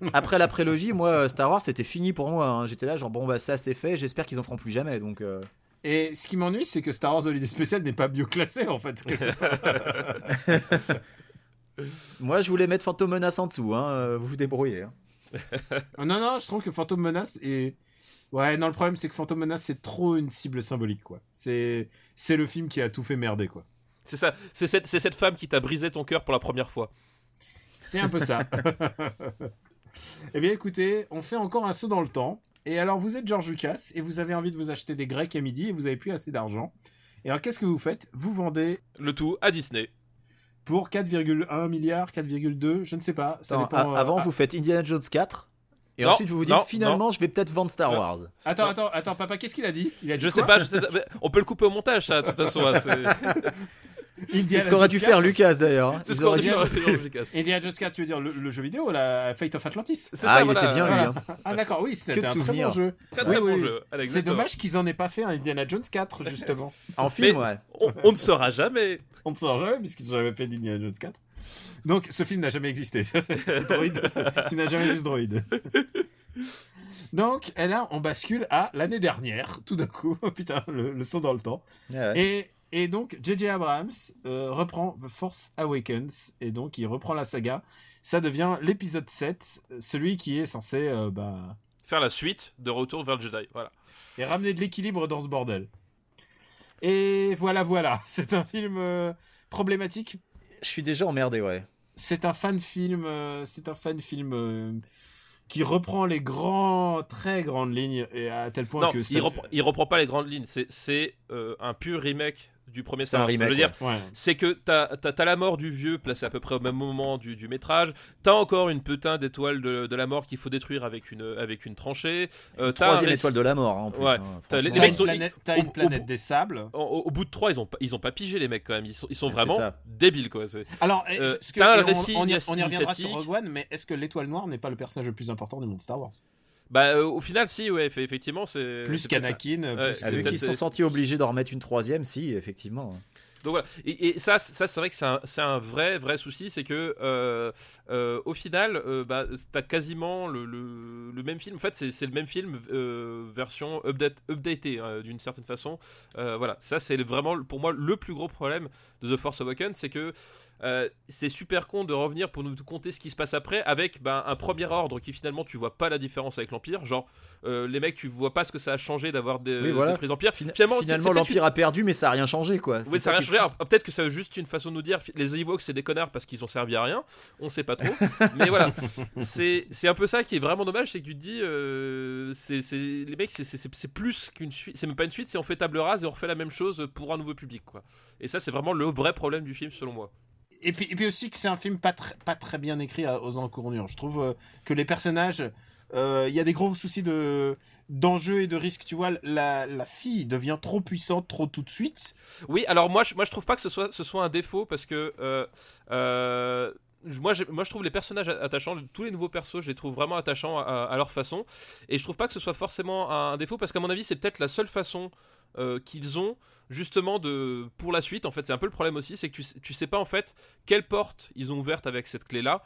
après la prélogie, moi, euh, Star Wars, c'était fini pour moi. hein. J'étais là, genre, bon, bah, ça, c'est fait. J'espère qu'ils en feront plus jamais. Donc, euh, Et ce qui m'ennuie, c'est que Star Wars Holiday Special n'est pas mieux classé en fait. moi, je voulais mettre Phantom Menace en dessous. Hein. euh, Vous vous débrouillez. hein. non, non, je trouve que Phantom Menace est. Ouais, non, le problème c'est que Phantom Menace c'est trop une cible symbolique quoi. C'est c'est le film qui a tout fait merder quoi. C'est ça, c'est cette, c'est cette femme qui t'a brisé ton cœur pour la première fois. C'est un peu ça. eh bien écoutez, on fait encore un saut dans le temps. Et alors vous êtes George Lucas et vous avez envie de vous acheter des grecs à midi et vous avez plus assez d'argent. Et alors qu'est-ce que vous faites? Vous vendez Le tout à Disney. pour 4,1 milliards, 4,2, je ne sais pas. Ça Attends, dépend, a- euh, avant, ah, vous faites Indiana Jones 4. Et Non, ensuite, vous vous dites, non, finalement, je vais peut-être vendre Star Non. Wars. Attends, attends, attends, papa, qu'est-ce qu'il a dit? Il a dit Je sais pas, je sais mais on peut le couper au montage, ça, de toute façon. c'est- ce qu'aurait dû 4. faire Lucas d'ailleurs. C'est ce dit dû- George Lucas. Indiana Jones 4, tu veux dire le, le jeu vidéo, la Fate of Atlantis Ah, ça, il voilà, était bien, lui. hein. Ah d'accord, oui, c'était un très bon jeu. Très très Oui, bon oui. jeu. C'est dommage qu'ils en aient pas fait un Indiana Jones 4, justement. En film, Mais- ouais. On, on ne saura jamais. On ne saura jamais, puisqu'ils n'ont jamais fait d'Indiana Jones 4. Donc, ce film n'a jamais existé. Droïde, tu n'as jamais vu ce droïde. Donc, et là, on bascule à l'année dernière, tout d'un coup. Putain, le, le saut dans le temps. Ouais. Et, et donc, J.J. Abrams euh, reprend The Force Awakens, et donc il reprend la saga. Ça devient l'épisode 7, celui qui est censé euh, bah, Faire la suite de Retour vers le Jedi. Voilà. et ramener de l'équilibre dans ce bordel. Et voilà, voilà. C'est un film euh, problématique. Je suis déjà emmerdé, ouais. C'est un fan film. euh, c'est un fan film euh, qui reprend les grands, très grandes lignes et à tel point Non, que il, ça- reprend, il reprend pas les grandes lignes. C'est, c'est euh, un pur remake du premier C'est Star un Wars. Je remake, veux dire, Ouais. c'est que t'as, t'as, t'as la mort du vieux placée à peu près au même moment du, du métrage. T'as encore une putain d'étoile de, de la mort qu'il faut détruire avec une, avec une tranchée. Euh, t'as Troisième étoile de la mort, hein, en plus. Ouais. hein, T'as les- franchement. les T'as mecs une planète, t'as au- des sables. Au, au- au bout de trois, ils ont, pas- ils ont pas pigé les mecs quand même. Ils sont, ils sont vraiment débiles quoi. C'est- Alors, Euh, est-ce que- t'as un et on- récit on, y, on y reviendra sur Rogue One, mais est-ce que l'étoile noire n'est pas le personnage le plus important du monde Star Wars? Bah, euh, au final, si, ouais, eff- effectivement, c'est. Plus qu'Anakin. Ouais, peut-être- qu'ils se sont sentis obligés d'en remettre une troisième, si, effectivement. Donc voilà, et, et ça, ça c'est vrai que c'est un, c'est un vrai, vrai souci, c'est que euh, euh, au final, euh, bah, t'as quasiment le, le, le même film. En fait, c'est c'est le même film euh, version update, updatée hein, d'une certaine façon. Euh, voilà, ça c'est vraiment pour moi le plus gros problème de The Force Awakens, c'est que euh, c'est super con de revenir pour nous conter ce qui se passe après avec bah, un premier ordre qui finalement tu vois pas la différence avec l'Empire. Genre, euh, les mecs, tu vois pas ce que ça a changé d'avoir des, Oui, voilà. des Finalement, Finalement, l'Empire a perdu, mais ça a rien changé, quoi. oui, ça n'a rien changé. Peut-être que c'est juste une façon de nous dire les Ewoks c'est des connards parce qu'ils ont servi à rien. On sait pas trop. Mais voilà, c'est un peu ça qui est vraiment dommage, c'est que tu te dis, euh, c'est les mecs, c'est plus qu'une suite. C'est même pas une suite, c'est on fait table rase et on refait la même chose pour un nouveau public, quoi. Et ça, c'est vraiment le vrai problème du film, selon moi. Et puis, aussi que c'est un film pas, tr- pas très bien écrit à- aux encournures. Je trouve euh, que les personnages, euh, il y a des gros soucis de d'enjeux et de risques. Tu vois, la, fille devient trop puissante trop tout de suite. Oui, alors moi, je, trouve pas que ce soit, un défaut parce que. euh, euh, moi, je trouve les personnages attachants, tous les nouveaux persos, je les trouve vraiment attachants à, leur façon. Et je trouve pas que ce soit forcément un défaut parce qu'à mon avis, c'est peut-être la seule façon euh, qu'ils ont justement de pour la suite en fait c'est un peu le problème aussi c'est que tu, tu sais pas en fait quelle porte ils ont ouverte avec cette clé là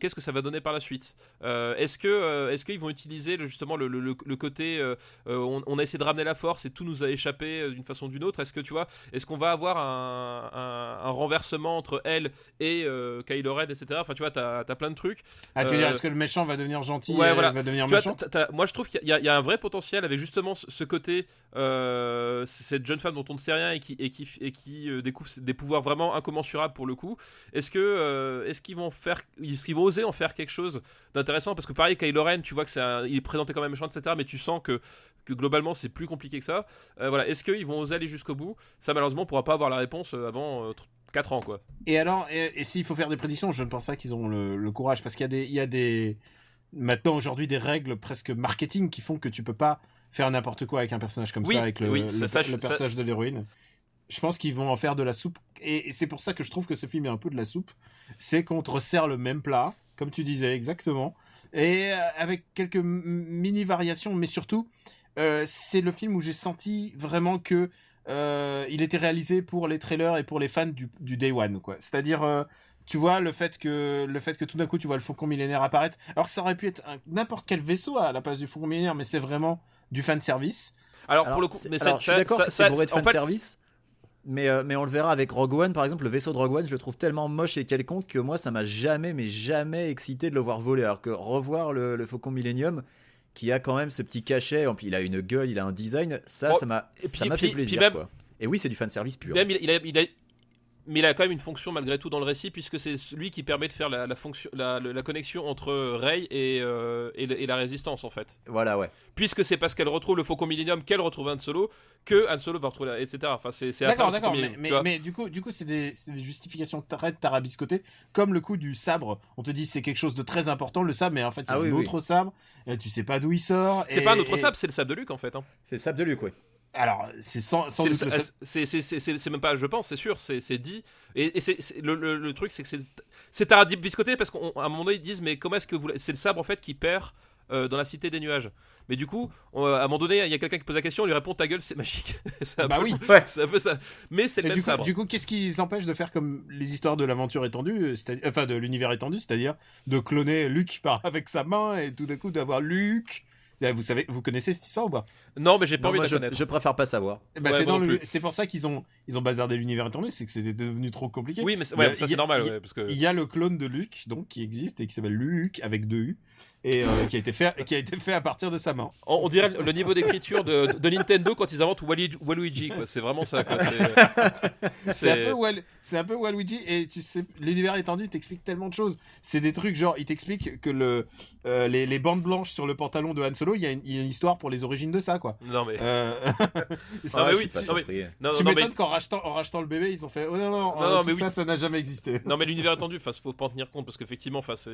qu'est-ce que ça va donner par la suite Euh, est-ce que euh, est-ce qu'ils vont utiliser le- justement le, le- côté euh, euh, on, on a essayé de ramener la force et tout nous a échappé euh, d'une façon ou d'une autre est-ce que tu vois est-ce qu'on va avoir un, un- un renversement entre elle et euh, Kylo Ren etc enfin tu vois t'as as plein de trucs Ah, tu veux Euh, dire, est-ce que le méchant va devenir gentil ouais, et elle voilà. va devenir t'as- moi je trouve qu'il y, y a un vrai potentiel avec justement ce, ce côté euh, cette jeune femme dont on ne sait rien et qui, euh, découvre des pouvoirs vraiment incommensurables pour le coup. Euh, est-ce qu'ils vont oser en faire quelque chose d'intéressant? Parce que pareil, Kylo Ren, tu vois que il est présenté comme un méchant, etc. Mais tu sens que, globalement c'est plus compliqué que ça. Euh, est-ce qu'ils vont oser aller jusqu'au bout? Ça malheureusement on pourra pas avoir la réponse avant 4 ans quoi. Et alors, s'il faut faire des prédictions, je ne pense pas qu'ils ont le, courage parce qu'il y a des, il y a des, maintenant aujourd'hui des règles presque marketing qui font que tu peux pas faire n'importe quoi avec un personnage comme Oui, ça, avec le, oui, le- ça- ça, le je- personnage ça- de l'héroïne. Je pense qu'ils vont en faire de la soupe. Et, et c'est pour ça que je trouve que ce film est un peu de la soupe. C'est qu'on te resserre le même plat, comme tu disais, exactement. Et euh, avec quelques mini variations, mais surtout, euh, c'est le film où j'ai senti vraiment que euh, il était réalisé pour les trailers et pour les fans du, du Day One, quoi. C'est-à-dire, euh, tu vois le fait que le fait que tout d'un coup tu vois le Faucon millénaire apparaître, alors que ça aurait pu être n'importe quel vaisseau à la place du Faucon millénaire, mais c'est vraiment du fan service. Alors, Alors, pour le coup, mais alors, ça- je suis d'accord que c'est bourré de en fait, fanservice. Mais, euh, mais on le verra avec Rogue One, par exemple, le vaisseau de Rogue One, je le trouve tellement moche et quelconque que moi, ça m'a jamais, mais jamais excité de le voir voler. Alors que revoir le, le Faucon Millennium, qui a quand même ce petit cachet, en plus il a une gueule, il a un design, ça, Oh, ça m'a et ça puis- m'a fait puis- plaisir. puis même- quoi. Et oui, c'est du fanservice pur. Même il a, il a- mais il a quand même une fonction malgré tout dans le récit puisque c'est lui qui permet de faire la, la fonction, la, la connexion entre Rey et, euh, et, la résistance en fait. Voilà, ouais. Puisque c'est parce qu'elle retrouve le Faucon Millennium qu'elle retrouve Han Solo que Han Solo va retrouver la, etc. Enfin c'est D'accord, d'accord, mais, mais, du coup, du coup, c'est des, c'est des justifications très tarabiscotées, comme le coup du sabre. On te dit c'est quelque chose de très important, le sabre, mais en fait, il y a Ah oui, un oui. autre sabre, et tu sais pas d'où il sort. C'est et- pas un autre et- sable, c'est le sable de Luke en fait. hein. C'est le sable de Luke, ouais. Alors, c'est sans, sans C'est doute sabre. c'est- même pas, je pense, c'est sûr, c'est dit. Et, et c'est le, le- le truc, c'est que c'est c'est tarabiscoté parce qu'à un moment donné, ils disent mais comment est-ce que vous. C'est le sabre en fait qui perd euh, dans la cité des nuages? Mais du coup, on- à un moment donné, il y a quelqu'un qui pose la question, on lui répond ta gueule, c'est magique. Un Bah peu- oui. C'est un peu ça. Mais c'est le même du coup, sabre. du coup, qu'est-ce qui les empêche de faire comme les histoires de l'aventure étendue, euh, enfin de l'univers étendu, c'est-à-dire de cloner Luke par avec sa main et tout d'un coup d'avoir Luke. Vous savez, vous connaissez cette histoire ou pas? Non, mais j'ai pas Non, envie moi, de la je, connaître. je préfère pas savoir. Eh ben, Ouais, c'est moi dans non le- plus. c'est pour ça qu'ils ont ils ont bazardé l'univers étendu, c'est que c'était devenu trop compliqué. Oui, mais c'est- Il y a- ouais, ça il y c'est a- normal, ouais, parce que. Il y a le clone de Luke donc qui existe et qui s'appelle Luke avec deux U et euh, qui a été fait qui a été fait à partir de sa main. On, on dirait le niveau d'écriture de, de Nintendo quand ils inventent Waluigi, quoi. C'est vraiment ça, quoi. C'est- un peu un Waluigi et tu sais l'univers étendu t'explique tellement de choses. C'est des trucs genre il t'explique que le euh, les, les bandes blanches sur le pantalon de Han Solo, il y, a une- il y a une histoire pour les origines de ça quoi. Non, mais. Euh... c'est- Ah, mais oui, non, mais-. Non, tu non, mais- m'étonnes qu'en rachetant en rachetant le bébé, ils ont fait oh non non, Non, euh, tout mais ça oui. ça n'a jamais existé. Non mais l'univers étendu, faut pas en tenir compte parce qu'effectivement, enfin c'est,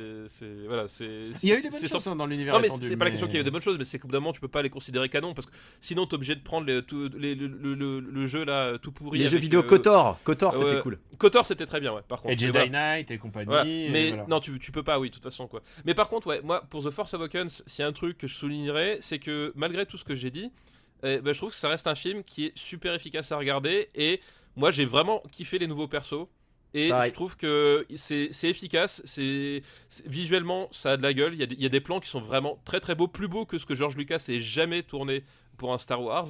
voilà, c'est. Il y a eu des bonnes c'est hein, dans l'univers Non mais c'est pas la question qu'il y a eu des bonnes choses, mais c'est qu'au bout d'un moment tu peux pas les considérer canon parce que sinon t'es obligé de prendre les, tout, les- le, le- le- le jeu là tout pourri. Les jeux avec, vidéo euh, Kotor, Kotor, ouais, c'était cool. Kotor c'était très bien, ouais. Par contre. Et Jedi voilà. Knight et compagnie. Voilà. et Mais voilà. non, tu, tu peux pas, oui, de toute façon, quoi. Mais par contre, ouais, moi, pour The Force Awakens, s'il y a un truc que je soulignerais, c'est que malgré tout ce que j'ai dit, eh ben, je trouve que ça reste un film qui est super efficace à regarder. Et moi, j'ai vraiment kiffé les nouveaux persos. Et Pareil. je trouve que c'est efficace, c'est visuellement ça a de la gueule. Il y y a des plans qui sont vraiment très très beaux, plus beaux que ce que George Lucas ait jamais tourné pour un Star Wars.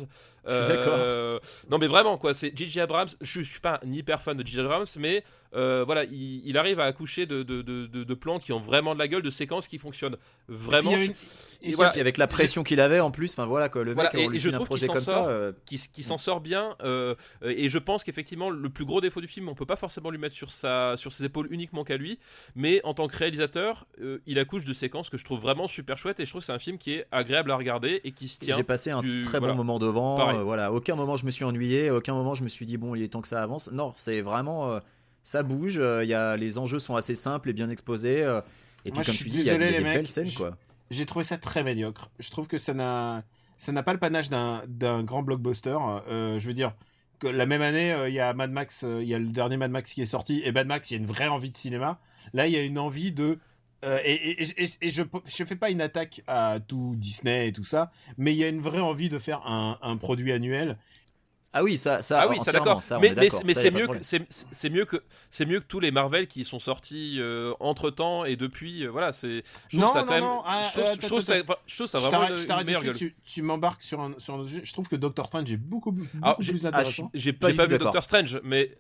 Euh, d'accord. Non mais vraiment quoi, c'est J.J. Abrams. Je, je suis pas un hyper fan de J.J. Abrams, mais euh, voilà, il, il arrive à accoucher de, de, de, de- de plans qui ont vraiment de la gueule, de séquences qui fonctionnent vraiment. Et puis, Et et voilà, Puis avec la pression qu'il avait en plus, enfin voilà quoi, le Voilà, mec, et- on lui et je trouve qu'il projet s'en comme sort. ça. euh, qui, qui s'en sort bien euh, et je pense qu'effectivement le plus gros défaut du film on peut pas forcément lui mettre sur sa sur ses épaules uniquement qu'à lui mais en tant que réalisateur euh, il accouche de séquences que je trouve vraiment super chouettes et je trouve que c'est un film qui est agréable à regarder et qui se tient J'ai passé un du- très voilà. bon moment devant. Pareil. Euh, voilà, aucun moment je me suis ennuyé, aucun moment je me suis dit bon, il est temps que ça avance. Non, c'est vraiment, euh, ça bouge. euh, Il y a les enjeux sont assez simples et bien exposés. euh, et puis Moi, je comme suis tu dis, il y a, des mecs, belles scènes je- quoi. j'ai trouvé ça très médiocre. Je trouve que ça n'a ça n'a pas le panache d'un d'un grand blockbuster. Euh, je veux dire que la même année, euh, il y a Mad Max, euh, il y a le dernier Mad Max qui est sorti et Mad Max, il y a une vraie envie de cinéma. Là, il y a une envie de euh, et, et, et, et- je je fais pas une attaque à tout Disney et tout ça, mais il y a une vraie envie de faire un, un produit annuel. Ah oui, ça, ça, ah oui, d'accord. ça, on Mais, mais, d'accord, mais c'est mieux que c'est c'est mieux que c'est mieux que tous les Marvel qui sont sortis entre temps et depuis. euh, voilà, c'est. Je trouve Non, ça non, quand même. non, ah, je trouve, euh, je trouve ça, je trouve ça vraiment je une t'arrête tout de meilleure gueule. tu, tu m'embarques sur un, sur un sujet. Je trouve que Doctor Strange est beaucoup, beaucoup Alors, plus j'ai- ah, intéressant. J'ai Pas vu d'accord. Doctor Strange, mais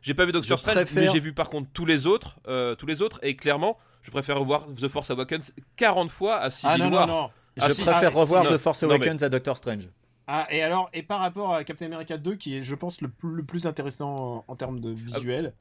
j'ai pas vu Doctor Strange, mais j'ai vu par contre tous les autres, euh, tous les autres, et clairement, je préfère voir The Force Awakens 40 fois à Civil ah non, non, War. non. Je Ah, si, préfère ah, revoir si, The Force non, mais- Awakens à Doctor Strange. Ah, et alors, et par rapport à Captain America 2, qui est, je pense, le plus, le plus intéressant en, en termes de visuel.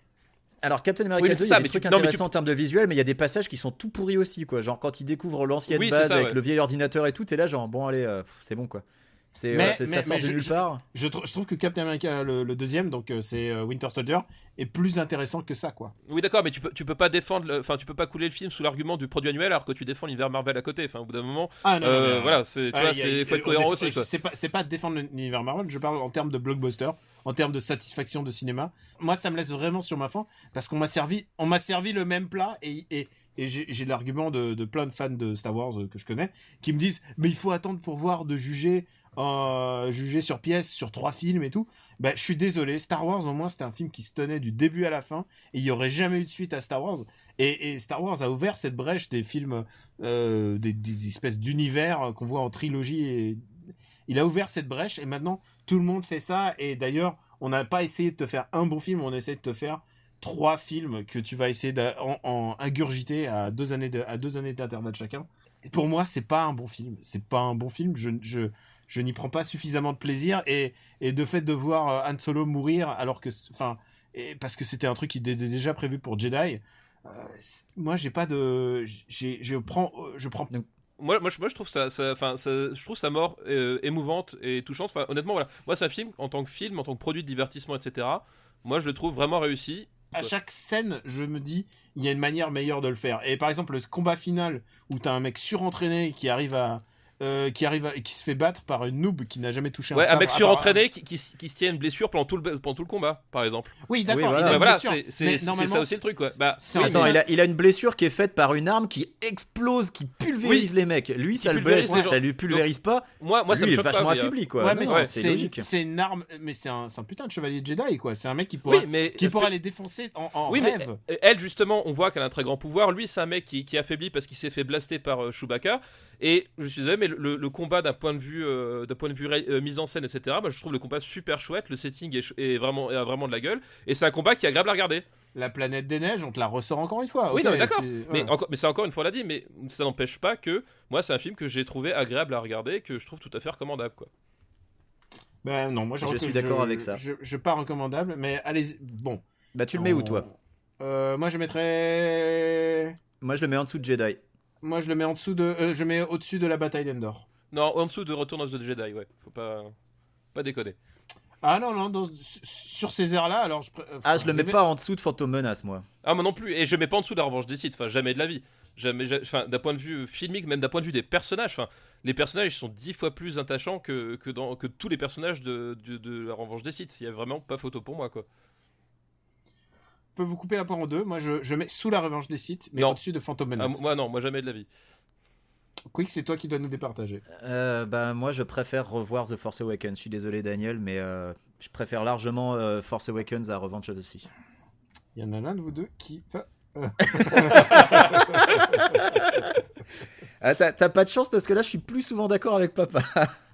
Alors Captain America Oui, mais 2, c'est il y a des tu- trucs non, tu- intéressants en termes de visuel, mais il y a des passages qui sont tout pourris aussi, quoi. Genre quand il découvre l'ancienne Oui, base ça, avec ouais. le vieil ordinateur et tout, t'es là genre bon allez, euh, c'est bon quoi. C'est, Mais- euh, c'est- ça mais- sort mais de je- nulle part. Je, trou- je trouve que Captain America, le, le deuxième, donc euh, c'est euh, Winter Soldier, est plus intéressant que ça, quoi. Oui, d'accord, mais tu peux, tu peux pas défendre, enfin, tu peux pas couler le film sous l'argument du produit annuel alors que tu défends l'univers Marvel à côté. Enfin, au bout d'un moment, Ah non, euh, non, voilà, c'est, tu ah, vois, y a- c'est, faut être cohérent défend- aussi, quoi. C'est pas, c'est pas défendre l'univers Marvel, je parle en termes de blockbuster, en termes de satisfaction de cinéma. Moi, ça me laisse vraiment sur ma faim, parce qu'on m'a servi, on m'a servi le même plat, et, et, et j'ai j'ai l'argument de, de plein de fans de Star Wars que je connais, qui me disent, mais il faut attendre pour voir, de juger euh, jugé sur pièce, sur trois films et tout. Bah, je suis désolé, Star Wars au moins c'était un film qui se tenait du début à la fin et il y aurait jamais eu de suite à Star Wars. Et, Star Wars a ouvert cette brèche des films, euh, des, espèces d'univers qu'on voit en trilogie. Et il a ouvert cette brèche et maintenant tout le monde fait ça. Et d'ailleurs, on n'a pas essayé de te faire un bon film, on essaie de te faire trois films que tu vas essayer d'en en, ingurgiter à deux années à deux années d'intervalle chacun. Pour moi, c'est pas un bon film. C'est pas un bon film. Je, je n'y prends pas suffisamment de plaisir et, et de fait de voir euh, Han Solo mourir alors que, enfin, et parce que c'était un truc qui était déjà prévu pour Jedi. euh, moi, j'ai pas de, je prends, euh, je prends. Moi, moi, je, moi, je trouve ça, ça- enfin, ça- je trouve sa mort euh, émouvante et touchante. Enfin, honnêtement, voilà. Moi, c'est un film en tant que film, en tant que produit de divertissement, etc. Moi, je le trouve vraiment réussi. à chaque scène, je me dis, il y a une manière meilleure de le faire. Et par exemple, le combat final où t'as un mec surentraîné qui arrive à, euh, qui arrive à, qui se fait battre par une noob qui n'a jamais touché Ouais, un un sabre. mec surentraîné qui, qui, qui se tient une blessure pendant tout le, pendant tout le combat, par exemple. Oui, d'accord. Oui, voilà. il a Ouais, une voilà, blessure. c'est ça aussi le truc, quoi. Bah, oui, un Attends, mais- il a, il a une blessure qui est faite par une arme qui explose, qui pulvérise les mecs. Lui, ça le blesse, les ça lui pulvérise pas. moi, moi, ça Lui, me il est pas. vachement euh, affaibli, quoi. Ouais, c'est- une arme, mais c'est un, c'est un putain de chevalier Jedi, quoi. C'est un mec qui qui pourra les défoncer en, en Oui, mais rêve. elle, justement, on voit qu'elle a un très grand pouvoir. Lui, c'est un mec qui, qui est affaibli parce qu'il s'est fait blaster par euh, Chewbacca. Et je suis désolé, mais le, le combat d'un point de vue, euh, d'un point de vue ré- euh, mise en scène, etc. Moi, je trouve le combat super chouette. Le setting est, vraiment, a vraiment de la gueule. Et c'est un combat qui est agréable à regarder. La planète des neiges, on te la ressort encore une fois. oui, non, d'accord. c'est- Mais, ouais. encore, mais c'est encore une fois l'a dit. Mais ça n'empêche pas que moi, c'est un film que j'ai trouvé agréable à regarder, que je trouve tout à fait recommandable, quoi. Ben non, moi je, suis d'accord avec ça. Je, je pas recommandable, mais allez, bon. Bah, tu le mets où, On- toi? Euh, Moi je mettrais. Moi, je le mets en dessous de Jedi. Moi je le mets en dessous de. euh, je mets au-dessus de la bataille d'Endor. Non, en dessous de Return of the Jedi, ouais. Faut pas, pas déconner. Ah non, non, dans- sur ces airs-là, alors je. euh, Ah, je le mets pas en dessous de Phantom Menace, moi. Ah, moi non plus. Et je mets pas en dessous de la revanche des sites. Enfin, jamais de la vie. Jamais, enfin, d'un point de vue filmique, même d'un point de vue des personnages. Enfin, les personnages sont dix fois plus attachants que, que, dans, que tous les personnages de, de, de la revanche des sites. Il y a vraiment pas photo pour moi, quoi. Je peux vous couper la part en deux. Moi je, je mets sous la revanche des sites, mais au-dessus de Phantom Ah, Menace. moi non, moi jamais de la vie. Quick, c'est toi qui dois nous départager. Euh, bah, moi, je préfère revoir The Force Awakens. Je suis désolé, Daniel, mais euh, je préfère largement euh, Force Awakens à Revenge of the Sith. Il y en a l'un de vous deux qui va. Ah, t'as t'as pas de chance parce que là, je suis plus souvent d'accord avec papa.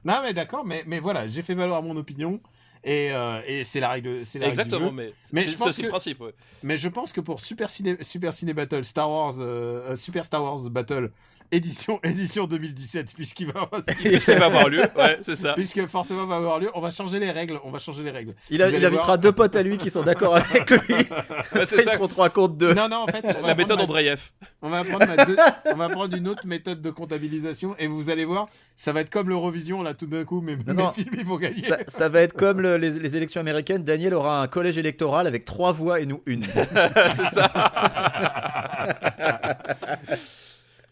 Non, mais d'accord, mais, mais voilà, j'ai fait valoir mon opinion. Et, euh, et c'est la règle. c'est la règle du Exactement, jeu. mais, Mais c'est je pense que- le principe. Ouais. Mais je pense que pour Super Ciné, Super Ciné Battle, Star Wars, euh, Super Star Wars Battle, édition, édition 2017, puisqu'il va, ça va avoir lieu, ouais, c'est ça. puisque forcément va avoir lieu, on va changer les règles, on va changer les règles. Il, a- invitera voir. deux potes à lui qui sont d'accord avec lui. Ouais, c'est Ils ça. se rendront compte de. Non, non, en fait, on va La prendre méthode ma- Andreev. On va prendre deux- on va prendre une autre méthode de comptabilisation et vous allez voir, ça va être comme l'Eurovision là tout d'un coup, mais mes non. films ils vont gagner. Ça, ça va être comme le- les, les élections américaines. Daniel aura un collège électoral avec trois voix et nous une. c'est ça.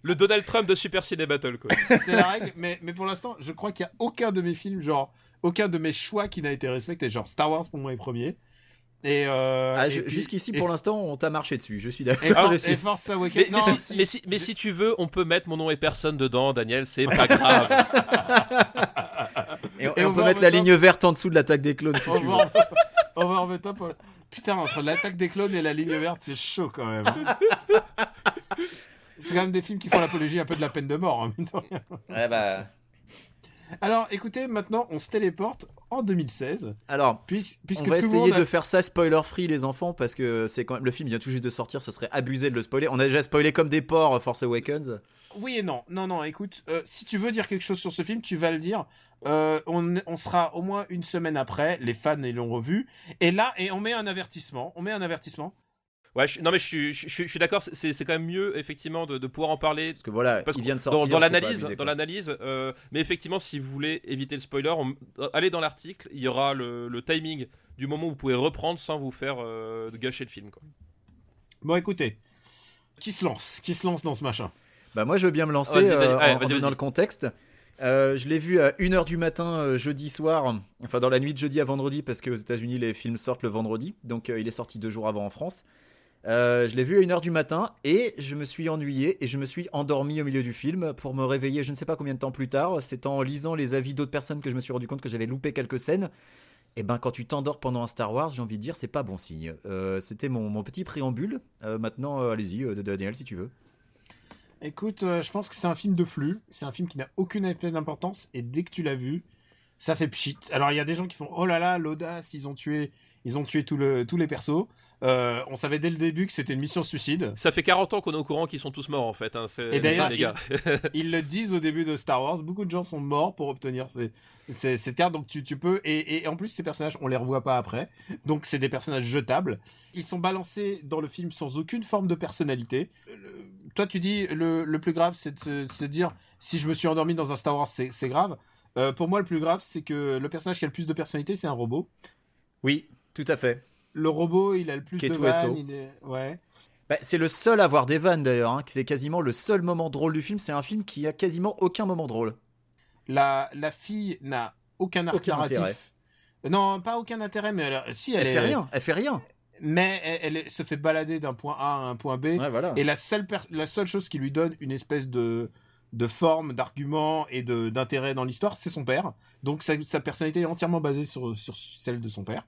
Le Donald Trump de Super Ciné Battle, quoi. C'est la règle, mais, mais pour l'instant, je crois qu'il y a aucun de mes films, genre aucun de mes choix qui n'a été respecté. Genre Star Wars pour moi est premier. Et, euh, Ah, et Jusqu'ici, pour l'instant, on t'a marché dessus. Je suis Et, d'accord. For- je suis- et Force Mais, si, si. mais, si, mais si tu veux, on peut mettre mon nom et personne dedans, Daniel, c'est pas grave. Et, on- Et et on on peut mettre la top. ligne verte en dessous de l'attaque des clones si on tu va, en- on va en top. Putain, entre l'attaque des clones et la ligne verte, c'est chaud quand même. C'est quand même des films qui font l'apologie un peu de la peine de mort. hein, mine de rien. Ouais, bah. Alors, écoutez, maintenant, on se téléporte en 2016, Alors, puis- puisque on va tout essayer a- de faire ça spoiler free, les enfants, parce que c'est quand même le film vient tout juste de sortir. Ce serait abusé de le spoiler. On a déjà spoilé comme des porcs Force Awakens. Oui et non. Non, non, écoute, euh, si tu veux dire quelque chose sur ce film, tu vas le dire. Euh, on, on sera au moins une semaine après, les fans ils l'ont revu. Et là, et on met un avertissement. On met un avertissement. Ouais, je- non mais je suis, je, suis- je suis d'accord, c'est c'est quand même mieux effectivement de, de pouvoir en parler Parce que voilà, parce il vient de dans, sortir. dans l'analyse, dans l'analyse, euh, mais effectivement, si vous voulez éviter le spoiler, on- allez dans l'article, il y aura le, le timing du moment où vous pouvez reprendre sans vous faire euh, gâcher le film. Quoi. Bon, écoutez. Qui se lance Qui se lance dans ce machin? Bah moi je veux bien me lancer Vas-y, euh, en, en donnant le contexte. Euh, je l'ai vu à 1h du matin euh, jeudi soir, enfin dans la nuit de jeudi à vendredi parce qu'aux États-Unis les films sortent le vendredi, donc euh, il est sorti deux jours avant en France. Euh, je l'ai vu à 1h du matin et je me suis ennuyé et je me suis endormi au milieu du film pour me réveiller je ne sais pas combien de temps plus tard. C'est en lisant les avis d'autres personnes que je me suis rendu compte que j'avais loupé quelques scènes. Et ben quand tu t'endors pendant un Star Wars, j'ai envie de dire, c'est pas bon signe. Euh, C'était mon, mon petit préambule. Euh, maintenant, allez-y, Daniel, si tu veux. Écoute, je pense que c'est un film de flux. C'est un film qui n'a aucune espèce d'importance. Et dès que tu l'as vu, ça fait pchit. Alors, il y a des gens qui font Oh là là, l'audace, ils ont tué, ils ont tué tout le, tous les persos. Euh, on savait dès le début que c'était une mission suicide. Ça fait 40 ans qu'on est au courant qu'ils sont tous morts en fait. hein, Et d'ailleurs, les gars. Ils le disent au début de Star Wars. Beaucoup de gens sont morts pour obtenir ces, ces, cette carte. Donc, tu, tu peux. Et, et en plus, ces personnages, on les revoit pas après. Donc, c'est des personnages jetables. Ils sont balancés dans le film sans aucune forme de personnalité. Le- toi, tu dis le, le plus grave, c'est de se, dire si je me suis endormi dans un Star Wars, c'est c'est grave. Euh, pour moi, le plus grave, c'est que le personnage qui a le plus de personnalité, c'est un robot. Oui, tout à fait. Le robot, il a le plus de vannes. Il est- Ouais. Bah, c'est le seul à avoir des vannes d'ailleurs. hein. C'est quasiment le seul moment drôle du film. C'est un film qui a quasiment aucun moment drôle. La, la fille n'a aucun arc Aucun narratif. intérêt. Non, pas aucun intérêt, mais elle, si elle, Elle, est- fait rien. Elle fait rien. Mais elle, se fait balader d'un point A à un point B. Ouais, voilà. Et la seule, la seule chose qui lui donne une espèce de, de forme, d'argument et de- d'intérêt dans l'histoire, c'est son père. Donc sa, sa personnalité est entièrement basée sur, sur celle de son père.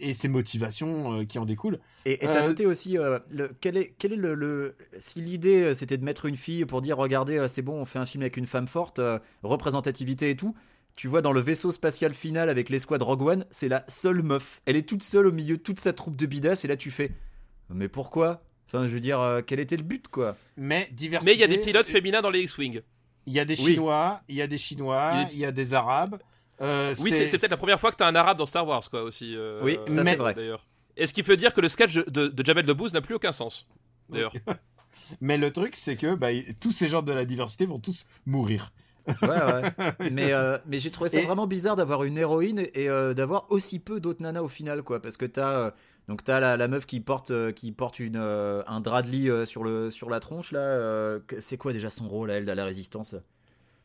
Et ses motivations euh, qui en découlent. Et et t'as Euh, noté aussi euh, le, quel est quel est le, le- si l'idée c'était de mettre une fille pour dire regardez c'est bon on fait un film avec une femme forte euh, représentativité et tout tu vois dans le vaisseau spatial final avec l'escouade Rogue One c'est la seule meuf elle est toute seule au milieu de toute sa troupe de bidas et là tu fais mais pourquoi? Enfin je veux dire euh, quel était le but quoi? Mais diversité. Mais il y a des pilotes féminins dans les X-Wing. Il y a des. Chinois, il y a des Chinois, Il y a des- il y a des Arabes. Euh, Oui, c'est peut-être la première fois que t'as un arabe dans Star Wars, quoi, aussi. euh, Oui, ça, c'est vrai. D'ailleurs. Et ce qui veut dire que le sketch de, de Jamel Debbouze n'a plus aucun sens. D'ailleurs? Mais le truc, c'est que bah, tous ces genres de la diversité vont tous mourir. ouais ouais mais euh, mais j'ai trouvé ça Et- vraiment bizarre d'avoir une héroïne et, euh, d'avoir aussi peu d'autres nanas au final quoi parce que t'as euh, donc t'as la, la meuf qui porte euh, qui porte une euh, un drap de lit euh, sur le sur la tronche là euh, c'est quoi déjà son rôle à elle à la résistance?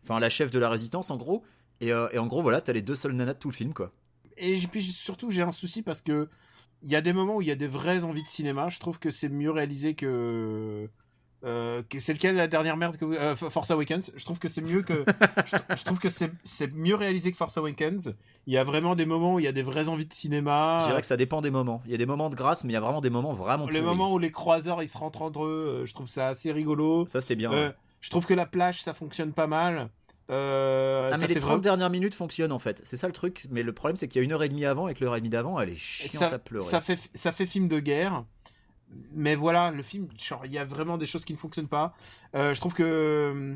Enfin la chef de la résistance en gros et, euh, et en gros voilà t'as les deux seules nanas de tout le film quoi. Et puis surtout, j'ai un souci parce que il y a des moments où il y a des vraies envies de cinéma. Je trouve que c'est mieux réalisé que. euh, que c'est lequel la dernière merde que vous- euh, Force Awakens. Je trouve que c'est mieux que je, je trouve que c'est mieux réalisé que Force Awakens. Il y a vraiment des moments où il y a des vraies envies de cinéma. Je dirais que ça dépend des moments. Il y a des moments de grâce mais il y a vraiment des moments vraiment les moments où les croiseurs ils se rentrent entre eux je trouve ça assez rigolo. Ça c'était bien Euh, ouais. je trouve que la plage ça fonctionne pas mal Euh, ah mais les fait 30 vraiment- dernières minutes fonctionnent en fait. C'est ça le truc. Mais le problème c'est qu'il y a une heure et demie avant et que l'heure et demie d'avant elle est chiante ça, à pleurer. ça fait ça fait film de guerre. Mais voilà le film il y a vraiment des choses qui ne fonctionnent pas. Euh, je trouve que euh,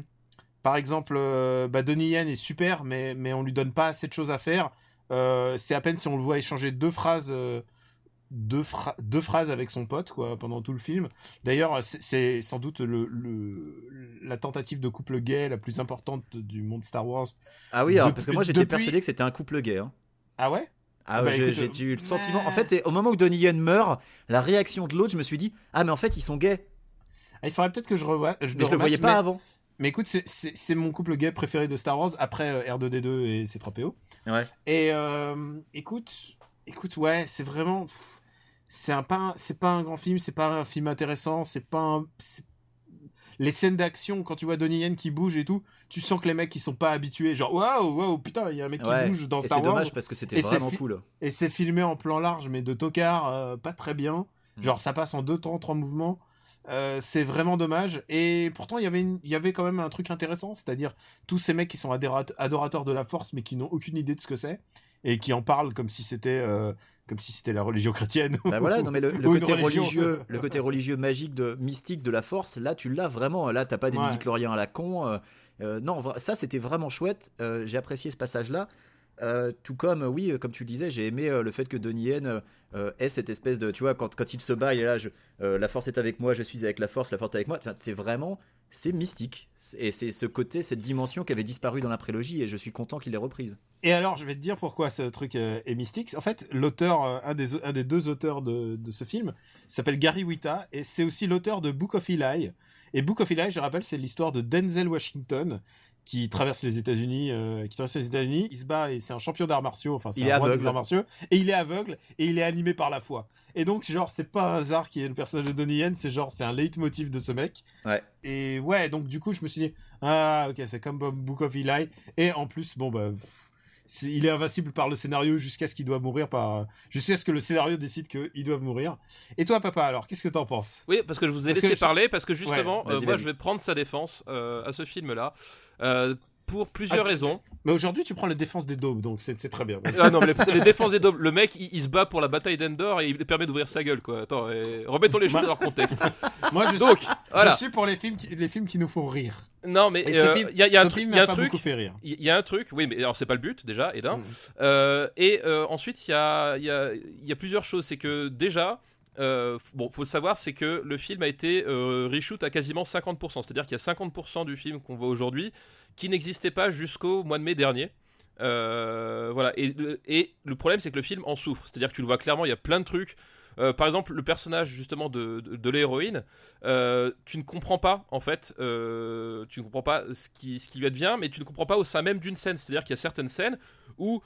par exemple euh, bah, Donnie Yen est super mais mais on lui donne pas assez de choses à faire. Euh, c'est à peine si on le voit échanger deux phrases deux, phra- deux phrases avec son pote quoi pendant tout le film d'ailleurs c'est- sans doute le, le- la tentative de couple gay la plus importante du monde Star Wars Ah oui, alors, parce que moi j'étais depuis- persuadé que c'était un couple gay. hein. ah ouais? Ah Bah, ouais, j'ai eu le sentiment. En fait, c'est au moment où Donnie Yen meurt, la réaction de l'autre, je me suis dit Ah, mais en fait, ils sont gays. Ah, il faudrait peut-être que je revoie je, Mais je le voyais pas mais- avant. Mais écoute, c'est- mon couple gay préféré de Star Wars après euh, R2D2 et C3PO. Ouais. Et euh, écoute, écoute, ouais, c'est vraiment, c'est un pas, un- c'est pas un grand film, c'est pas un film intéressant, c'est pas un, les scènes d'action quand tu vois Donnie Yen qui bouge et tout, tu sens que les mecs ils sont pas habitués, genre waouh, waouh, putain, il y a un mec Ouais. qui bouge dans Et Star c'est dommage parce que c'était vraiment cool. et c'est filmé en plan large mais de tocard, euh, pas très bien. Mm. Genre ça passe en deux temps, trois mouvements. Euh, c'est vraiment dommage. Et pourtant, il y avait une- il y avait quand même un truc intéressant, c'est-à-dire tous ces mecs qui sont adorateurs de la Force, mais qui n'ont aucune idée de ce que c'est et qui en parlent comme si c'était euh, comme si c'était la religion chrétienne. Bah voilà, non mais le, côté religieux, le côté religieux magique de mystique de la Force, là tu l'as vraiment. Là t'as pas des Ouais. midi-chloriens à la con. euh, euh, non, ça c'était vraiment chouette. Euh, j'ai apprécié ce passage-là. Euh, tout comme, euh, oui, euh, comme tu le disais, j'ai aimé le fait que Donnie Yen ait cette espèce de, tu vois, quand, quand il se bat, il est là, je- la force est avec moi, je suis avec la force, la force est avec moi. C'est vraiment, c'est mystique. Et c'est ce côté, cette dimension qui avait disparu dans la prélogie, et je suis content qu'il l'ait reprise. Et alors, je vais te dire pourquoi ce truc est mystique. En fait, l'auteur, un, des, un des deux auteurs de, de ce film, s'appelle Gary Whitta, et c'est aussi l'auteur de Book of Eli. Et Book of Eli, je rappelle, c'est l'histoire de Denzel Washington, qui traverse les États-Unis, euh, qui traverse les États-Unis. Il se bat et c'est un champion d'arts martiaux. Enfin, c'est un roi des arts martiaux et il est aveugle et il est animé par la foi. Et donc, genre, c'est pas un hasard qui est le personnage de Donnie Yen, c'est genre, c'est un leitmotiv de ce mec. Ouais. Et ouais, donc du coup, je me suis dit, ah, ok, c'est comme Book of Eli. Et en plus, bon, bah, il est invincible par le scénario jusqu'à ce qu'il doive mourir par, jusqu'à ce que le scénario décide qu'ils doivent mourir. Et toi, papa, alors, qu'est-ce que t'en penses? Oui, parce que je vous ai Parce laissé je- parler, parce que justement, Ouais, euh, moi je vais prendre sa défense euh, à ce film-là. euh, pour plusieurs Ah, tu- raisons. Mais aujourd'hui, tu prends la défense des daubes, donc c'est très bien. Ah non, mais les, les défenses des doubles, le mec il, il se bat pour la bataille d'Endor et il permet d'ouvrir sa gueule quoi. Attends, et remettons les choses dans leur contexte. Moi, je, Donc, suis, voilà. je suis pour les films, qui, les films qui nous font rire. Non, mais euh, il y a, il y a un truc, il y a un truc, beaucoup fait rire. il y a un truc, oui, mais alors c'est pas le but déjà, et d'un. Mm. Euh, et euh, ensuite, il y a, il y, a, il y a plusieurs choses. C'est que déjà, euh, bon, faut savoir, c'est que le film a été euh, reshoot à quasiment 50%. C'est-à-dire qu'il y a 50% du film qu'on voit aujourd'hui qui n'existait pas jusqu'au mois de mai dernier. Euh, voilà. Et, le- problème, c'est que le film en souffre. C'est-à-dire que tu le vois clairement, il y a plein de trucs. Euh, par exemple, le personnage justement de, l'héroïne, euh, tu ne comprends pas en fait, tu ne comprends pas ce qui, ce qui lui advient, mais tu ne comprends pas au sein même d'une scène. C'est-à-dire qu'il y a certaines scènes où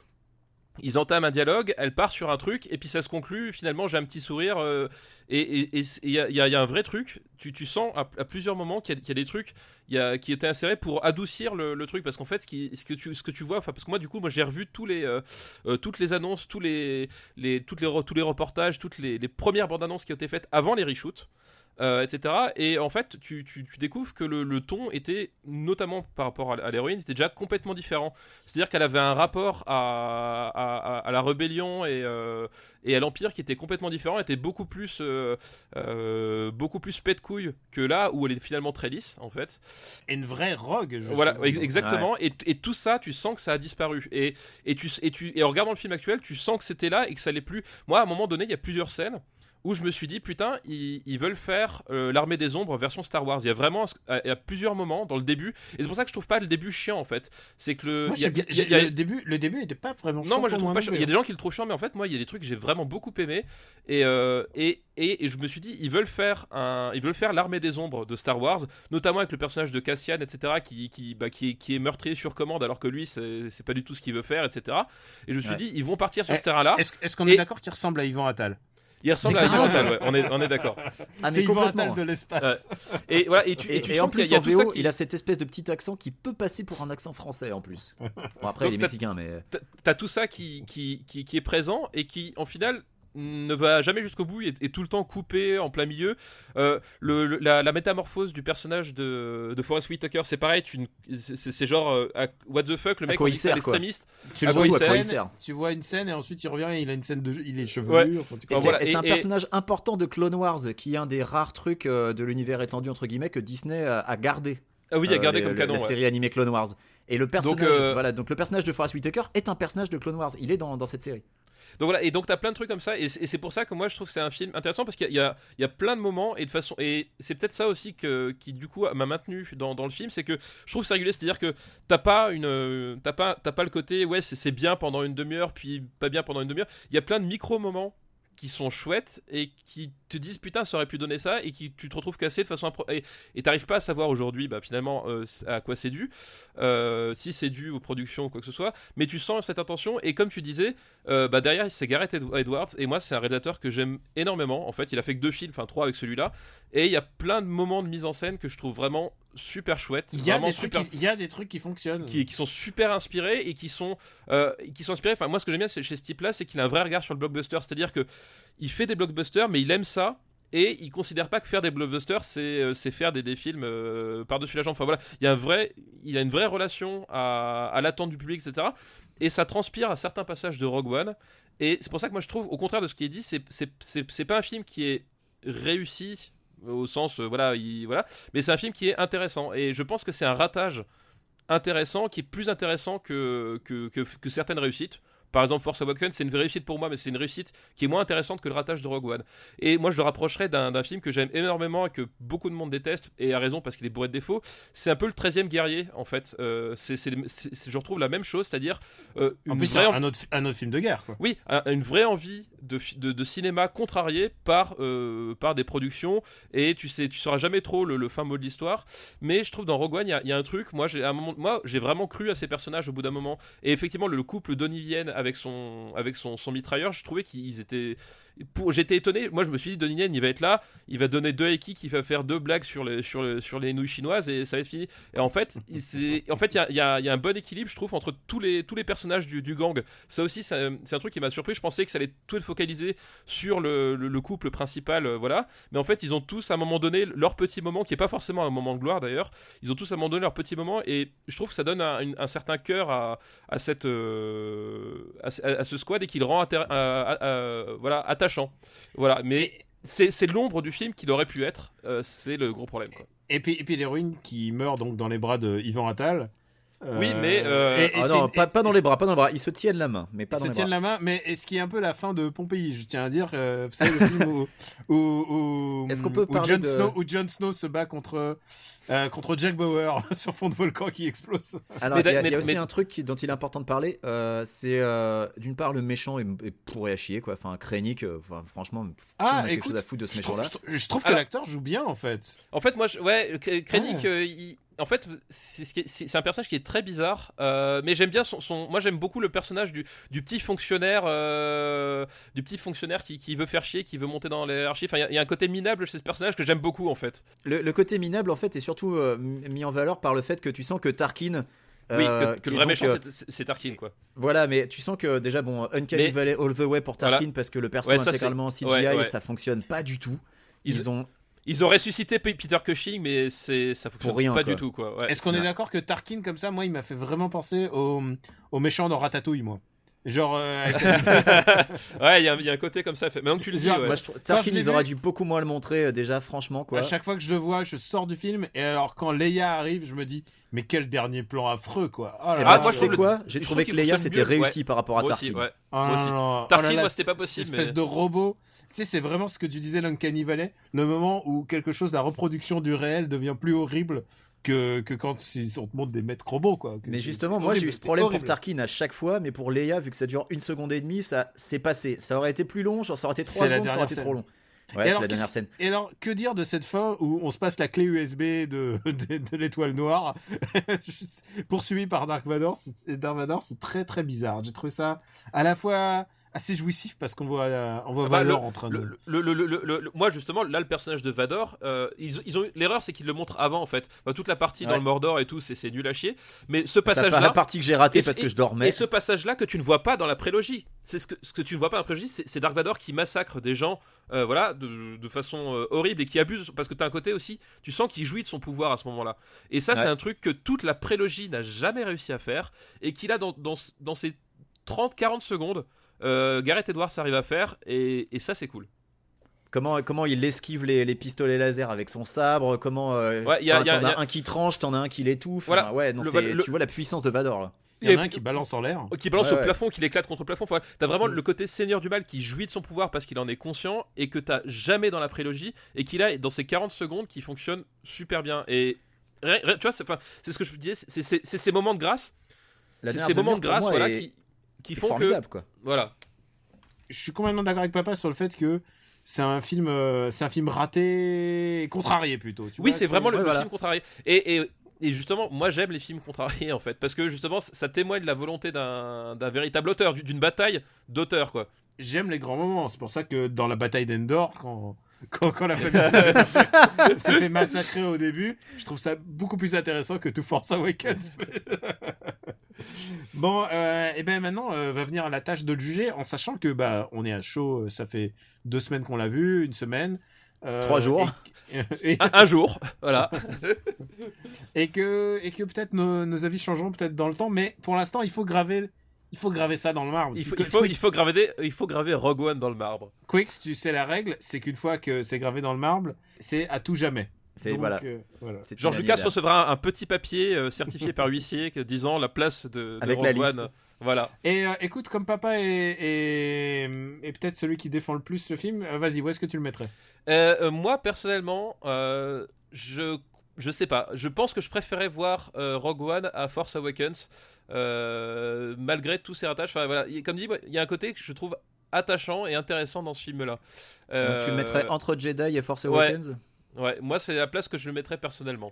ils entament un dialogue, elle part sur un truc, et puis ça se conclut. Finalement, j'ai un petit sourire, euh, et il y, a- un vrai truc. Tu, tu sens à, plusieurs moments qu'il y, a- des trucs qui étaient insérés pour adoucir le, truc, parce qu'en fait, ce, que tu, vois, parce que moi, du coup, j'ai revu euh, euh, toutes les annonces, tous les, toutes les reportages, toutes les, les premières bandes annonces qui ont été faites avant les reshoots. Euh, etc. Et en fait, tu, tu- tu découvres que le, le ton était, notamment par rapport à, l'héroïne, était déjà complètement différent. C'est-à-dire qu'elle avait un rapport à, à, à- à la rébellion et, euh, et à l'empire qui était complètement différent, elle était beaucoup plus, euh, euh, beaucoup plus pète couille que là où elle est finalement très lisse en fait. Et une vraie rogue. justement. Voilà, ex- exactement. Et, et tout ça, tu sens que ça a disparu. Et, et, tu, et, tu, et en regardant le film actuel, tu sens que c'était là et que ça l'est plus. Moi, à un moment donné, il y a plusieurs scènes où je me suis dit, putain, ils, ils veulent faire euh, l'armée des ombres version Star Wars. Il y a vraiment il y a plusieurs moments dans le début. Et c'est pour ça que je trouve pas le début chiant en fait. C'est que le. Moi, il y a- j'ai bien- il y a- j'ai- il y a- le début, le début était pas vraiment. non, chiant moi je trouve pas non chiant. Il y a des gens qui le trouvent chiant, mais en fait, moi, il y a des trucs que j'ai vraiment beaucoup aimé. Et, euh, et, et, et je me suis dit, ils veulent faire un, ils veulent faire l'armée des ombres de Star Wars, notamment avec le personnage de Cassian, etc., qui, qui, bah, qui, est, qui est meurtrier sur commande, alors que lui, c'est pas du tout ce qu'il veut faire, etc. Et je me suis Ouais. dit, ils vont partir sur Eh, ce terrain-là. Est-ce qu'on Et- est d'accord qu'il ressemble à Yvan Attal? Il ressemble à Yvan Attal, ouais, on est, on est d'accord. Ah, C'est Yvan. Attal de l'espace. Et voilà, et tu, et Et, tu et sens en plus, il y a en tout ça VO, qui- il a cette espèce de petit accent qui peut passer pour un accent français en plus. Bon, après, Donc, il est t'as- mexicain, mais. t'as- t'as tout ça qui, qui, qui, qui est présent et qui, en final, ne va jamais jusqu'au bout et est tout le temps coupé en plein milieu. Euh, le, le- la, la métamorphose du personnage de, de Forrest Whitaker, c'est pareil, c'est genre euh, à- what the fuck, le mec quoi il sert, quoi. l'extrémiste. Tu À le quoi vois il une il scène, tu vois une scène et ensuite il revient et il a une scène de, il est chevelu. Ouais. enfin, c'est voilà, et- un personnage important de Clone Wars, qui est un des rares trucs euh, de l'univers étendu, entre guillemets, que Disney a, a gardé. Ah oui, euh, garder les- comme le- canon. La ouais. série animée Clone Wars. Et le personnage, Donc, euh, voilà, donc le personnage de Forrest Whitaker est un personnage de Clone Wars. Il est dans, dans cette série. Donc voilà, et donc t'as plein de trucs comme ça, et c'est pour ça que moi je trouve que c'est un film intéressant parce qu'il y, a- plein de moments et de façon, et c'est peut-être ça aussi que, qui du coup m'a maintenu dans, le film, c'est que je trouve c'est régulier, c'est-à-dire que t'as pas une, euh, t'as pas, t'as pas le côté ouais c'est bien pendant une demi-heure puis pas bien pendant une demi-heure. Il y a plein de micro moments qui sont chouettes et qui te disent putain ça aurait pu donner ça et qui tu te retrouves cassé de façon impro- et t'arrives pas à savoir aujourd'hui bah finalement euh, à quoi c'est dû euh, si c'est dû aux productions ou quoi que ce soit mais tu sens cette intention et comme tu disais euh, bah derrière c'est Gareth Ed- Edwards et moi c'est un réalisateur que j'aime énormément. En fait il a fait que deux films enfin trois avec celui-là et il y a plein de moments de mise en scène que je trouve vraiment super chouettes Il y a des trucs, qui, il y a des trucs qui fonctionnent. qui, qui sont super inspirés et qui sont qui sont inspirés. Enfin moi ce que j'aime bien chez ce type là c'est qu'il a un vrai regard sur le blockbuster. C'est à dire que il fait des blockbusters mais il aime ça et il considère pas que faire des blockbusters c'est euh, faire des, des films euh, par dessus la jambe. Enfin voilà. Il y a un vrai il a une vraie relation à, à l'attente du public etc et ça transpire à certains passages de Rogue One. Et c'est pour ça que moi je trouve au contraire de ce qui est dit c'est c'est c'est pas un film qui est réussi au sens euh, voilà il, voilà mais c'est un film qui est intéressant. Et je pense que c'est un ratage intéressant qui est plus intéressant que, que, que certaines réussites par exemple Force Awakens, c'est une réussite pour moi, mais c'est une réussite qui est moins intéressante que le ratage de Rogue One. Et moi, je le rapprocherais d'un film que j'aime énormément et que beaucoup de monde déteste, et a raison parce qu'il est bourré de défauts. C'est un peu le 13e guerrier, en fait. Euh, c'est, je retrouve la même chose, c'est-à-dire euh, En plus, vraie un autre, un autre film de guerre, quoi. oui, un- une vraie envie de, fi- de, de cinéma contrarié par, euh, par des productions et tu sais, tu sauras jamais trop le, le fin mot de l'histoire. Mais je trouve dans Rogue One, il y a- il y, a un truc. Moi, j'ai à moi, j'ai vraiment cru à ces personnages au bout d'un moment. Et effectivement, le, le couple Donnie Yen avec son avec son, mitrailleur, je trouvais qu'ils étaient. J'étais étonné. Moi, je me suis dit, Donnie Yen, il va être là, il va donner deux haki, il va faire deux blagues sur les sur les, nouilles chinoises et ça va être fini. Et en fait, il, en fait, y a, y a- un bon équilibre, je trouve, entre tous les tous les personnages du, gang. Ça aussi, c'est un truc qui m'a surpris. Je pensais que ça allait tout être focalisé sur le, le- le couple principal, euh, voilà. Mais en fait, ils ont tous à un moment donné leur petit moment, qui est pas forcément un moment de gloire d'ailleurs. Ils ont tous à un moment donné leur petit moment, et je trouve que ça donne un, certain cœur à, à cette euh, à, ce- squad et qui le rend à- voilà. Voilà, mais c'est c'est l'ombre du film qu'il aurait pu être. euh, c'est le gros problème. Quoi. Et puis, et puis l'héroïne qui meurt donc dans les bras de Yvan Attal. Oui, mais, euh, et- et Ah non, pas, dans les bras, pas dans les bras. Ils se tiennent la main, mais pas Ils dans se les tiennent bras. la main, mais est-ce qui est un peu la fin de Pompéi Je tiens à dire, euh, vous savez, le film où, où, où- Est-ce qu'on peut où de- Snow, où Jon Snow se bat contre, euh, contre Jack Bauer sur fond de volcan qui explose Alors, il y a, y aussi mais- un truc qui- dont il est important de parler, euh, c'est euh, d'une part le méchant est, est pourri à chier, quoi. Enfin, Krennic, enfin, franchement, Ah, a quelque écoute, chose à foutre de ce je trouve, méchant-là. je trouve- je trouve que l'acteur joue bien en fait. En fait, moi, je, ouais, Kre- Krennic, euh, il- en fait, c'est un personnage qui est très bizarre, euh, mais j'aime bien son, son- moi j'aime beaucoup le personnage du, du petit fonctionnaire, euh, du petit fonctionnaire qui, qui veut faire chier, qui veut monter dans les. Enfin, il y a- il y, a un côté minable chez ce personnage que j'aime beaucoup en fait. Le, le côté minable, en fait, est surtout euh, mis en valeur par le fait que tu sens que Tarkin. oui, euh, que, que le vrai donc, méchant euh, c'est- Tarkin quoi. Voilà, mais tu sens que déjà, bon, Uncanny Mais- Valley all the way pour Tarkin Voilà. parce que le perso Ouais, est ça, intégralement en CGI ouais, ouais. et ça fonctionne pas du tout. Ils- Ils, ont. Ils ont ressuscité Peter Cushing, mais c'est ça fonctionne rien, pas quoi. du tout quoi. Ouais. Est-ce qu'on est d'accord que Tarkin comme ça, moi, il m'a fait vraiment penser au, au méchant dans Ratatouille, moi. Genre, euh, ouais, il y, a un- il y a un côté comme ça. fait- Maintenant que tu le dis, ouais. Moi, je trouve- Tarkin, ils auraient dû beaucoup moins le montrer, euh, déjà, franchement, quoi. à chaque fois que je le vois, je sors du film et alors quand Leia arrive, je me dis, mais quel dernier plan affreux, quoi. Oh là Eh Ah, ben, moi, je sais trouve quoi J'ai trouvé que Leia c'était réussi par rapport à Moi Tarkin. aussi, ouais. Oh Moi aussi. Tarkin, oh là là, moi, c'était pas cette possible, Espèce mais- de robot. Tu sais, c'est vraiment ce que tu disais, l'Uncanny Valley. Le moment où quelque chose, la reproduction du réel devient plus horrible que, que quand on te montre des maîtres robots, quoi. Que Mais justement, moi j'ai eu ce problème pour. Tarkin à chaque fois, mais pour Leia, vu que ça dure une seconde et demie, ça s'est passé. Ça aurait été plus long, genre ça aurait été trois secondes, ça aurait été scène. trop long. Et Ouais, c'est alors, la dernière qu'est-ce- scène. Et alors, que dire de cette fin où on se passe la clé USB de, de, de l'étoile noire, poursuivi par Dark Vador c'est- Dark Vador, c'est très très bizarre. J'ai trouvé ça à la fois assez jouissif parce qu'on voit, euh, on voit Ah bah, Vador en train de. Le- le- le- le- le- le- moi justement là le personnage de Vador euh, ils, ils ont l'erreur c'est qu'ils le montrent avant en fait. Enfin, toute la partie dans le Mordor et tout c'est c'est nul à chier. Mais ce T'as passage pas la partie que j'ai ratée parce que je dormais. et ce passage là que tu ne vois pas dans la prélogie. C'est ce que, ce que tu ne vois pas dans la prélogie c'est c'est Dark Vador qui massacre des gens euh, voilà de, de façon euh, horrible et qui abuse parce que tu as un côté aussi tu sens qu'il jouit de son pouvoir à ce moment là et ça c'est un truc que toute la prélogie n'a jamais réussi à faire et qu'il a dans, dans, dans ces 30-40 secondes euh, Gareth Edwards arrive à faire et, et ça c'est cool Comment, comment il esquive les, les pistolets laser avec son sabre Comment euh, Ouais, y a- t'en y a- t'en as un qui tranche, t'en as un qui l'étouffe. Voilà. Enfin, ouais, non, Le- c'est- le- tu vois la puissance de Vador là. Il y en a un qui balance en l'air. qui balance Ouais, au ouais. plafond, qui l'éclate contre le plafond. Enfin, t'as vraiment Mm. le côté seigneur du mal qui jouit de son pouvoir parce qu'il en est conscient et que t'as jamais dans la prélogie et qu'il a dans ces 40 secondes qui fonctionnent super bien. Et tu vois, c'est enfin, c'est ce que je disais, c'est c'est- c'est ces moments de grâce, La c'est ces moments de grâce voilà, est- qui, qui font que. quoi. Voilà. Je suis complètement d'accord avec papa sur le fait que c'est un film, euh, c'est un film raté, et contrarié plutôt. tu Oui, c'est vraiment le, ouais, le voilà. film contrarié. Et, et, et justement, moi j'aime les films contrariés en fait, parce que justement, ça témoigne de la volonté d'un d'un véritable auteur, d'une bataille d'auteur quoi. J'aime les grands moments. C'est pour ça que dans la bataille d'Endor, quand, quand, quand la famille s'est fait- s'est fait massacrer au début, je trouve ça beaucoup plus intéressant que tout Force Awakens. bon, euh, et ben maintenant euh, va venir la tâche de le juger, en sachant que bah on est à chaud. euh, Ça fait deux semaines qu'on l'a vu, une semaine. euh, Trois jours. Et, et- Un, un jour, voilà. et que et que peut-être nos, nos avis changeront peut-être dans le temps, mais pour l'instant il faut graver. Il faut graver ça dans le marbre. Il faut, il faut, il faut graver il faut graver Rogue One dans le marbre. Quicks, tu sais la règle, c'est qu'une fois que c'est gravé dans le marbre, c'est à tout jamais. C'est Donc, voilà. euh, voilà. c'est George. Lucas recevra un, un petit papier euh, certifié par huissier disant la place de, de Avec Rogue la liste. One Voilà. Et euh, écoute, comme papa est, est, est peut-être celui qui défend le plus le film, euh, vas-y, où est-ce que tu le mettrais? Euh, euh, moi, personnellement, euh, je je sais pas. Je pense que je préférais voir euh, Rogue One à Force Awakens, euh, malgré tous ses ratages. Enfin, voilà. Il- Comme dit, moi, il y a un côté que je trouve attachant et intéressant dans ce film-là. Donc, tu le mettrais entre Jedi et Force. Awakens? Ouais, moi, c'est la place que je le mettrais personnellement.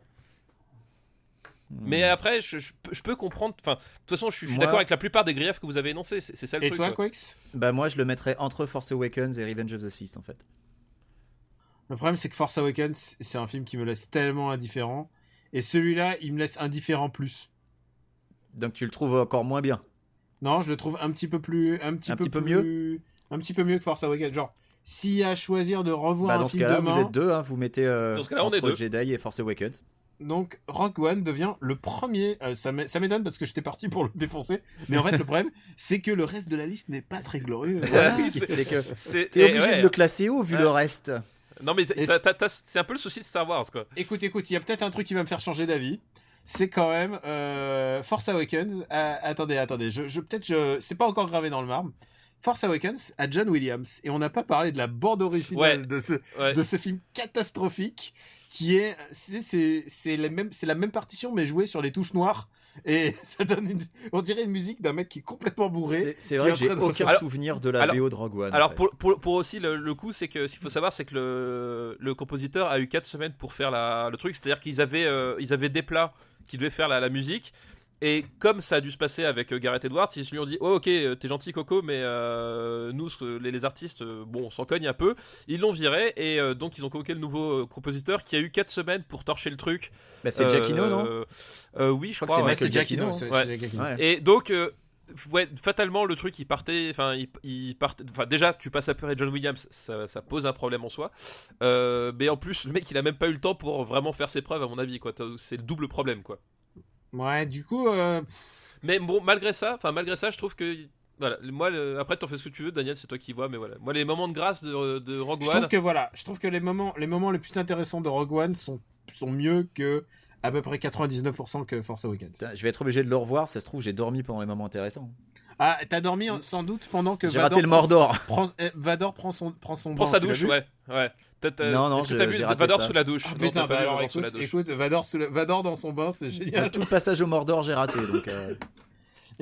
Hmm. Mais après, je, je peux- je peux comprendre. Enfin, de toute façon, je suis, je suis Moi- d'accord avec la plupart des griefs que vous avez énoncés. C'est c'est ça le Et truc. toi, quoi. Quix? Bah, moi, je le mettrais entre Force Awakens et Revenge of the Sith, en fait. Le problème, c'est que Force Awakens, c'est un film qui me laisse tellement indifférent. Et celui-là, il me laisse indifférent plus. Donc, tu le trouves encore moins bien? Non, je le trouve un petit peu plus. Un petit, Un peu, petit peu plus- Un petit peu mieux que Force Awakens. Genre, s'il y a à choisir de revoir Bah, un dans ce cas-là, demain, vous êtes deux, hein, vous mettez euh, Dans ce cas-là, on est deux. Jedi et Force Awakens. donc Rock One devient le premier. euh, ça m'é- ça m'étonne parce que j'étais parti pour le défoncer. Mais en fait, le problème, c'est que le reste de la liste n'est pas très glorieux. Voilà, c'est que t'es obligé ouais. de le classer haut vu Ouais. le reste. Non, mais c'est un peu le souci de Star Wars, quoi. Écoute, écoute, il y a peut-être un truc qui va me faire changer d'avis. C'est quand même euh, Force Awakens. à- attendez, attendez, je, je peut-être je, c'est pas encore gravé dans le marbre. Force Awakens à John Williams et on n'a pas parlé de la bande originale Ouais. de ce Ouais. de ce film catastrophique qui est c'est c'est c'est la même c'est la même partition mais jouée sur les touches noires et ça donne une, on dirait une musique d'un mec qui est complètement bourré. C'est- vrai que j'ai aucun Alors- souvenir de la alors- BO de Rogue One. Alors pour, pour, pour aussi le, le coup, c'est que ce qu'il faut savoir, c'est que le, le compositeur a eu 4 semaines pour faire la, le truc, c'est-à-dire qu'ils avaient, euh, ils avaient des plats qui devaient faire la, la musique. Et comme ça a dû se passer avec euh, Gareth Edwards, ils lui ont dit Oh, ok, euh, t'es gentil, Coco, mais euh, nous, les, les artistes, bon, on s'en cogne un peu. Ils l'ont viré, et euh, donc ils ont convoqué le nouveau compositeur qui a eu 4 semaines pour torcher le truc. Bah, c'est Euh, Giacchino, non euh, Oui, je crois que c'est ouais. Giacchino, Giacchino, c'est- ouais. c'est Giacchino. Ouais. Et donc, euh, ouais, fatalement, le truc, il partait. Enfin, il, il partait. Enfin, déjà, tu passes après John Williams, ça, ça pose un problème en soi. Euh, mais en plus, le mec, il a même pas eu le temps pour vraiment faire ses preuves, à mon avis, quoi. C'est le double problème, quoi. Ouais, du coup euh, Mais bon, malgré ça, enfin, malgré ça, je trouve que. Voilà, moi, le- après, t'en fais ce que tu veux, Daniel, c'est toi qui vois, mais voilà. Moi, les moments de grâce de, de Rogue Je One. trouve que voilà, je trouve que les moments, les moments les plus intéressants de Rogue One sont, sont mieux que à peu près 99% que Force Awakens. Je vais être obligé de le revoir, ça se trouve, j'ai dormi pendant les moments intéressants. Ah, t'as dormi en- sans doute pendant que J'ai raté le prend- Mordor. prend- eh, Vador prend son prend son Prends bain, sa douche, ouais. ouais. Non, non, Est-ce que je- t'as vu Vador ça. sous la douche? Ah, putain, bah alors Vador sous écoute, la douche. écoute, Vador, sous le- Vador dans son bain, c'est génial. Tout le passage au Mordor, j'ai raté. Donc, euh,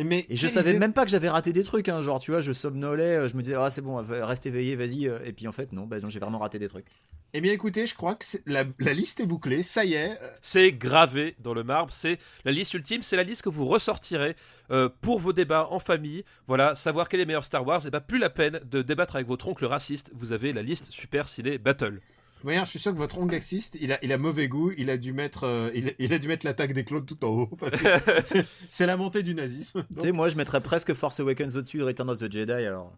mais Et je savais idée- même pas que j'avais raté des trucs, hein. genre tu vois, je somnolais, euh, je me disais, ah c'est bon, va- reste éveillé, vas-y, euh, et puis en fait, non, bah, non, j'ai vraiment raté des trucs. Eh bien écoutez, je crois que la, la liste est bouclée, ça y est. euh, C'est gravé dans le marbre, c'est la liste ultime, c'est la liste que vous ressortirez euh, pour vos débats en famille. Voilà, savoir quel est le meilleur Star Wars, et pas plus la peine de débattre avec votre oncle raciste. Vous avez la liste Super Ciné Battle. Je suis sûr que votre oncle axiste, il a, il a mauvais goût, il a dû mettre, euh, il, a- il a dû mettre l'attaque des clones tout en haut, parce que c'est- c'est la montée du nazisme. Tu sais, moi je mettrais presque Force Awakens au-dessus de Return of the Jedi, alors.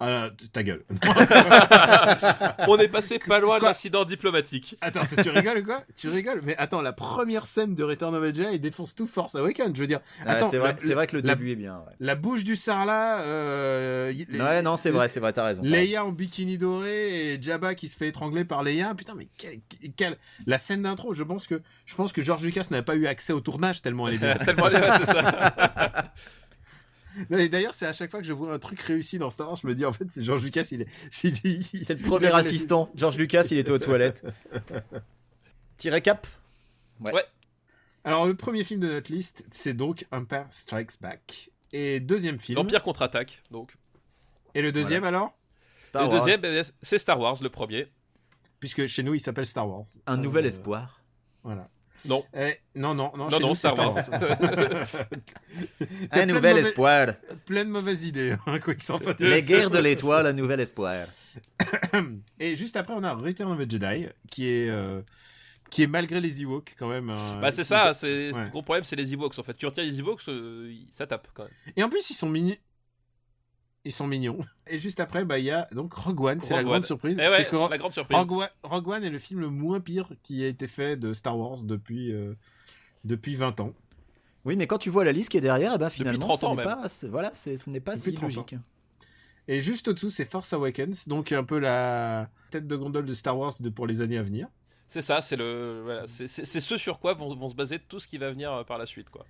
Ah, ta gueule. On est passé pas loin de l'incident diplomatique. Attends, tu rigoles ou quoi Tu rigoles Mais attends, la première scène de Return of the Jedi, il défonce tout Force Awakens. Je veux dire, Ah, attends, c'est vrai, vrai que le la- début est bien. Ouais, La bouche du Sarlat. Euh, Ouais, non, c'est vrai, c'est vrai, t'as raison. Leia en bikini doré et Jabba qui se fait étrangler par Leia. Putain, mais quel, quel- la scène d'intro. Je pense que je pense que George Lucas n'avait pas eu accès au tournage tellement elle est bien. Tellement ouais, c'est ça. D'ailleurs, c'est à chaque fois que je vois un truc réussi dans Star Wars, je me dis en fait c'est George Lucas. Il est, C'est le premier assistant. George Lucas, il était aux toilettes. Petit récap. Alors le premier film de notre liste, c'est donc Empire Strikes Back. Et deuxième film. L'Empire contre-attaque, donc. Et le deuxième alors? Star le Wars, deuxième, ben, c'est Star Wars, le premier. Puisque chez nous il s'appelle Star Wars. un nouvel Euh, espoir. Voilà. Non. Eh, non, non, non. Non, non, Star Wars. T'as Un nouvel mauvais- espoir. Plein de mauvaises idées, hein, quoi fasse. Les guerres de l'étoile, un nouvel espoir. Et juste après, on a Return of the Jedi, qui est, euh, qui est malgré les Ewoks quand même. un- Bah, c'est ça, c'est Ouais. le gros problème, c'est les Ewoks en fait. Tu retires les Ewoks, euh, ça tape quand même. Et en plus, ils sont mignons. Ils sont mignons. Et juste après, bah, il y a donc Rogue One, c'est la grande surprise. Eh c'est ouais, que Ro- la grande surprise. Rogue One, Rogue One est le film le moins pire qui a été fait de Star Wars depuis, euh, depuis 20 ans. Oui, mais quand tu vois la liste qui est derrière, eh ben, finalement, 30 ce ans, n'est même. pas, voilà, c'est- ce n'est pas Depuis si 30 ans. logique. Et juste au-dessous, c'est Force Awakens, donc un peu la tête de gondole de Star Wars de, pour les années à venir. C'est ça, c'est le, voilà, c'est c'est- c'est ce sur quoi vont, vont se baser tout ce qui va venir euh, par la suite, quoi.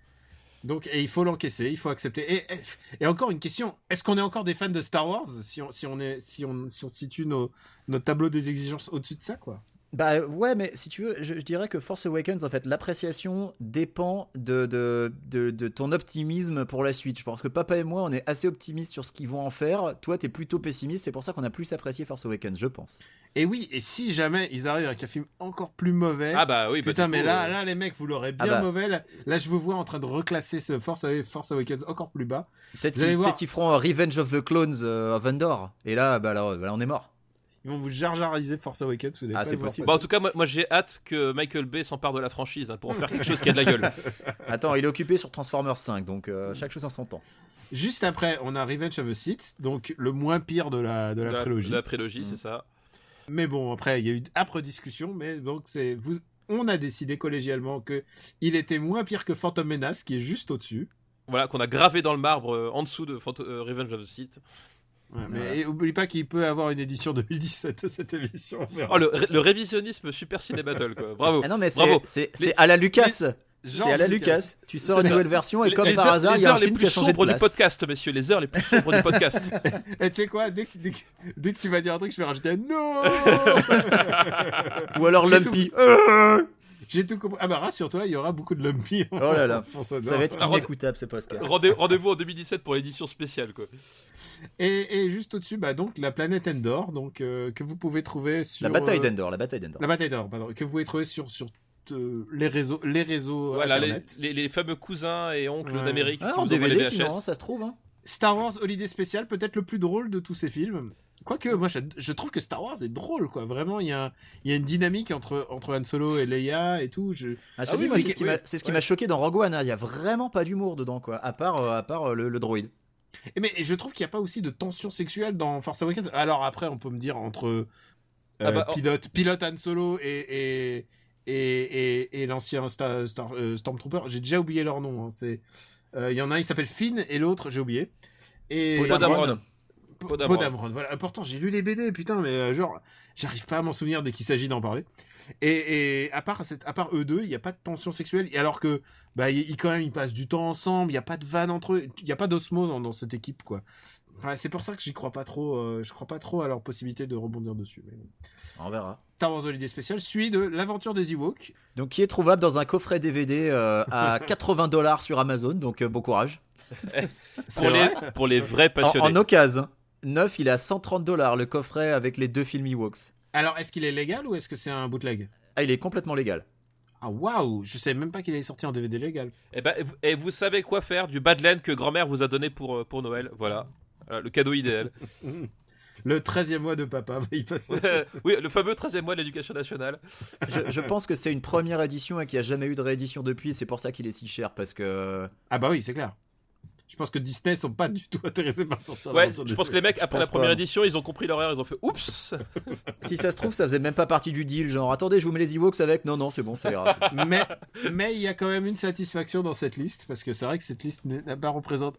Donc, et il faut l'encaisser, il faut accepter. Et, encore une question est-ce qu'on est encore des fans de Star Wars si on, si on, est, si on, si on situe nos, notre tableau des exigences au-dessus de ça, quoi? Bah ouais, mais si tu veux, je, je dirais que Force Awakens, en fait, l'appréciation dépend de, de, de, de ton optimisme pour la suite. Je pense que papa et moi, on est assez optimistes sur ce qu'ils vont en faire. Toi, t'es plutôt pessimiste, c'est pour ça qu'on a plus apprécié Force Awakens, je pense. Et oui, et si jamais ils arrivent avec un film encore plus mauvais. Ah bah oui, bah, Putain, mais coup, là, euh, là, les mecs, vous l'aurez bien Ah bah. mauvais. Là, là, je vous vois en train de reclasser ce Force, Force Awakens encore plus bas. Peut-être qu'ils voir. peut-être qu'ils feront Revenge of the Clones euh, à Vendor. Et là, bah là, bah là, on est mort. Ils vont vous jarjariser Force Awakens. vous Ah, pas c'est possible. Bah, en tout cas, moi, moi, j'ai hâte que Michael Bay s'empare de la franchise hein, pour en faire quelque chose qui a de la gueule. Attends, il est occupé sur Transformers 5, donc euh, chaque chose en son temps. Juste après, on a Revenge of the Sith, donc le moins pire de la, de la, De prélogie. de la prélogie, Mm. c'est ça. Mais bon, après, il y a eu âpre discussion, mais donc c'est vous. On a décidé collégialement que il était moins pire que Phantom Menace, qui est juste au-dessus. Voilà, qu'on a gravé dans le marbre euh, en dessous de euh, Revenge of the Sith. Ouais, mais et oublie pas qu'il peut avoir une édition 2017 de cette émission. Oh, le, ré- le révisionnisme Super Ciné Battle, quoi. Bravo. Ah non, mais c'est à la Lucas. C'est à la Lucas. Lucas. Tu sors une nouvelle version et Les- comme les par heures- hasard, les il y a un heures les film qui plus a changé de sombres du place. podcast, messieurs, les heures les plus sombres du podcast. Et tu sais quoi dès que, dès, que, dès que tu vas dire un truc, je vais rajouter un non Ou alors Lumpy. J'ai tout compris. Ah bah rassure-toi, il y aura beaucoup de lumpy. Oh là là. Ça, Ça va être Ah, inécoutable ce podcast. Rendez- Rendez-vous en 2017 pour l'édition spéciale, quoi. Et, et juste au-dessus, bah donc la planète Endor, donc euh, que vous pouvez trouver sur La bataille euh, d'Endor, la bataille d'Endor. La bataille d'Endor, pardon, que vous pouvez trouver sur sur euh, les réseaux, les réseaux Voilà, les, internet. les- les fameux cousins et oncles Ouais. d'Amérique Ah, en les DVD sinon, ça se trouve. Hein. Star Wars Holiday Special, peut-être le plus drôle de tous ces films. Quoique, moi, je, je trouve que Star Wars est drôle, quoi. Vraiment, il y a, il y a une dynamique entre, entre Han Solo et Leia et tout. Je... Ah, Ah oui, c'est ce qui m'a- ouais. choqué dans Rogue One. hein. Il y a vraiment pas d'humour dedans, quoi. À part, euh, à part euh, le, le droïde. Et mais je trouve qu'il n'y a pas aussi de tension sexuelle dans Force Awakens. Alors après, on peut me dire entre euh, Ah bah, en- pilote, pilote Han Solo et, et, et, et, et l'ancien Star, Star- euh, Stormtrooper, j'ai déjà oublié leur nom. hein. C'est, euh, il y en a un, il s'appelle Finn et l'autre, j'ai oublié. Et Dameron. Dameron, voilà. Pourtant, j'ai lu les BD, putain, mais euh, genre, j'arrive pas à m'en souvenir dès qu'il s'agit d'en parler. Et, et à part cette, à part eux deux, il n'y a pas de tension sexuelle. Et alors que, bah, ils, ils- quand même, ils passent du temps ensemble. Il n'y a pas de vanne entre eux. Il n'y a pas d'osmose dans, dans cette équipe, quoi. C'est pour ça que j'y crois pas trop. euh, je crois pas trop à leur possibilité de rebondir dessus. Mais. On verra. Star Wars Holiday Special suit de l'aventure des Ewoks. Donc, qui est trouvable dans un coffret DVD euh, à 80 dollars sur Amazon. Donc, euh, bon courage. Pour les, pour les vrais En, passionnés. en occasion. Neuf, il est à 130 dollars le coffret avec les deux films Ewoks. Alors, est-ce qu'il est légal ou est-ce que c'est un bootleg? Ah, il est complètement légal. Ah waouh, je savais même pas qu'il allait sortir en DVD légal. Et, ben, et vous- et vous savez quoi faire du Badland que grand-mère vous a donné pour, euh, pour Noël. Voilà. Voilà, le cadeau idéal. Le 13e mois de papa, oui, le fameux 13e mois de l'éducation nationale. Je, je pense que c'est une première édition et qu'il n'y a jamais eu de réédition depuis. Et c'est pour ça qu'il est si cher. Parce que. Ah bah oui, c'est clair. Je pense que Disney sont pas du tout intéressés par sortir Ouais, je pense que les mecs, après la première pas. édition, ils ont compris l'horreur, ils ont fait oups Si ça se trouve, ça faisait même pas partie du deal. Genre, attendez, je vous mets les Ewoks avec. Non, non, c'est bon, ça ira. mais mais il y a quand même une satisfaction dans cette liste parce que c'est vrai que cette liste n'a pas représente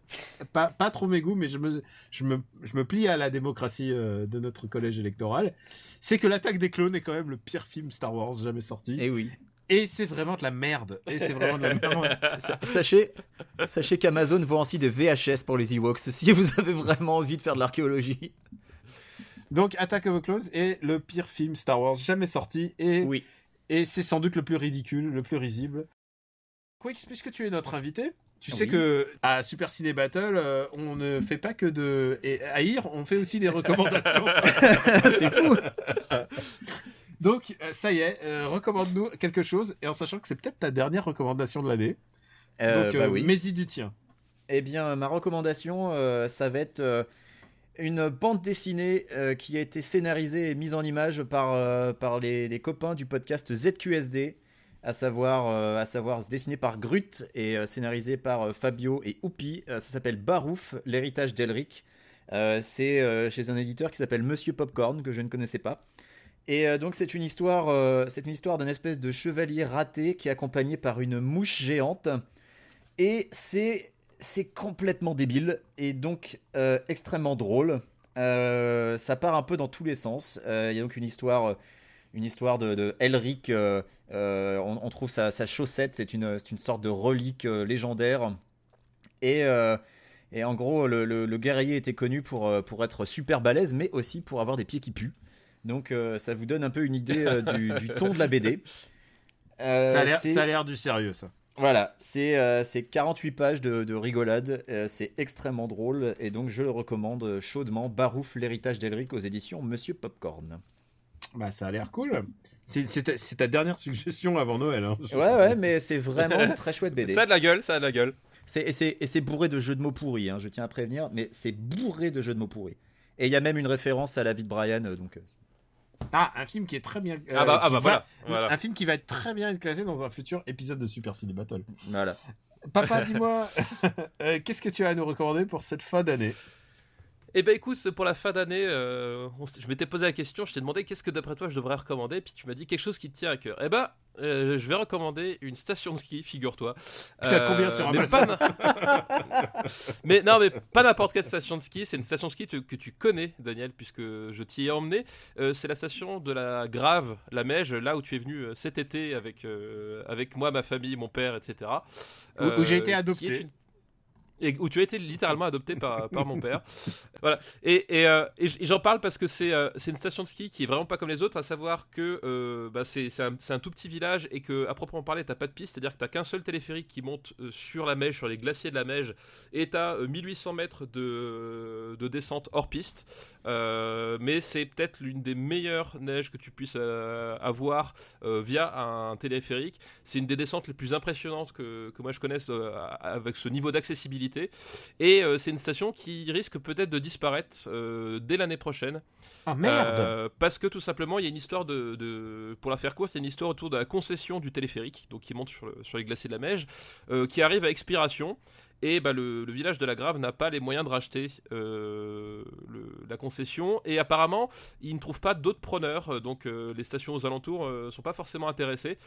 pas pas trop mes goûts mais je me je me je me plie à la démocratie euh, de notre collège électoral c'est que l'attaque des clones est quand même le pire film Star Wars jamais sorti Et oui. Et c'est vraiment de la merde et c'est vraiment de la merde Sa- Sachez, sachez qu'Amazon vend aussi des VHS pour les Ewoks si vous avez vraiment envie de faire de l'archéologie. donc Attack of the Clones est le pire film Star Wars jamais sorti et Oui. Et c'est sans doute le plus ridicule, le plus risible. Quix, puisque tu es notre invité, tu sais que à Super Ciné Battle, euh, on ne fait pas que de et haïr, on fait aussi des recommandations. c'est fou. Donc, euh, ça y est, euh, recommande-nous quelque chose, et en sachant que c'est peut-être ta dernière recommandation de l'année. Euh, Donc, bah euh, oui. mets-y du tien. Eh bien, ma recommandation, ça va être une bande dessinée qui a été scénarisée et mise en image par, par les, les copains du podcast ZQSD, à savoir, euh, à savoir dessinée par Grut et euh, scénarisée par euh, Fabio et Oupi. Ça s'appelle Barouf, l'héritage d'Elric. C'est chez un éditeur qui s'appelle Monsieur Popcorn, que je ne connaissais pas. Et euh, donc c'est une histoire, euh, c'est une histoire d'un espèce de chevalier raté qui est accompagné par une mouche géante. Et c'est c'est complètement débile et donc euh, extrêmement drôle. Ça part un peu dans tous les sens. Il y a donc une histoire, une histoire de, Elric. on, trouve sa, chaussette, c'est une, une sorte de relique légendaire Et, et en gros, le, le- guerrier était connu pour, pour être super balèze, mais aussi pour avoir des pieds qui puent. Donc euh, ça vous donne un peu une idée euh, du, du ton de la BD. Euh, Ça a l'air- du sérieux, ça. Voilà, c'est euh, c'est 48 pages de, de rigolade, euh, c'est extrêmement drôle, et donc je le recommande chaudement. Barouf, l'héritage d'Elric aux éditions Monsieur Popcorn. Bah, ça a l'air cool. C'est ta, dernière suggestion avant Noël. Hein. Ouais, ouais, mais c'est vraiment une très chouette BD. Ça a de la gueule, ça a de la gueule. C'est- Et c'est bourré de jeux de mots pourris, hein, je tiens à prévenir, mais c'est bourré de jeux de mots pourris. Et il y a même une référence à la vie de Brian, donc. Euh, Ah, un film qui est très bien. Ah bah- ah bah va- voilà, voilà. Un film qui va être très bien être classé dans un futur épisode de Super Cine Battle. Voilà. Papa, dis-moi, euh, qu'est-ce que tu as à nous recommander pour cette fin d'année? Eh ben écoute, pour la fin d'année, euh, je m'étais posé la question, je t'ai demandé qu'est-ce que d'après toi je devrais recommander, puis tu m'as dit quelque chose qui te tient à cœur. Eh ben, euh, je vais recommander une station de ski, figure-toi. Putain, combien sur mais pas na- Mais non, mais pas n'importe quelle station de ski, c'est une station de ski te- que tu connais, Daniel, puisque je t'y ai emmené. Euh, c'est la station de la Grave, la Meige, là où tu es venu euh, cet été avec, euh, avec moi, ma famille, mon père, etc. Où- où j'ai été adopté. Où tu as été littéralement adopté par, mon père. Voilà. Euh, et j'en parle parce que c'est euh, c'est une station de ski qui est vraiment pas comme les autres, à savoir que euh, bah, c'est un, tout petit village et que, à proprement parler, t'as pas de piste, c'est-à-dire que t'as qu'un seul téléphérique qui monte sur la Meige, sur les glaciers de la Meige, et t'as euh, 1800 mètres de, de descente hors piste. Mais c'est peut-être l'une des meilleures neiges que tu puisses avoir via un téléphérique. C'est une des descentes les plus impressionnantes que, moi je connaisse avec ce niveau d'accessibilité. Et euh, c'est une station qui risque peut-être de disparaître euh, dès l'année prochaine. Ah merde Euh, Parce que tout simplement, il y a une histoire de, de- Pour la faire courte, c'est une histoire autour de la concession du téléphérique, donc qui monte sur, le- sur les glaciers de la Meige, qui arrive à expiration. Et bah, le, le village de la Grave n'a pas les moyens de racheter euh, le- la concession. Et apparemment, ils ne trouvent pas d'autres preneurs. euh, Donc euh, les stations aux alentours ne sont pas forcément intéressées.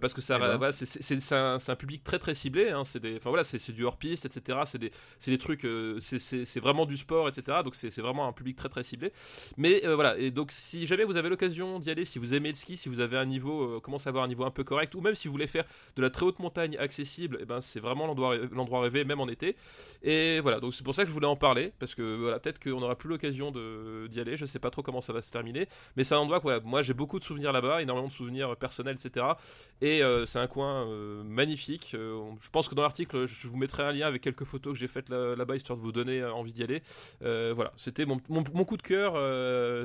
parce que ça, Eh ben. voilà, c'est- un, c'est un public très très ciblé. hein, c'est voilà, c'est c'est du hors-piste, etc. C'est des, c'est des trucs. c'est- c'est c'est vraiment du sport, etc. Donc c'est c'est vraiment un public très très ciblé. Mais voilà, et donc si jamais vous avez l'occasion d'y aller, si vous aimez le ski, si vous avez un niveau, commencez à avoir un niveau un peu correct, ou même si vous voulez faire de la très haute montagne accessible, et ben c'est vraiment l'endroit l'endroit rêvé, même en été. Et voilà, donc c'est pour ça que je voulais en parler, parce que voilà, peut-être qu'on n'aura plus l'occasion d'y aller, je sais pas trop comment ça va se terminer, mais c'est un endroit que voilà, moi j'ai beaucoup de souvenirs là-bas, énormément de souvenirs personnels, etc. Et euh, c'est un coin euh, magnifique. Euh, je pense que dans l'article, je vous mettrai un lien avec quelques photos que j'ai faites là- là-bas, histoire de vous donner envie d'y aller. Voilà, c'était mon, mon- mon coup de cœur,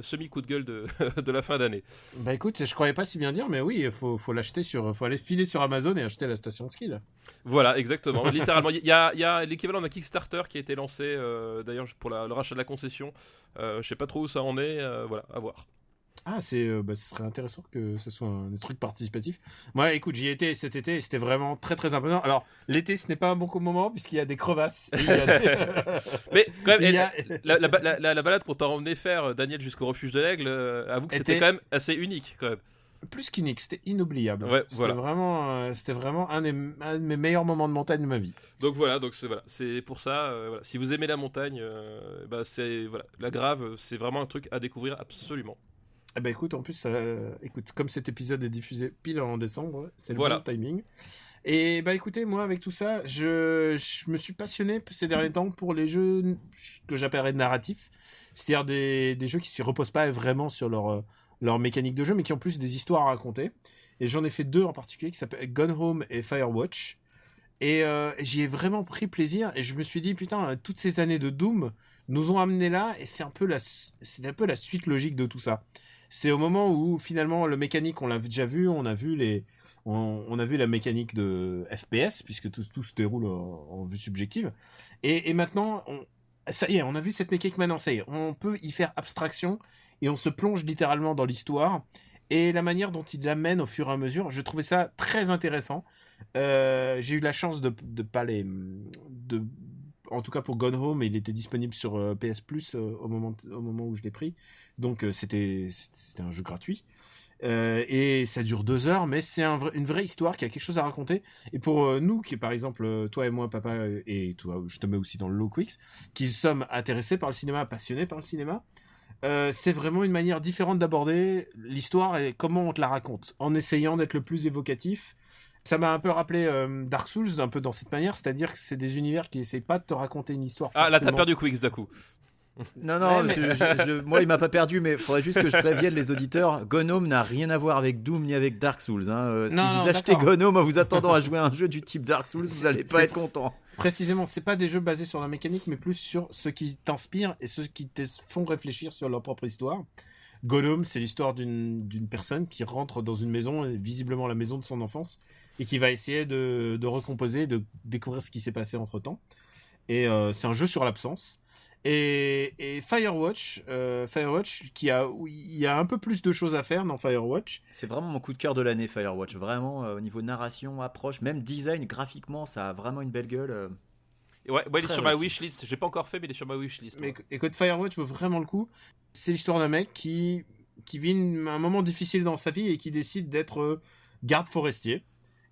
semi-coup de gueule de, de la fin d'année. Bah écoute, je croyais pas si bien dire, mais oui, il faut, faut l'acheter sur. faut aller filer sur Amazon et acheter la station de ski là. Voilà, exactement. Littéralement, il y a, y a l'équivalent d'un Kickstarter qui a été lancé, euh, d'ailleurs, pour la- le rachat de la concession. Euh, je sais pas trop où ça en est, euh, voilà, à voir. Ah, c'est, bah, ce serait intéressant que ce soit un des trucs participatifs. Moi, écoute, j'y étais cet été et c'était vraiment très très imposant. Alors, l'été, ce n'est pas un bon moment puisqu'il y a des crevasses. et il y a des- Mais quand même, a- la, la, la- la- la balade qu'on t'a emmené faire, Daniel, jusqu'au refuge de l'aigle, avoue que c'était Était- quand même assez unique, quand même. Plus qu'unique, c'était inoubliable. Ouais, C'était voilà. Vraiment, euh, c'était vraiment un, des, un de mes meilleurs moments de montagne de ma vie. Donc voilà, donc c'est voilà, c'est pour ça. euh, voilà. Si vous aimez la montagne, euh, bah c'est voilà, la grave, c'est vraiment un truc à découvrir absolument. Eh ben écoute, en plus, ça- écoute, comme cet épisode est diffusé pile en décembre, c'est le Voilà. bon timing. Et bah écoutez, moi avec tout ça, je, je me suis passionné ces derniers temps pour les jeux que j'appellerais narratifs, c'est-à-dire des, des jeux qui se reposent pas vraiment sur leur, leur mécanique de jeu, mais qui ont plus des histoires à raconter. Et j'en ai fait deux en particulier qui s'appellent Gone Home et Firewatch. Et euh, j'y ai vraiment pris plaisir et je me suis dit putain, euh, toutes ces années de Doom nous ont amené là et c'est un peu la, un peu la suite logique de tout ça c'est au moment où finalement le mécanique on l'a déjà vu on a vu les on, a vu la mécanique de FPS puisque tout, tout se déroule en, vue subjective et, et maintenant on, ça y est on a vu cette mécanique maintenant ça y est on peut y faire abstraction et on se plonge littéralement dans l'histoire et la manière dont il l'amène au fur et à mesure je trouvais ça très intéressant Euh, j'ai eu la chance de, de pas les de en tout cas pour Gone Home, il était disponible sur euh, PS Plus euh, au moment au moment où je l'ai pris. Donc c'était un jeu gratuit. Et ça dure deux heures, mais c'est une vraie histoire qui a quelque chose à raconter. Et pour nous, qui par exemple, toi et moi, papa, et toi, je te mets aussi dans le Low Quicks, qui sommes intéressés par le cinéma, passionnés par le cinéma, euh, c'est vraiment une manière différente d'aborder l'histoire et comment on te la raconte, en essayant d'être le plus évocatif Ça m'a un peu rappelé euh, Dark Souls, un peu dans cette manière, c'est-à-dire que c'est des univers qui essayent pas de te raconter une histoire. Ah, là, t'as perdu Quicks d'un coup. Non, non, Ouais, mais- je- je- je- moi il m'a pas perdu, mais faudrait juste que je prévienne les auditeurs. Gnome n'a rien à voir avec Doom ni avec Dark Souls. hein. Euh, si Non, vous non, achetez. Gnome en vous attendant à jouer à un jeu du type Dark Souls, vous allez pas être content. Précisément, c'est pas des jeux basés sur la mécanique, mais plus sur ce qui t'inspire et ceux qui te font réfléchir sur leur propre histoire. Gollum, c'est l'histoire d'une personne qui rentre dans une maison, visiblement la maison de son enfance, et qui va essayer de, de recomposer, de découvrir ce qui s'est passé entre temps. Et euh, c'est un jeu sur l'absence. Et, et Firewatch, euh, Firewatch, qui a, où il y a un peu plus de choses à faire dans Firewatch. C'est vraiment mon coup de cœur de l'année, Firewatch. Vraiment, euh, au niveau narration, approche, même design, graphiquement, ça a vraiment une belle gueule. euh. Et Ouais, ouais, il est sur ma wishlist. J'ai pas encore fait, mais il est sur ma wishlist. Mais écoute, Firewatch vaut vraiment le coup. C'est l'histoire d'un mec qui, qui vit une- un moment difficile dans sa vie et qui décide d'être garde forestier.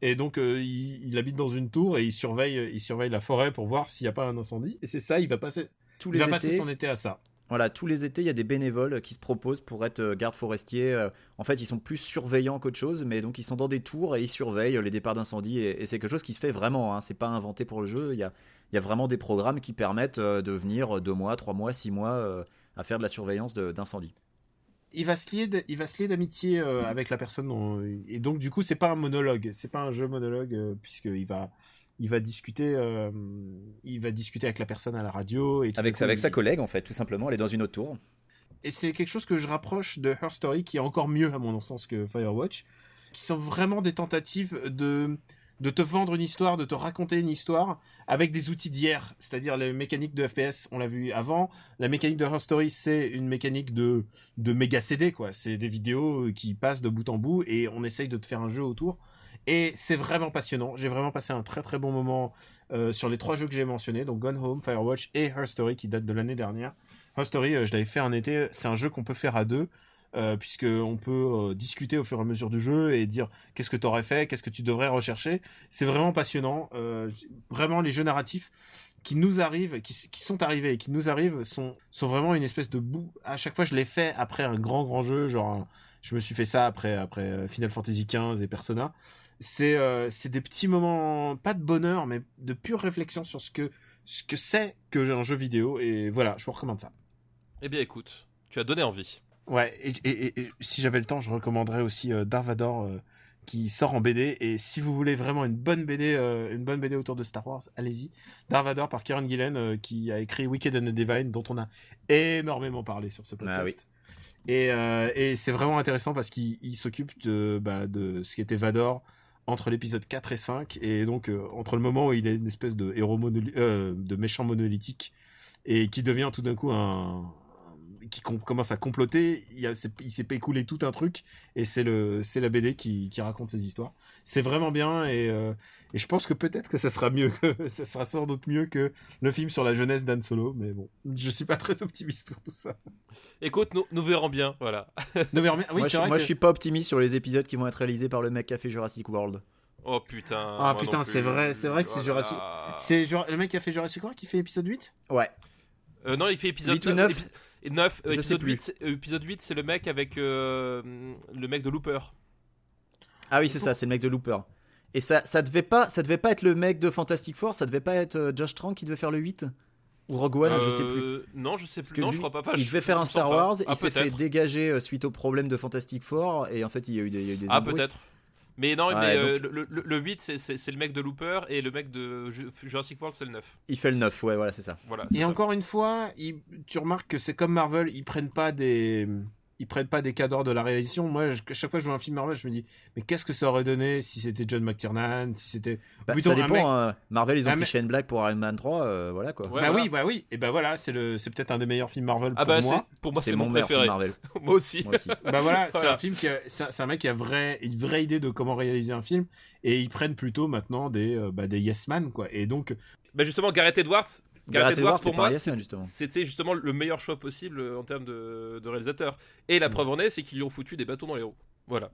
Et donc, euh, il, il habite dans une tour et il surveille, il surveille la forêt pour voir s'il n'y a pas un incendie. Et c'est ça, il va passer, Tous il les va passer étés, son été à ça. Voilà, tous les étés, il y a des bénévoles qui se proposent pour être euh, gardes forestiers. Euh, En fait, ils sont plus surveillants qu'autre chose, mais donc ils sont dans des tours et ils surveillent les départs d'incendie. Et, et c'est quelque chose qui se fait vraiment. Hein. C'est pas inventé pour le jeu. Il y a, il y a vraiment des programmes qui permettent euh, de venir deux mois, trois mois, six mois à faire de la surveillance d'incendie. Il va se lier, d- il va se lier d'amitié euh, avec la personne. dont- et donc, du coup, c'est pas un monologue. C'est pas un jeu monologue euh, puisqu'il va, il va discuter, euh, il va discuter avec la personne à la radio et Avec, d'un coup, avec sa collègue, en fait, tout simplement. Elle est dans une autre tour. et c'est quelque chose que je rapproche de Her Story, qui est encore mieux à mon sens que Firewatch, qui sont vraiment des tentatives de de te vendre une histoire, de te raconter une histoire avec des outils d'hier, c'est-à-dire les mécaniques de FPS, on l'a vu avant. La mécanique de Her Story, c'est une mécanique de de méga CD quoi. C'est des vidéos qui passent de bout en bout et on essaye de te faire un jeu autour. Et c'est vraiment passionnant. J'ai vraiment passé un très très bon moment euh, sur les trois jeux que j'ai mentionnés, donc Gone Home, Firewatch et Her Story qui date de l'année dernière. Her Story, euh, je l'avais fait un été. C'est un jeu qu'on peut faire à deux, euh, puisque on peut euh, discuter au fur et à mesure du jeu et dire qu'est-ce que tu aurais fait, qu'est-ce que tu devrais rechercher? C'est vraiment passionnant. Vraiment, les jeux narratifs qui nous arrivent, qui, sont arrivés et qui nous arrivent, sont sont vraiment une espèce de bout. À chaque fois, je l'ai fait après un grand grand jeu, genre je me suis fait ça après après Final Fantasy XV et Persona. C'est euh, c'est des petits moments, pas de bonheur, mais de pure réflexion sur ce que ce que c'est que j'ai un jeu vidéo. Et voilà, je vous recommande ça. Eh bien, écoute, tu as donné envie. Ouais, et, et- et- et si j'avais le temps, je recommanderais aussi euh, Darvador euh, qui sort en BD. Et si vous voulez vraiment une bonne BD, euh, une bonne BD autour de Star Wars, allez-y. Darvador par Kieran Gillen euh, qui a écrit Wicked and the Divine, dont on a énormément parlé sur ce podcast. Ah oui. Et, euh, et c'est vraiment intéressant parce qu'il il s'occupe de, bah, de ce qui était Vador entre l'épisode 4 et 5 et donc euh, entre le moment où il est une espèce de héros euh, de méchant monolithique et qui devient tout d'un coup un qui com- commence à comploter, il, s'est écoulé tout un truc et c'est la BD qui, qui raconte ces histoires. C'est vraiment bien et, euh, et je pense que peut-être que ça sera mieux que ça sera sans doute mieux que le film sur la jeunesse d'Anne Solo, mais bon, je suis pas très optimiste pour tout ça. Écoute, nous, nous verrons bien. Voilà. Non, mais, oui, moi, je, vrai moi, que- je suis pas optimiste sur les épisodes qui vont être réalisés par le mec qui a fait Jurassic World. Oh putain. Ah, putain, c'est vrai- c'est vrai que c'est Oh Jurassic-. C'est le mec qui a fait Jurassic World qui fait épisode 8 Ouais. Euh, non, il fait épisode 8 ou 9? épi- et 9, euh, épisode, plus. 8, c'est- euh, épisode 8, c'est le mec avec euh, le mec de Looper. Ah oui, c'est ça, c'est le mec de Looper. Et ça, ça devait pas, ça devait pas être le mec de Fantastic Four, ça devait pas être euh, Josh Trank qui devait faire le 8 ou Rogue One, je sais plus. Euh, Non, je sais Parce plus. que Non, lui, je crois pas. Enfin, il je- devait faire un Star. Wars, Ah, il s'est fait peut-être. dégager euh, suite au problème de Fantastic Four, et en fait il y a eu des, il y a eu des Ah, peut-être. Mais non, Ouais, mais euh, le, le- le 8, c'est- le mec de Looper et le mec de Ju- Jurassic World, c'est le 9. Il fait le 9, ouais, voilà, c'est ça. Voilà. Et ça. encore une fois, tu remarques que c'est comme Marvel, ils prennent pas des ils prennent pas des cadors de la réalisation. Moi, je- chaque fois que je vois un film Marvel, je me dis mais qu'est-ce que ça aurait donné si c'était John McTiernan, si c'était Bah, ça un dépend, mec- hein. Marvel ils ont pris Shane Black pour Iron Man 3, euh, voilà quoi. Ouais, bah voilà. oui, bah oui. Et bah voilà, c'est le c'est peut-être un des meilleurs films Marvel Ah pour bah, moi. c'est- pour moi, c'est mon mon meilleur film préféré. Marvel. Moi aussi. Moi aussi. Bah voilà, c'est Voilà. un film qui a- c'est un, c'est un mec qui a vrai, une vraie idée de comment réaliser un film et ils prennent plutôt maintenant des euh, bah, des yes man quoi. Et donc Bah justement, Gareth Edwards. Gareth Edwards, pour moi, c'était justement le meilleur choix possible euh, en termes de, de réalisateur. Et la Mm. preuve en est, c'est qu'ils lui ont foutu des bâtons dans les roues. Voilà.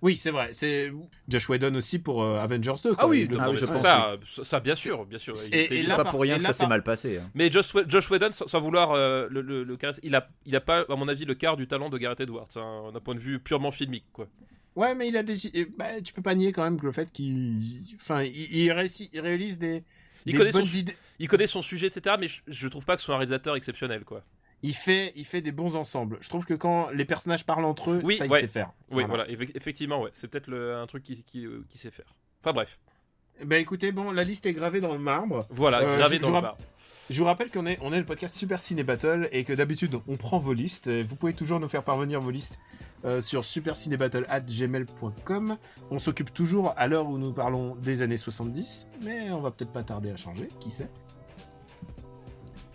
oui, c'est vrai, c'est Josh Whedon aussi pour euh, Avengers 2 quoi. Ah oui, ah non, je ça, pense, ça, ça, ça, bien sûr, bien sûr. C'est- pas pour rien que ça s'est mal passé. hein. Mais Josh, Whe- Josh Whedon, sans, sans vouloir euh, le, le, il a, il a pas, à mon avis, le quart du talent de Gareth Edwards, hein, d'un point de vue purement filmique, quoi. Ouais, mais il a décidé. Bah, tu peux pas nier quand même que le fait qu'il, enfin, il, il, il réalise des, Il connaît son. Il connaît sujet, etc. Mais je, je trouve pas que ce soit un réalisateur exceptionnel, quoi. Il fait, il fait des bons ensembles. Je trouve que quand les personnages parlent entre eux, Oui, ça il ouais. sait faire. Oui, voilà, effe- effectivement, ouais. C'est peut-être le- un truc qui, qui, qui sait faire. Enfin bref, Bah écoutez, bon, la liste est gravée dans le marbre. voilà, Euh, gravé je- dans le bar. Je vous rappelle qu'on est, on est le podcast Super Ciné Battle et que d'habitude on prend vos listes. Et Vous pouvez toujours nous faire parvenir vos listes euh, sur supercinébattle@gmail.com. On s'occupe toujours à l'heure où nous parlons des années 70, mais on va peut-être pas tarder à changer, qui sait.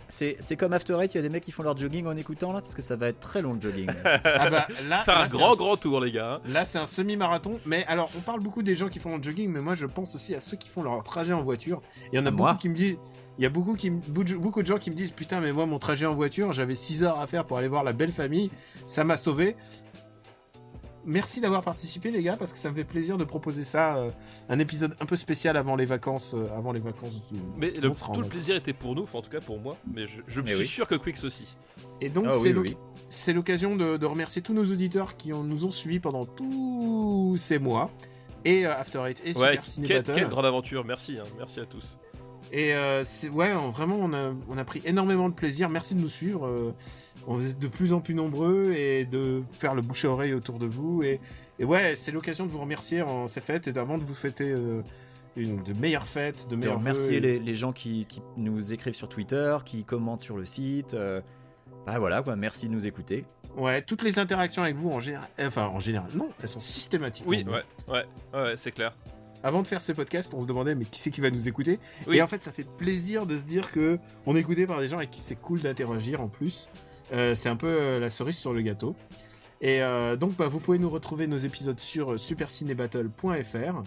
C'est c'est comme After Eight, il y a des mecs qui font leur jogging en écoutant là, parce que ça va être très long le jogging. Ah bah là, Faire là, un c'est grand, grand tour, les gars. hein. Là, c'est un semi-marathon, mais alors on parle beaucoup des gens qui font le jogging, mais moi je pense aussi à ceux qui font leur trajet en voiture. Il y en a beaucoup moi qui me disent, il y a beaucoup qui, beaucoup de gens qui me disent, putain, mais moi mon trajet en voiture, j'avais 6 heures à faire pour aller voir la belle famille, ça m'a sauvé. Merci d'avoir participé les gars, parce que ça me fait plaisir de proposer ça, euh, un épisode un peu spécial avant les vacances, euh, avant les vacances. de- Mais tout le- tout plaisir était pour nous, enfin en tout cas pour moi. Mais je, je Mais suis oui. sûr que Quicks aussi. Et donc Ah c'est oui, oui. l'occasion de, de remercier tous nos auditeurs qui ont- nous ont suivis pendant tous ces mois. Et euh, After Eight et Ouais, Super Ciné quelle, Battle. quelle grande aventure. Merci, hein, merci à tous. Et euh, ouais, on- vraiment, on a, on a pris énormément de plaisir. Merci de nous suivre. euh, on est de plus en plus nombreux et de faire le bouche à oreille autour de vous. Et, et ouais, c'est l'occasion de vous remercier en ces fêtes et d'avant de vous fêter euh, une de meilleures fêtes, de meilleurs remercier les, les gens qui, qui nous écrivent sur Twitter, qui commentent sur le site. euh, bah voilà quoi, merci de nous écouter. Ouais, toutes les interactions avec vous en général, enfin en général, non, elles sont systématiques. Oui, ouais, ouais, ouais, ouais, c'est clair. Avant de faire ces podcasts, on se demandait mais qui c'est qui va nous écouter? Oui. Et en fait, ça fait plaisir de se dire que on est écouté par des gens avec qui c'est cool d'interagir en plus. Euh, c'est un peu euh, la cerise sur le gâteau. Et euh, donc, bah, vous pouvez nous retrouver nos épisodes sur supercinébattle.fr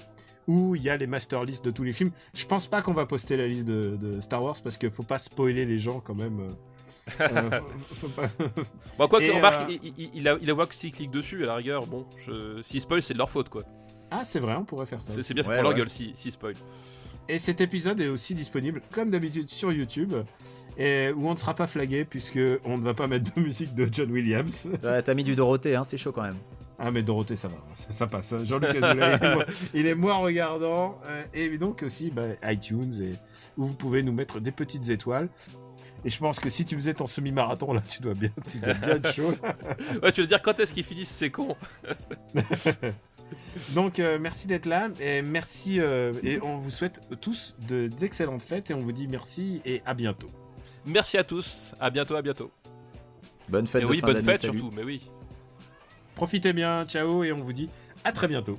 où il y a les master lists de tous les films. Je pense pas qu'on va poster la liste de, de Star Wars parce qu'il faut pas spoiler les gens quand même. euh. Faut- faut pas- Bon, quoi que, remarque, euh, il, il, il a, il a que s'il clique dessus, à la rigueur, bon, je, s'il spoil, c'est de leur faute, quoi. ah, c'est vrai, on pourrait faire ça. C'est bien fait Ouais, pour leur gueule s'il s'il spoil. Et cet épisode est aussi disponible, comme d'habitude, sur YouTube, et où on ne sera pas flagué, puisque on ne va pas mettre de musique de John Williams. Ouais, T'as mis du Dorothée, hein, c'est chaud quand même. Ah, mais Dorothée, ça va, ça, ça passe. hein. Jean-Luc il, est moins- regardant. euh, et donc aussi bah, iTunes, et, où vous pouvez nous mettre des petites étoiles. Et je pense que si tu faisais ton semi-marathon, là, tu dois bien, tu dois bien être chaud. Ouais, tu veux dire quand est-ce qu'ils finissent ces cons? Donc, euh, merci d'être là, et merci, euh, et on vous souhaite tous de- d'excellentes fêtes, et on vous dit merci, et à bientôt. Merci à tous, à bientôt, à bientôt. Bonne fête Et de oui, fin bonne fête salut. surtout, mais oui. Profitez bien, ciao, et on vous dit à très bientôt.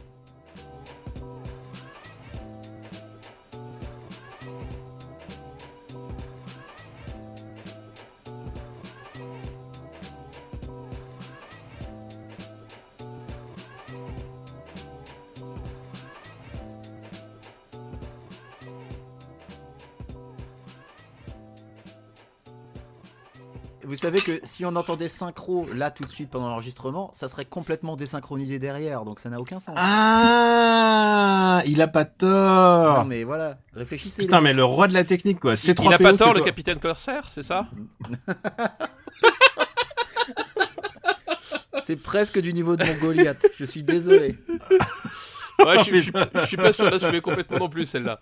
Savez que si on entendait synchro là tout de suite pendant l'enregistrement, ça serait complètement désynchronisé derrière, donc ça n'a aucun sens. Ah, il a pas tort. Non mais voilà, réfléchissez. Putain, mais le roi de la technique, quoi. C'est trois il a pas tort, le toi. capitaine Corsair, c'est ça. C'est presque du niveau de mon Goliath. Je suis désolé. Ouais, je, suis- je je pas sûr d'assumer complètement non plus celle-là.